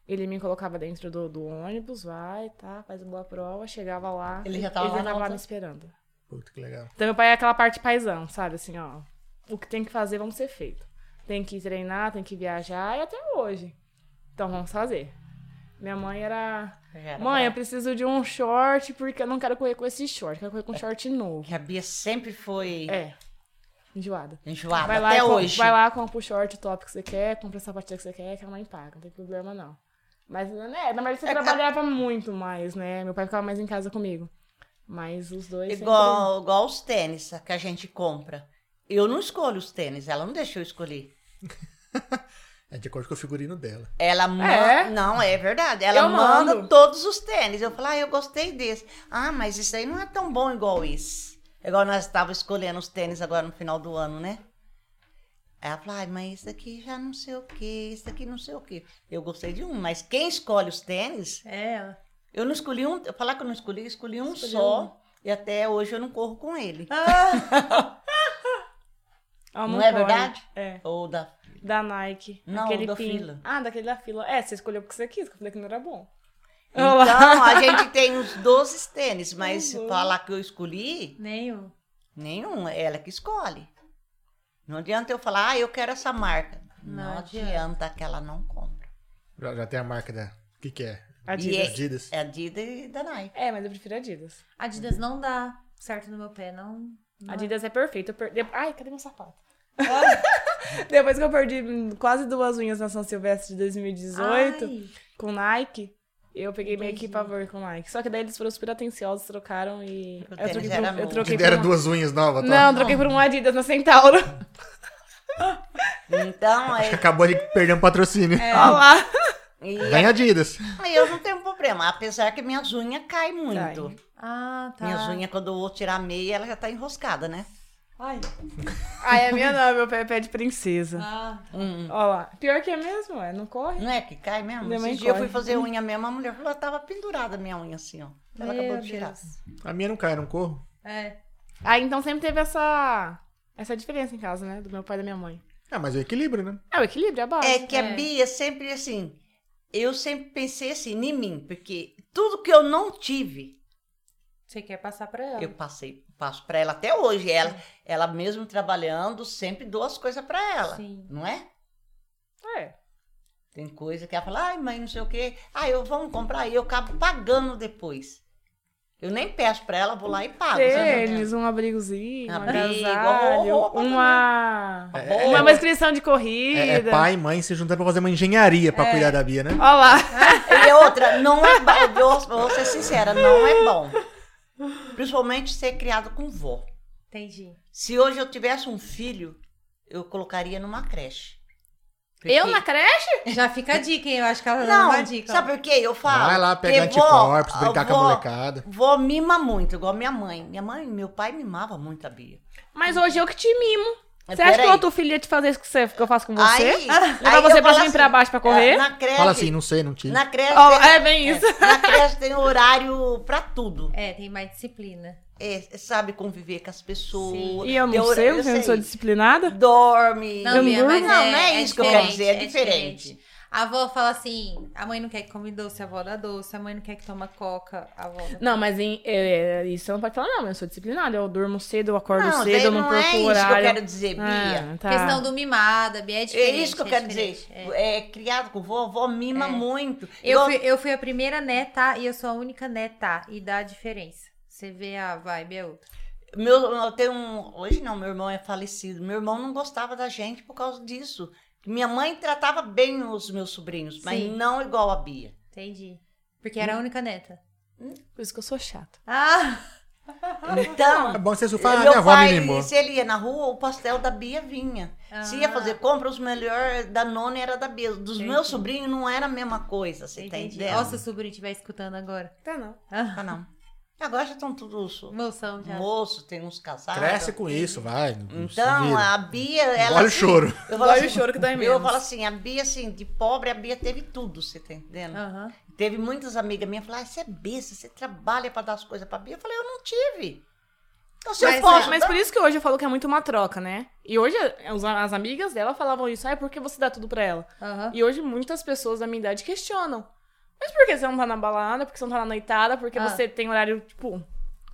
Ele me colocava dentro do, do ônibus, vai, tá, faz uma boa prova, chegava lá, Ele já tava lá na tava lá me esperando. Puta que legal. Então meu pai é aquela parte paisão, sabe? Assim, ó, o que tem que fazer, vamos ser feito. Tem que treinar, tem que viajar, e até hoje. Então vamos fazer. Minha mãe era Já era Mãe, eu preciso de um short porque eu não quero correr com esse short, quero correr com um short novo. Que a Bia sempre foi É. Enjoada. enjoada Vai lá, até com- hoje. vai lá, compra o short o top que você quer, compra a sapatilha que você quer, que a mãe paga, não tem problema não. Mas, né, na verdade você É, trabalhava muito mais, né? Meu pai ficava mais em casa comigo. Mas os dois sempre- Igual, igual os tênis que a gente compra. Eu não escolho os tênis, ela não deixou eu escolher. (laughs) É de acordo com o figurino dela. Ela manda. É? Não, é verdade. Ela Eu manda mando. todos os tênis. Eu falo, ah, eu gostei desse. Ah, mas isso aí não é tão bom igual esse. Igual nós estávamos escolhendo os tênis agora no final do ano, né? Aí ela falou, ah, mas isso aqui já não sei o quê, isso aqui não sei o quê. Eu gostei de um, mas quem escolhe os tênis, É, ela. eu não escolhi um. Falar que eu não escolhi, escolhi um Escolheu só. E até hoje eu não corro com ele. (laughs) Ela Não é verdade? É. Ou da. Da Nike. Não, aquele da pin. fila. Ah, daquele da fila. É, você escolheu porque você quis, que eu falei que não era bom. Então, (laughs) a gente tem uns 12 tênis, mas Uhum. falar que eu escolhi, Nenhum. nenhum, é ela que escolhe. Não adianta eu falar, ah, eu quero essa marca. Não, Não adianta. adianta que ela não compra. Já, já tem a marca da. O que, que é? Adidas. E Adidas. É Adidas e da Nike. É, mas eu prefiro Adidas. Adidas não dá certo no meu pé, não. não Adidas é perfeito. Eu per... de- Ai, cadê meu sapato? (laughs) Depois que eu perdi quase duas unhas na São Silvestre de 2018 Ai, com Nike, eu peguei meio que pavor com Nike. Só que daí eles foram super atenciosos, trocaram e. O Eu troquei era por, eu troquei Te deram por um... duas unhas novas, tá? Não, troquei por um Adidas na Centauro. Então, é, Acabou de perder um patrocínio. Olha lá. e Vem Adidas. eu não tenho problema, apesar que minhas unhas caem muito. Cai. ah, tá. Minhas unhas, quando eu vou tirar a meia, ela já tá enroscada, né? Ai. Ai, a minha não, meu pé é pé de princesa. Ah, Hum. Olha lá. Pior que é mesmo, é, não corre. Não é que cai mesmo? Minha Esse dia eu fui corre. fazer unha mesmo, a mulher falou, tava pendurada a minha unha assim, ó. Ela acabou meu de tirar. Deus. A minha não cai, não corro. É. Ah, então sempre teve essa essa diferença em casa, né? Do meu pai e da minha mãe. Ah, mas é equilíbrio, né? É o equilíbrio, é a base. É que a É. Bia sempre assim, eu sempre pensei assim, em mim, porque tudo que eu não tive, Você quer passar pra ela? eu passei, passo pra ela até hoje. Ela, ela mesmo trabalhando, sempre dou as coisas pra ela, Sim. não é? É. Tem coisa que ela fala, ai, mãe, não sei o quê. Ah, eu vamos comprar e eu acabo pagando depois. Eu nem peço pra ela, vou lá e pago. Tênis, um abrigozinho, um Abrigo, agasalho, roupa uma... É, uma, é, uma inscrição de corrida. É, é pai e mãe se juntando pra fazer uma engenharia pra cuidar da Bia, né? Olha lá. E outra, não é bom, vou, vou ser sincera, não é bom. Principalmente ser criado com vó. Entendi. Se hoje eu tivesse um filho, eu colocaria numa creche. Porque- Eu na creche? Já fica a dica, hein? Eu acho que ela dá Não, uma dica. sabe por quê? Eu falo. Vai lá pegar anticorpos, brincar com a molecada. Vó mima muito, igual minha mãe. Minha mãe, meu pai mimava muito a Bia. Mas hoje eu que te mimo. Você acha que o outro filho ia te fazer isso que, você, que eu faço com você? Aí, (laughs) Levar aí você eu pra cima e pra baixo pra correr? é, Na creche, Fala assim, não sei, não tive. na creche, Ó, tem, é bem isso. na creche tem horário pra tudo. É, tem mais disciplina. É, sabe conviver com as pessoas. Sim. E eu não Tem hora- sei, eu eu não sou disciplinada. Dorme. Eu não Bia, durmo. mas Não, não é isso que eu quero dizer, é diferente. A avó fala assim: a mãe não quer que come doce, a avó dá doce. A mãe não quer que toma coca, a avó dá Não, mas em- é, é, isso você não pode falar, não. Eu sou disciplinada. Eu durmo cedo, eu acordo Não, cedo, eu não, não perco é isso que eu quero dizer, Bia. Ah, tá. Questão do mimada, Bia, é É diferente. isso que eu é quero diferente. dizer. É. É. criado com vó, vó mima É. muito. Eu Igual- fui, eu fui a primeira neta e eu sou a única neta. E dá a diferença. Você vê a vibe, é outra. Meu, eu tenho um. Hoje não, meu irmão é falecido. Meu irmão não gostava da gente por causa disso. Minha mãe tratava bem os meus sobrinhos, mas Sim. não igual a Bia. Entendi. Porque era a única neta. Por isso que eu sou chata. Ah! (laughs) Então, É bom você falar, meu minha avó me pai, se ele ia na rua, o pastel da Bia vinha. Se ia Ah. fazer compra, os melhores da nona era da Bia. Dos Entendi. meus sobrinhos não era a mesma coisa, você tá Entendi. entendendo? Ó, se o sobrinho estiver escutando agora. Tá, não. Ah, Ah, não. Agora já estão todos moção já. moços, tem uns casados. Cresce com isso, vai. Então, a Bia, ela. Olha o assim, choro. Eu falo assim, o choro que dói Eu menos. falo assim, a Bia, assim, de pobre, a Bia teve tudo, você tá entendendo? Aham. Teve muitas amigas minhas que falaram, ah, você é besta, você trabalha pra dar as coisas pra Bia. Eu falei, eu não tive. Então, se eu Mas, posso Mas dar- por isso que hoje eu falo que é muito uma troca, né? E hoje as, as amigas dela falavam isso, ah, por que você dá tudo pra ela? Aham. E hoje muitas pessoas da minha idade questionam. Mas por que você não tá na balada? Por que você não tá na noitada? Porque Ah. você tem horário, tipo,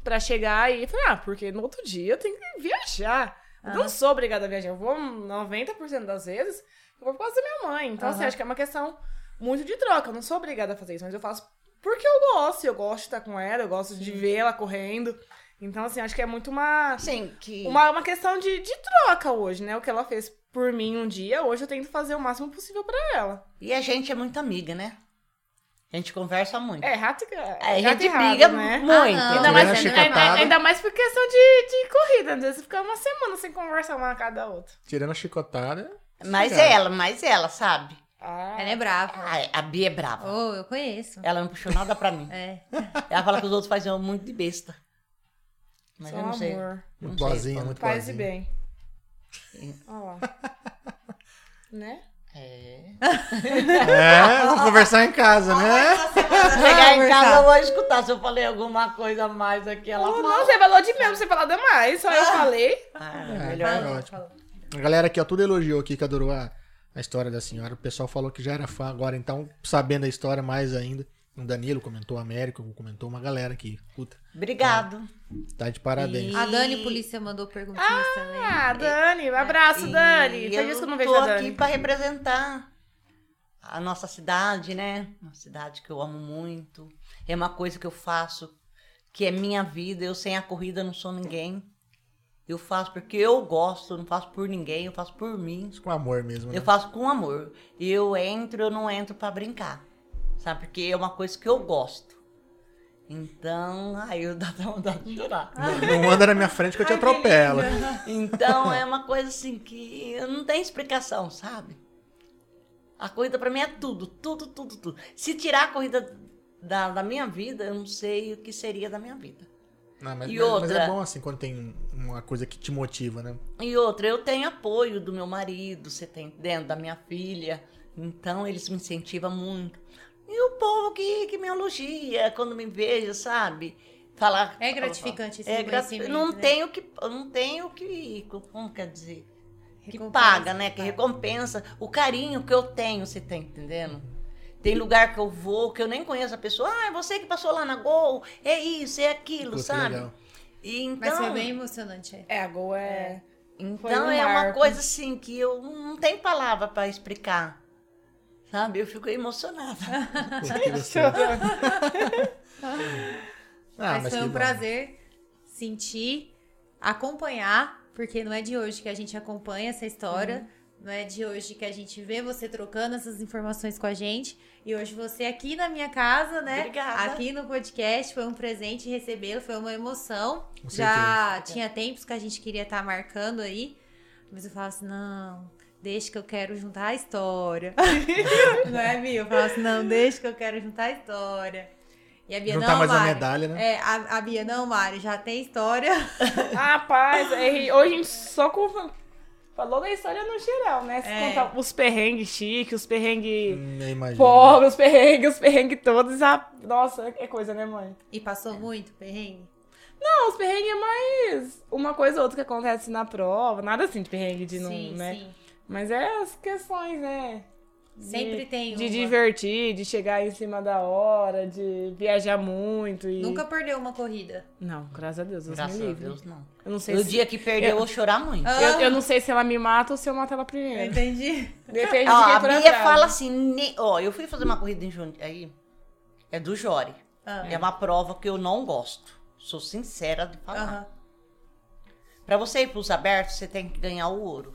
pra chegar e... Eu falei, ah, porque no outro dia eu tenho que viajar. Eu não Aham. sou obrigada a viajar. Eu vou 90% das vezes, eu vou por causa da minha mãe. Então, assim, Aham. acho que é uma questão muito de troca. Eu não sou obrigada a fazer isso, mas eu faço porque eu gosto. Eu gosto de estar com ela, eu gosto de ver ela correndo. Então, assim, acho que é muito uma... Assim, que... Uma, uma questão de, de troca hoje, né? O que ela fez por mim um dia, hoje eu tento fazer o máximo possível pra ela. E a gente é muito amiga, né? A gente conversa muito. É, rato, a é, gente gato e rato, briga né? muito. Ah. Ainda mais, a ainda, ainda mais por questão de, de corrida. Às vezes fica uma semana sem conversar uma com a outra. Tirando a chicotada. Mas Cara. ela, mas ela, sabe? Ah, Ela é brava. Ah, a Bia é brava. Oh, eu conheço. Ela não puxou nada pra mim. (laughs) É. Ela fala que os outros fazem muito de besta. Mas só eu não sei. amor. Não Muito sei boazinha, muito Paz e boazinha. bem. Olha lá. (laughs) né? É. (laughs) É, vamos conversar em casa, né? Chegar em casa, eu vou escutar se eu falei alguma coisa a mais aqui. Ela Oh, não, você falou de mesmo, você falou demais. Só eu falei. Ah, É, melhor é ótimo. A galera aqui, ó, tudo elogiou aqui que adorou a, a história da senhora. O pessoal falou que já era fã agora, então, sabendo a história mais ainda. O Danilo comentou, o Américo comentou, uma galera aqui. Puta, Obrigado. tá de parabéns. E- A Dani Polícia mandou perguntinhas também. Ah, Dani, um abraço, Dani. E isso que eu não vejo tô a Dani. aqui para representar a nossa cidade, né? Uma cidade que eu amo muito. É uma coisa que eu faço que é minha vida. Eu sem a corrida não sou ninguém. Eu faço porque eu gosto, não faço por ninguém, eu faço por mim. Com amor mesmo, né? Eu faço com amor. Eu entro, eu não entro para brincar. Sabe? Porque é uma coisa que eu gosto. Então, (laughs) aí eu dá até vontade de chorar. Não, não anda na minha frente que eu te atropelo. Então é uma coisa assim que não tem explicação, sabe? A corrida pra mim é tudo, tudo, tudo, tudo. Se tirar a corrida da, da minha vida, eu não sei o que seria da minha vida. Não, mas, E mas- mas é outra? bom assim quando tem uma coisa que te motiva, né? E outra, eu tenho apoio do meu marido, você tem dentro da minha filha. Então eles me incentivam muito. E o povo que, que me elogia quando me veja, sabe? Falar. É gratificante esse é grati- reconhecimento, Não né? tenho que. Não tenho que. Como quer dizer? que Recompensa, paga, né? Que paga. recompensa o carinho que eu tenho, você tá entendendo? Tem lugar que eu vou que eu nem conheço a pessoa. Ah, é você que passou lá na Gol. É isso, é aquilo, sabe? E Mas então, foi bem emocionante. é. É, a Gol é... Foi então um é uma marco. coisa assim que eu não tenho palavra para explicar. Sabe? Eu fico emocionada. (laughs) (laughs) Ah, mas, foi que um bom. prazer sentir, acompanhar, porque não é de hoje que a gente acompanha essa história. Uhum. Não é de hoje que a gente vê você trocando essas informações com a gente. E hoje você aqui na minha casa, né? Obrigada. Aqui no podcast. Foi um presente recebê-lo, foi uma emoção. Com Já tinha tempos que a gente queria estar marcando aí. Mas eu falava assim, não, deixa que eu quero juntar a história. (laughs) não é, Bia? Eu falava assim, não, deixa que eu quero juntar a história. E a Bia, Juntar não, mais uma Mari. medalha, né? É, a, a Bia, não, Mari, já tem história. (laughs) Rapaz, é, hoje a gente só com- falou da história no geral, né? Se É. contar os perrengues chiques, os perrengues Hum, pobres, os perrengues, os perrengues todos. ah, nossa, é coisa, né, mãe? E passou muito perrengue? Não, os perrengues é mais uma coisa ou outra que acontece na prova. Nada assim de perrengue de não, sim, né? sim. Mas é as questões, né? De- Sempre tem De uma. divertir, de chegar em cima da hora, de viajar muito e... Nunca perdeu uma corrida. Não, graças a Deus, Deus Graças me a livre. Deus, não. Eu não sei O se... dia que perder, eu vou chorar muito. Ah. Eu, eu não sei se ela me mata ou se eu mato ela primeiro. Entendi. Depende Ó, de quem a Bia atrás. fala assim, ne- ó, eu fui fazer uma corrida em Jundiaí, é do Jori. Ah. É uma prova que eu não gosto. Sou sincera de falar. Aham. Pra você ir pros abertos, você tem que ganhar o ouro.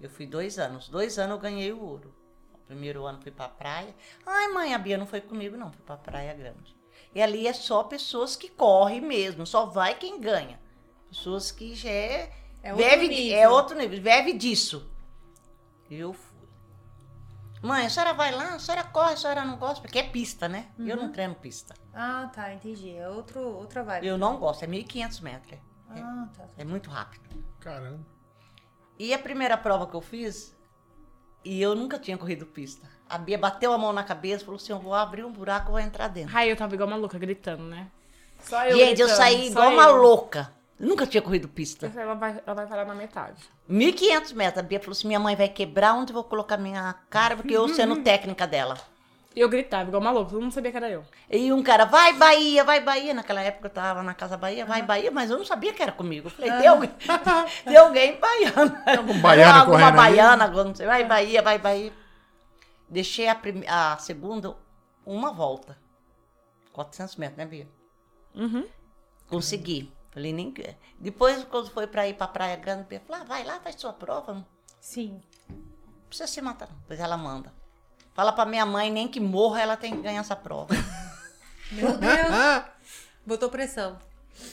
Eu fui dois anos. Dois anos eu ganhei o ouro. O primeiro ano fui pra praia. Ai, mãe, a Bia não foi comigo, não. Fui pra Praia Grande. E ali é só pessoas que correm mesmo. Só vai quem ganha. Pessoas que já é. É outro vive, nível. É outro nível. Vive disso. Eu fui. Mãe, a senhora vai lá, a senhora corre, a senhora não gosta, porque é pista, né? Eu Uhum. não treino pista. Ah, tá, entendi. É outro, outra vibe. Eu não gosto, é 1.500 metros. É, Ah, tá. é muito rápido. Caramba. E a primeira prova que eu fiz, e eu nunca tinha corrido pista. A Bia bateu a mão na cabeça e falou assim: eu vou abrir um buraco e vou entrar dentro. Ai, eu tava igual maluca, gritando, né? Só eu Gente, eu saí igual uma eu. louca. Eu nunca tinha corrido pista. Ela vai, ela vai parar na metade. 1.500 metros. A Bia falou assim: minha mãe vai quebrar onde eu vou colocar minha cara, porque eu sendo (laughs) técnica dela. E eu gritava igual maluca, todo mundo sabia que era eu. E um cara, vai Bahia, vai Bahia. Naquela época eu tava na Casa Bahia, vai Bahia, mas eu não sabia que era comigo. Eu falei, tem alguém, (laughs) tem alguém baiana. algum baiano Alguma ali? baiana, não sei, vai Bahia, vai Bahia. Deixei a, prime- a segunda uma volta. 400 metros, né, Bia? Uhum. Consegui. Falei, nem... Depois, quando foi pra ir pra Praia Grande, Bia falou, ah, vai lá, faz sua prova. Não Sim. precisa se matar, não. Depois ela manda. Fala pra minha mãe, nem que morra, ela tem que ganhar essa prova. (laughs) Meu Deus. Botou pressão.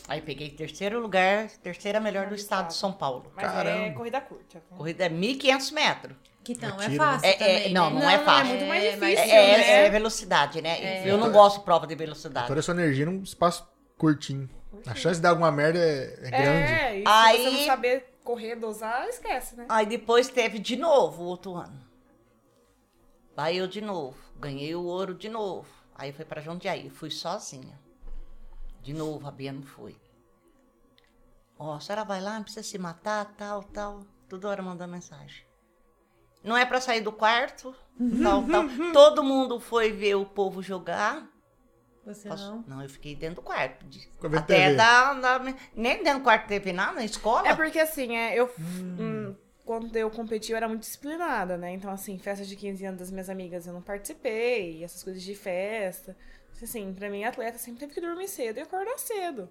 Aí peguei terceiro lugar, terceira melhor do estado de São Paulo. Mas é Caramba. corrida curta. né? Corrida é 1.500 metros. Que não É é tiro, fácil né? É- é- também, não, né? não é fácil. muito mais É, difícil, mas- É, né? é velocidade, né? Eu não gosto de prova de velocidade. toda a sua energia num espaço curtinho. A chance de dar alguma merda é, é grande. É, e se Aí- você não saber correr, dosar, esquece, né? Aí depois teve de novo o outro ano. Aí eu de novo. Ganhei o ouro de novo. Aí foi pra Jundiaí. Fui sozinha. De novo, a Bia não foi. Ó, a senhora vai lá, não precisa se matar, tal, tal. Toda hora mandando mensagem. Não é pra sair do quarto. Tal, tal. (laughs) Todo mundo foi ver o povo jogar. Você Posso- não? eu fiquei dentro do quarto. De- Até da, da- Nem dentro do quarto teve nada, na escola. É porque assim, é, eu. hum, quando eu competi, eu era muito disciplinada, né? Então, assim, festa de 15 anos das minhas amigas eu não participei, essas coisas de festa. Assim, pra mim, atleta sempre teve que dormir cedo e acordar cedo.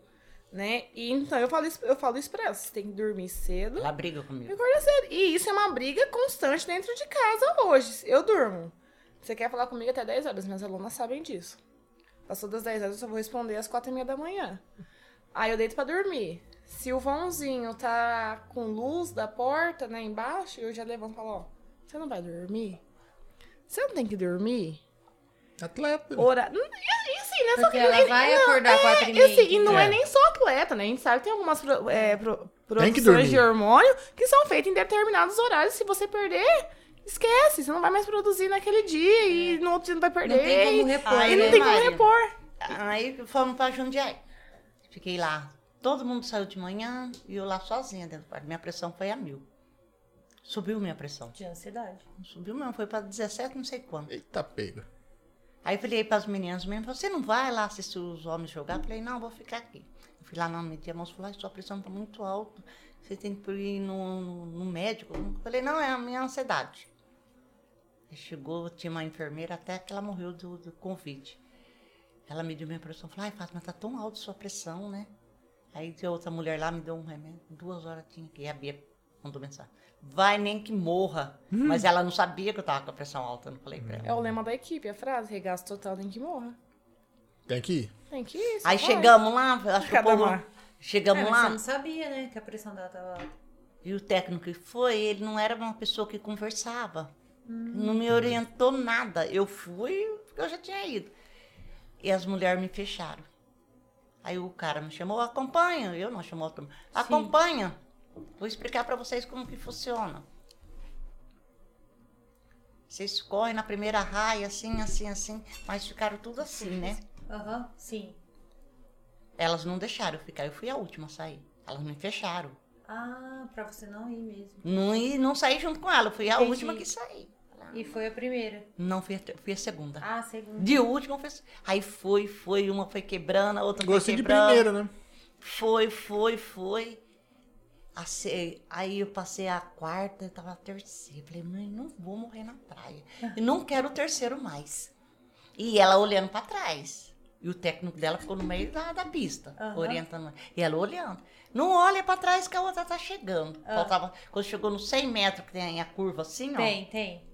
Né? E então eu falo isso, eu falo isso pra elas. Você tem que dormir cedo Ela briga e comigo. acordar cedo. E isso é uma briga constante dentro de casa hoje. Eu durmo. Você quer falar comigo até 10 horas, minhas alunas sabem disso. Passou das 10 horas, eu só vou responder às 4 e meia da manhã. Aí eu deito pra dormir. Se o vãozinho tá com luz da porta, né, embaixo, eu já levanto e falo, ó, você não vai dormir? Você não tem que dormir? Atleta. Ora... E assim, né? Só Porque ela nem- vai não, acordar é, quatro e e meia, assim, e não é. É. nem só atleta, né? A gente sabe que tem algumas pro- é, pro- produções de hormônio que são feitas em determinados horários. Se você perder, esquece. Você não vai mais produzir naquele dia e no outro dia não vai perder. Não tem como e- repor, Aí E né? não tem como repor. Aí fomos pra Jundiaí. Fiquei lá. Todo mundo saiu de manhã e eu lá sozinha dentro do quarto. Minha pressão foi a mil. Subiu minha pressão. De ansiedade. Não subiu mesmo, foi pra 17, não sei quanto. Eita, pega. Aí falei para as meninas mesmo, você não vai lá assistir os homens jogar? Falei, não, vou ficar aqui. Eu fui lá na media, a falou, "Ai, sua pressão tá muito alta, você tem que ir no, no- no médico. Eu falei, não, é a minha ansiedade. Aí chegou, tinha uma enfermeira até que ela morreu do, do Covid. Ela mediu minha pressão, falou, ai, Fátima, tá tão alta sua pressão, né? Aí tinha outra mulher lá, me deu um remédio, duas horas tinha que ir, a Bia mandou mensagem. Vai nem que morra. Mas ela não sabia que eu tava com a pressão alta, eu não falei pra ela. É o lema da equipe, a frase, regaço total, tem que morrer. Tem que ir. Tem que ir. Aí vai. chegamos lá, acho que o povo... É, Chegamos mas lá, você não sabia, né, que a pressão dela tava alta. e o técnico que foi, ele não era uma pessoa que conversava. Hum. Não me orientou nada. Eu fui porque eu já tinha ido. E as mulheres me fecharam. Aí o cara me chamou, acompanha. Eu não chamou outro. Acompanha. Vou explicar para vocês como que funciona. Vocês correm na primeira raia, assim, assim, assim, mas ficaram tudo assim, né? Aham, sim. Elas não deixaram eu ficar, eu fui a última a sair. Elas me fecharam. Ah, pra você não ir mesmo. Não, e não saí junto com ela, eu fui a Entendi. última que saí. E foi a primeira. Não, fui a, fui a segunda. Ah, a segunda. De última, foi, aí foi, foi, uma foi quebrando, a outra foi Gostei de quebrando. primeiro, né? Foi, foi, foi. A se- Aí eu passei a quarta, eu tava a terceira. Falei, mãe, não vou morrer na praia. E não quero o terceiro mais. E ela olhando pra trás. E o técnico dela ficou no meio da, da pista, Aham. orientando. E ela olhando. Não olha pra trás que a outra tá chegando. Ah. Faltava, quando chegou nos 100 metros, que tem a curva assim, ó. Tem, tem.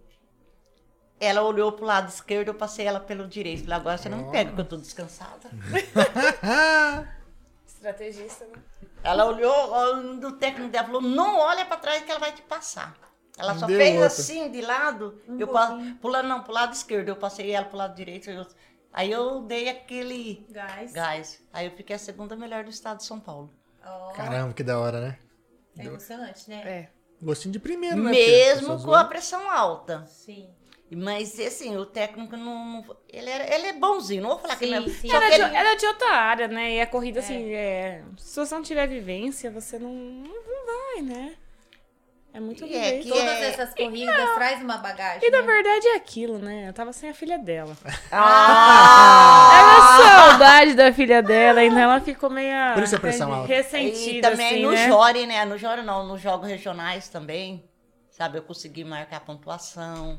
Ela olhou pro lado esquerdo, eu passei ela pelo direito. Falei, agora você não me pega, que eu tô descansada. (laughs) Estrategista, né? Ela olhou, do técnico dela falou, não olha pra trás que ela vai te passar. Ela só Deu fez outra. assim, de lado, Um eu pouquinho. pulando, não, pro lado esquerdo, eu passei ela pro lado direito. eu- aí eu dei aquele Gás. gás. Aí eu fiquei a segunda melhor do estado de São Paulo. Ó, Caramba, que da hora, né? é emocionante, né? É. Gostinho de primeiro, né? Porque Mesmo com a pressão alta. Sim. Mas, assim, o técnico não... não- ele, era, ele é bonzinho, não vou falar que Sim, ele é... sim. Era que de, ele- era de outra área, né? E a corrida, assim, é... se você não tiver vivência, você não, não vai, né? É muito E é que Todas é- essas corridas traz uma bagagem. E na né? verdade é aquilo, né? Eu tava sem a filha dela. (laughs) Ah! (laughs) Era saudade da filha dela, então ela ficou meio Por isso a pressão alta. ressentida, E também assim, no né? Jore, né? No Jore não, nos jogos regionais também. Sabe, eu consegui marcar a pontuação.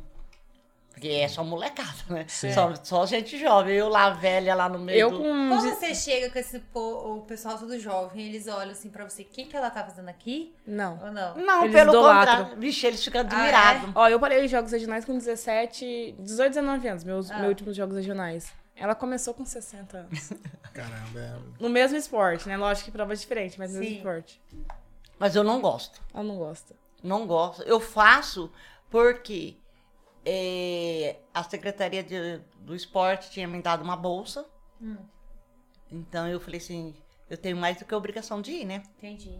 Porque é só molecada, né? Só, só gente jovem. Eu lá, velha, lá no meio Eu do... com... Quando você chega com esse po- o pessoal todo jovem, eles olham assim pra você, o que, que ela tá fazendo aqui? Não. Ou não? Não, Eles pelo idolatram. contrário. Vixe, eles ficam Ah, admirados. Ó, eu parei os jogos regionais com 17, 18, 19 anos, meus, Ah. meus últimos jogos regionais. Ela começou com 60 anos. (laughs) Caramba, é... No mesmo esporte, né? Lógico que prova diferente, mas no mesmo esporte. Mas eu não gosto. Ela não gosta. Não gosto. Eu faço porque eh, a Secretaria de- do Esporte tinha me dado uma bolsa. Hum. Então eu falei assim, eu tenho mais do que a obrigação de ir, né? Entendi.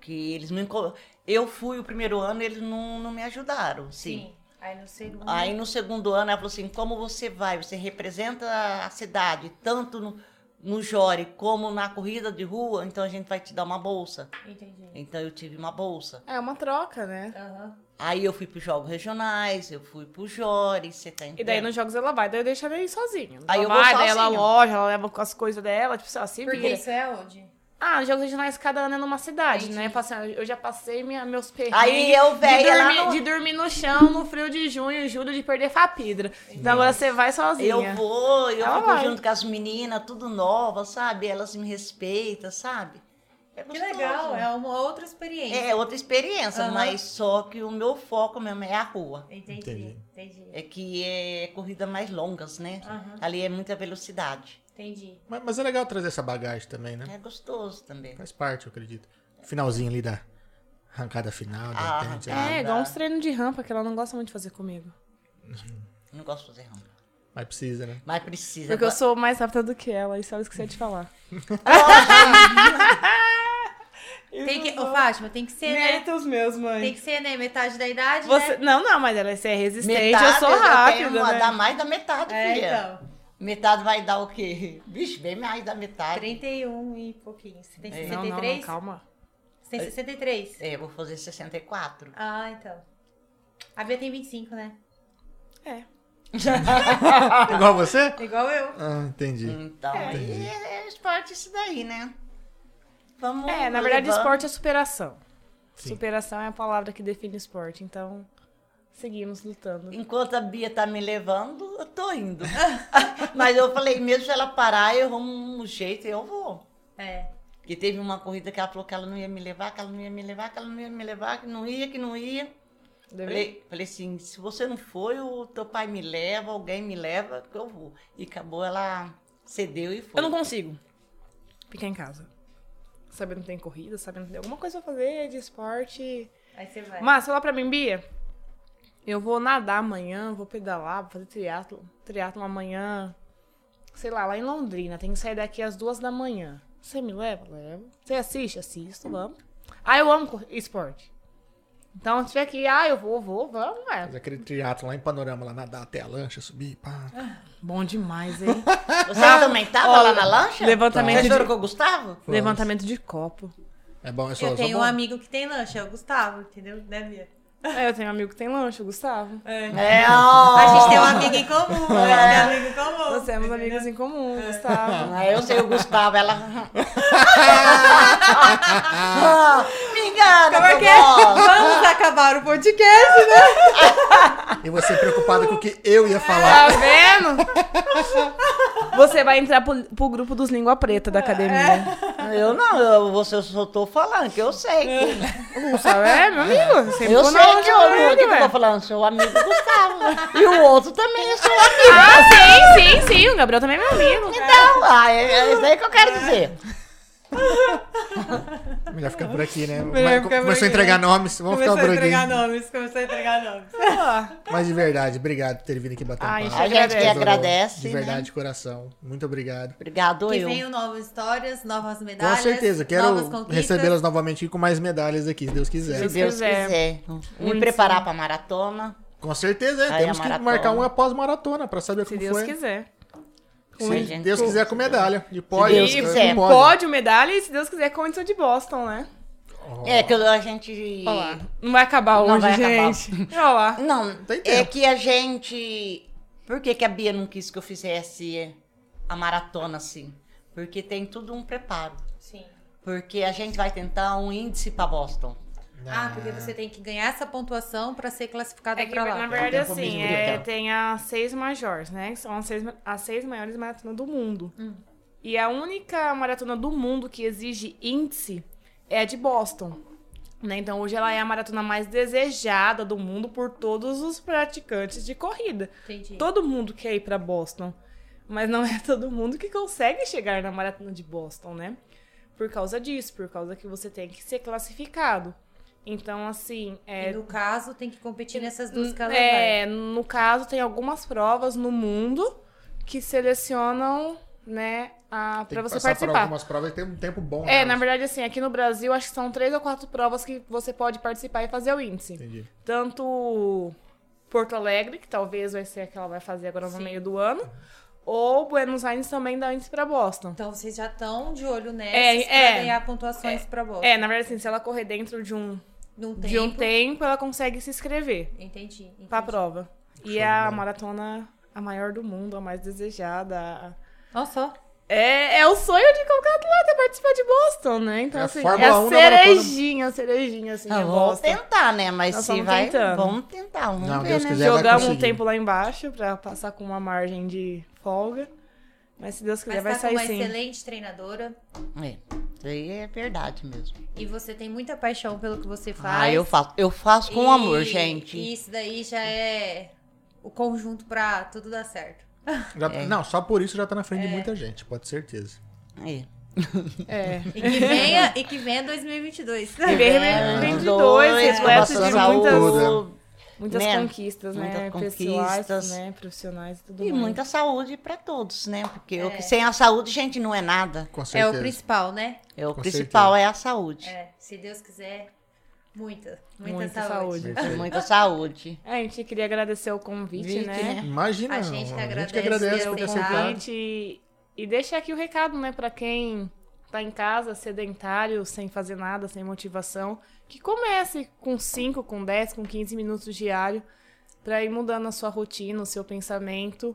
Que eles me... enco- Eu fui o primeiro ano, eles não, não me ajudaram, sim. Sim. Aí no segundo. Aí no segundo ano ela falou assim, como você vai? Você representa a cidade, tanto no, no Jore como na corrida de rua, então a gente vai te dar uma bolsa. Entendi. Então eu tive uma bolsa. É uma troca, né? Aham. Aí eu fui pros jogos regionais, eu fui pro Jores, você tá E entendendo? daí nos jogos ela vai, daí eu deixo ela ir sozinha. Aí ela eu vou vai, daí ela loja, ela leva com as coisas dela, tipo, assim, se Porque vira. isso é onde? Ah, nos jogos regionais cada ano é numa cidade, Entendi. né? Eu falo assim, Eu já passei minha, meus perrengues. Aí eu, de velha, lá dormir, no- de dormir no chão no frio de junho e julho de perder fapidra. Então agora você vai sozinha. Eu vou, eu Ela fico vai. junto com as meninas, tudo nova, sabe? Elas me respeitam, sabe? É Que legal, é uma outra experiência. É outra experiência, Aham. mas só que o meu foco mesmo é a rua. Entendi, Entendi. É que é corrida mais longas, né? Aham. Ali é muita velocidade. Entendi. Mas, mas é legal trazer essa bagagem também, né? É gostoso também. Faz parte, eu acredito. Finalzinho ali da arrancada final, de Ah, repente. ah, É, igual uns treinos de rampa que ela não gosta muito de fazer comigo. Não gosto de fazer rampa. Mas precisa, né? Mas precisa. Porque eu sou mais rápida do que ela, isso eu esqueci de falar. (laughs) (laughs) Tem que, ô, Fátima, tem que ser, né? Méritos meus, mãe. Tem que ser, né? Metade da idade, Você... né? Não, não, mas ela se é resistente, metade, eu sou rápida, tenho, né? Dá mais da metade, É, filha. então. Metade vai dar o quê? Vixe, bem mais da metade. 31 e pouquinho. Você tem É. Não, não, 63? não, calma. Você tem 63? É, eu vou fazer 64. Ah, então. A Bia tem 25, né? É. (laughs) Igual você? Igual eu. Ah, entendi. Então, É. aí é, é esporte isso daí, né? Vamos É, na verdade, levando. esporte é superação. Sim. Superação é a palavra que define esporte, então seguimos lutando. Enquanto a Bia tá me levando, eu tô indo. (laughs) Mas eu falei, mesmo se ela parar, eu arrumo um jeito e eu vou. É. Porque teve uma corrida que ela falou que ela não ia me levar, que ela não ia me levar, que ela não ia me levar, que não ia, que não ia. Deve- Falei, falei assim, se você não for, o teu pai me leva, alguém me leva, que eu vou. E acabou, ela cedeu e foi. Eu não consigo ficar em casa. Sabendo que tem corrida, sabendo que tem alguma coisa pra fazer de esporte. Aí você vai. Mas, fala pra mim, Bia, eu vou nadar amanhã, vou pedalar, vou fazer triatlo, triatlo amanhã, sei lá, lá em Londrina. Tem que sair daqui às duas da manhã. Você me leva? Levo. Você assiste? Assisto, vamos. Ah, eu amo esporte. Então, se tiver aqui, ah, eu vou, vou, vamos, é. Fazer aquele triatlo lá em panorama, lá nadar até a lancha, subir, pá. Bom demais, hein? (laughs) Você também tava Ó, lá na lancha? levantamento Vocês de- foram com o Gustavo? Levantamento de copo. É bom, é só, Eu só tenho bom. um amigo que tem lanche, é o Gustavo, entendeu? Né, Bia? (laughs) É, eu tenho um amigo que tem lanche, o Gustavo. É, (laughs) ó. A gente tem um amigo em comum, a gente tem um amigo em comum. Nós temos amigos em comum, Gustavo. Ah, eu sei o Gustavo, ela. (laughs) Me engana, Como é que é? Vamos acabar o podcast, né? E você preocupada com o que eu ia falar. Tá vendo? Você vai entrar pro, pro grupo dos Língua Preta da academia. Eu não, eu, você só tô falando que eu sei. Que, O Gustavo é meu amigo. Sempre eu sei com o que eu tô falando, seu amigo Gustavo. (laughs) E o outro também é seu amigo. Ah, sim, sim, sim. O Gabriel também é meu amigo. Então, ah, é, é isso aí que eu quero dizer. (laughs) Melhor ficar por aqui, né? Melhor Come- ficar por Começou a entregar né? nomes, vamos Começou ficar a por aqui. entregar nomes, começou a entregar nomes. Mas de verdade, obrigado por ter vindo aqui bater um papo. A gente que agradece. De né? verdade, de coração. Muito obrigado. Obrigado, Que eu. venham novas histórias, novas Com medalhas. certeza, quero recebê-las novamente aqui com mais medalhas aqui, se Deus quiser. Se Deus Deus quiser. quiser. Me Muito preparar pra maratona. Com certeza, é. Aí Temos a que marcar um após maratona pra saber Se como Deus foi. quiser. Se gente. Deus quiser com medalha. De pódio. Deus com quiser. pódio. Pódio, medalha e, se Deus quiser, condição de Boston, né? É que a gente. Olha lá. Não vai acabar Não hoje, vai acabar. gente. Olha lá. Não, Tem é que a gente. Por que, que a Bia não quis que eu fizesse a maratona assim? Porque tem tudo um preparo. Sim. Porque a gente vai tentar um índice pra Boston. Ah, porque você tem que ganhar essa pontuação pra ser classificado É pra lá. na verdade, assim, é, tem as seis majors, né? São as seis, as seis maiores maratonas do mundo. E a única maratona do mundo que exige índice é a de Boston. Né? Então, hoje ela é a maratona mais desejada do mundo por todos os praticantes de corrida. Entendi. Todo mundo quer ir pra Boston. Mas não é (laughs) todo mundo que consegue chegar na maratona de Boston, né? Por causa disso, por causa que você tem que ser classificado. Então, assim, é, E no caso, tem que competir nessas duas vai. é, no caso, tem algumas provas no mundo que selecionam, né, a, Tem pra que você por participar. algumas provas e tem um tempo bom. É, né? na verdade, assim, aqui no Brasil, acho que são três ou quatro provas que você pode participar e fazer o índice. Entendi. Tanto Porto Alegre, que talvez vai ser a que ela vai fazer agora no meio do ano, ou Buenos Aires também dá índice pra Boston. Então vocês já estão de olho nessas É, pra é. ganhar pontuações pra Boston. É, na verdade, assim, se ela correr dentro de um de um tempo. tempo, ela consegue se inscrever Entendi. entendi. pra prova. E Show é de a maratona a maior do mundo, a mais desejada. a- Olha só. É, é o sonho de qualquer atleta participar de Boston, né? Então, É a assim, Fórmula é a 1 da maratona. cerejinha, a cerejinha, assim, Ah, Boston. tentar, né? Mas Nós se vamos vai, tentando. vamos tentar, vamos Não, ver, Deus né? quiser. Jogamos um tempo lá embaixo pra passar com uma margem de folga. Mas se Deus quiser, Mas vai tá com sair uma sim. excelente treinadora. É, isso aí é verdade mesmo. E você tem muita paixão pelo que você faz. Ah, eu faço, eu faço com E- amor, gente. E isso daí já é o conjunto pra tudo dar certo. Já- É. Não, só por isso já tá na frente de muita gente, pode ter certeza. É. É. (laughs) E que venha, e que venha 2022. E vem É, 22, dois, repleto de muitas, saúde, muitas né? conquistas, né? Muitas Pessoais, conquistas. né? Profissionais e tudo E mais. muita saúde pra todos, né? Porque É. o que- sem a saúde, gente, não é nada. Com É o principal, né? É o Com principal certeza. é a saúde. É, se Deus quiser, muita, muita, Muita saúde. saúde. Muita saúde. É, (laughs) a gente queria agradecer o convite, Vite, né? né? Imagina, A gente que a gente que agradece agradece por ter aceitado. e, e deixar aqui o recado, né, pra quem tá em casa, sedentário, sem fazer nada, sem motivação, que comece com 5, com 10, com 15 minutos diário pra ir mudando a sua rotina, o seu pensamento,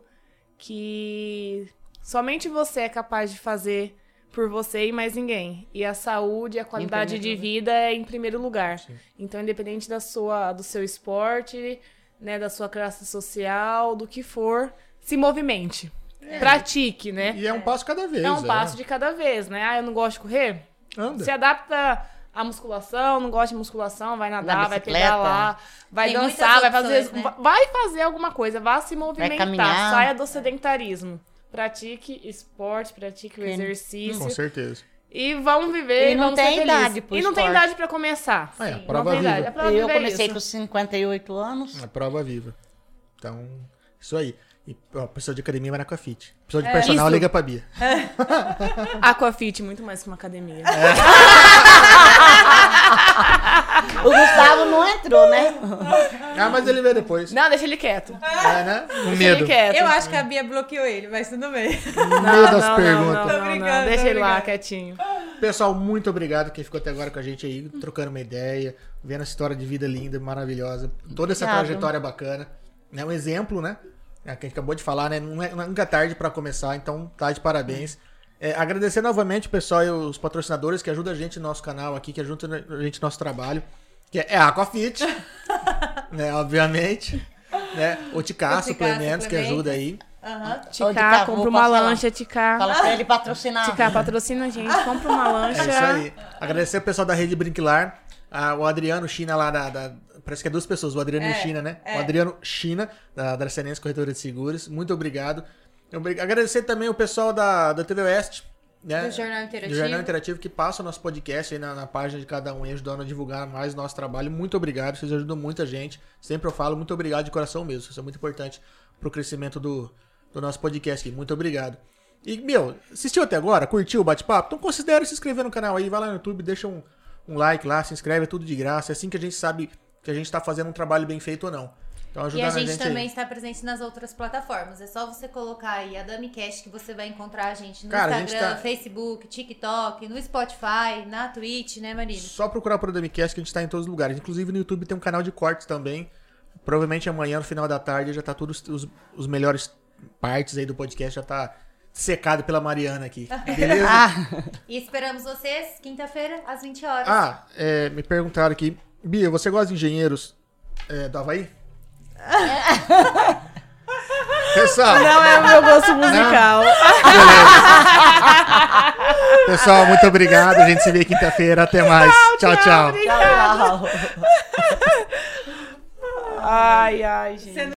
que somente você é capaz de fazer por você e mais ninguém. E a saúde, a qualidade de vida é em primeiro lugar. Sim. Então, independente da sua, do seu esporte, né, da sua classe social, do que for, se movimente. Pratique, né? E é um passo cada vez. É um passo de cada vez, né? Ah, eu não gosto de correr? Anda. Se adapta à musculação, não gosta de musculação, vai nadar, Na vai pedalar, vai Tem dançar, muitas vai fazer, opções, né? vai fazer alguma coisa, vá se movimentar, saia do sedentarismo. Pratique esporte, pratique o exercício Com certeza. e vamos viver E não vamos tem idade pro E não tem idade pra começar. Ah, é, Sim. prova não tem idade. viva. É pra eu comecei isso. com 58 anos. A prova viva. Então, isso aí. E, ó, pessoa de academia vai na Aquafit. Pessoa É. de personal Isso. liga pra Bia. (laughs) Aquafit, muito mais que uma academia. O Gustavo não entrou, né? Ah, mas ele vê depois. Não, deixa ele quieto. É, né? Com Deixa medo. ele quieto. Eu acho que a Bia bloqueou ele, mas tudo bem. Medo das não, perguntas. Não, não, não, não. Deixa ele lá, quietinho. Pessoal, muito obrigado quem ficou até agora com a gente aí, trocando uma ideia, vendo essa história de vida linda, maravilhosa, toda essa Obrigado. trajetória bacana. É um exemplo, né? É, que a gente acabou de falar, né? Não é, nunca é tarde pra começar, então tá de parabéns. É, agradecer novamente o pessoal e os patrocinadores que ajudam a gente no nosso canal aqui, que ajudam a gente no nosso trabalho, que é a Aquafit, (laughs) né? Obviamente. Né? O Ticá Suplementos, que ajuda aí. Ô, Ticá, Ticá, compra uma passar lancha, Ticá. Fala pra ele patrocinar. Ticá, patrocina a gente, compra uma lancha. (laughs) É isso aí. Agradecer o pessoal da Rede Brinquilar, a- o Adriano China lá da, da- Parece que é duas pessoas, o Adriano e o É, China, né? é. O Adriano China, da Dracenense Corretora de Seguros. Muito obrigado. Obri- Agradecer também o pessoal da, da TV Oeste, né? Do Jornal Interativo. Do Jornal Interativo que passa o nosso podcast aí na, na página de cada um e ajudando a divulgar mais o nosso trabalho. Muito obrigado, vocês ajudam muita gente. Sempre eu falo, muito obrigado de coração mesmo. Isso é muito importante pro crescimento do, do nosso podcast aqui. Muito obrigado. E, meu, assistiu até agora? Curtiu o bate-papo? Então considere se inscrever no canal aí. Vai lá no YouTube, deixa um, um like lá, se inscreve, é tudo de graça. É assim que a gente sabe que a gente tá fazendo um trabalho bem feito ou não. Então E ajudando a a gente gente, também aí. está presente nas outras plataformas. É só você colocar aí a DamiCast que você vai encontrar a gente no Cara, a gente Instagram, tá- Facebook, TikTok, no Spotify, na Twitch, né, Marina? Só procurar por Damicast que a gente tá em todos os lugares. Inclusive no YouTube tem um canal de cortes também. Provavelmente amanhã, no final da tarde, já tá todos os, os melhores partes aí do podcast, já tá secado pela Mariana aqui. (laughs) Beleza? E esperamos vocês quinta-feira, às 20 horas. Ah, é, me perguntaram aqui. Bia, você gosta de engenheiros é, do Havaí? (laughs) Pessoal, Não é o meu gosto musical. (laughs) pessoal, muito obrigado. A gente se vê quinta-feira. Até mais. Tchau, tchau. Tchau. Ai, ai, gente.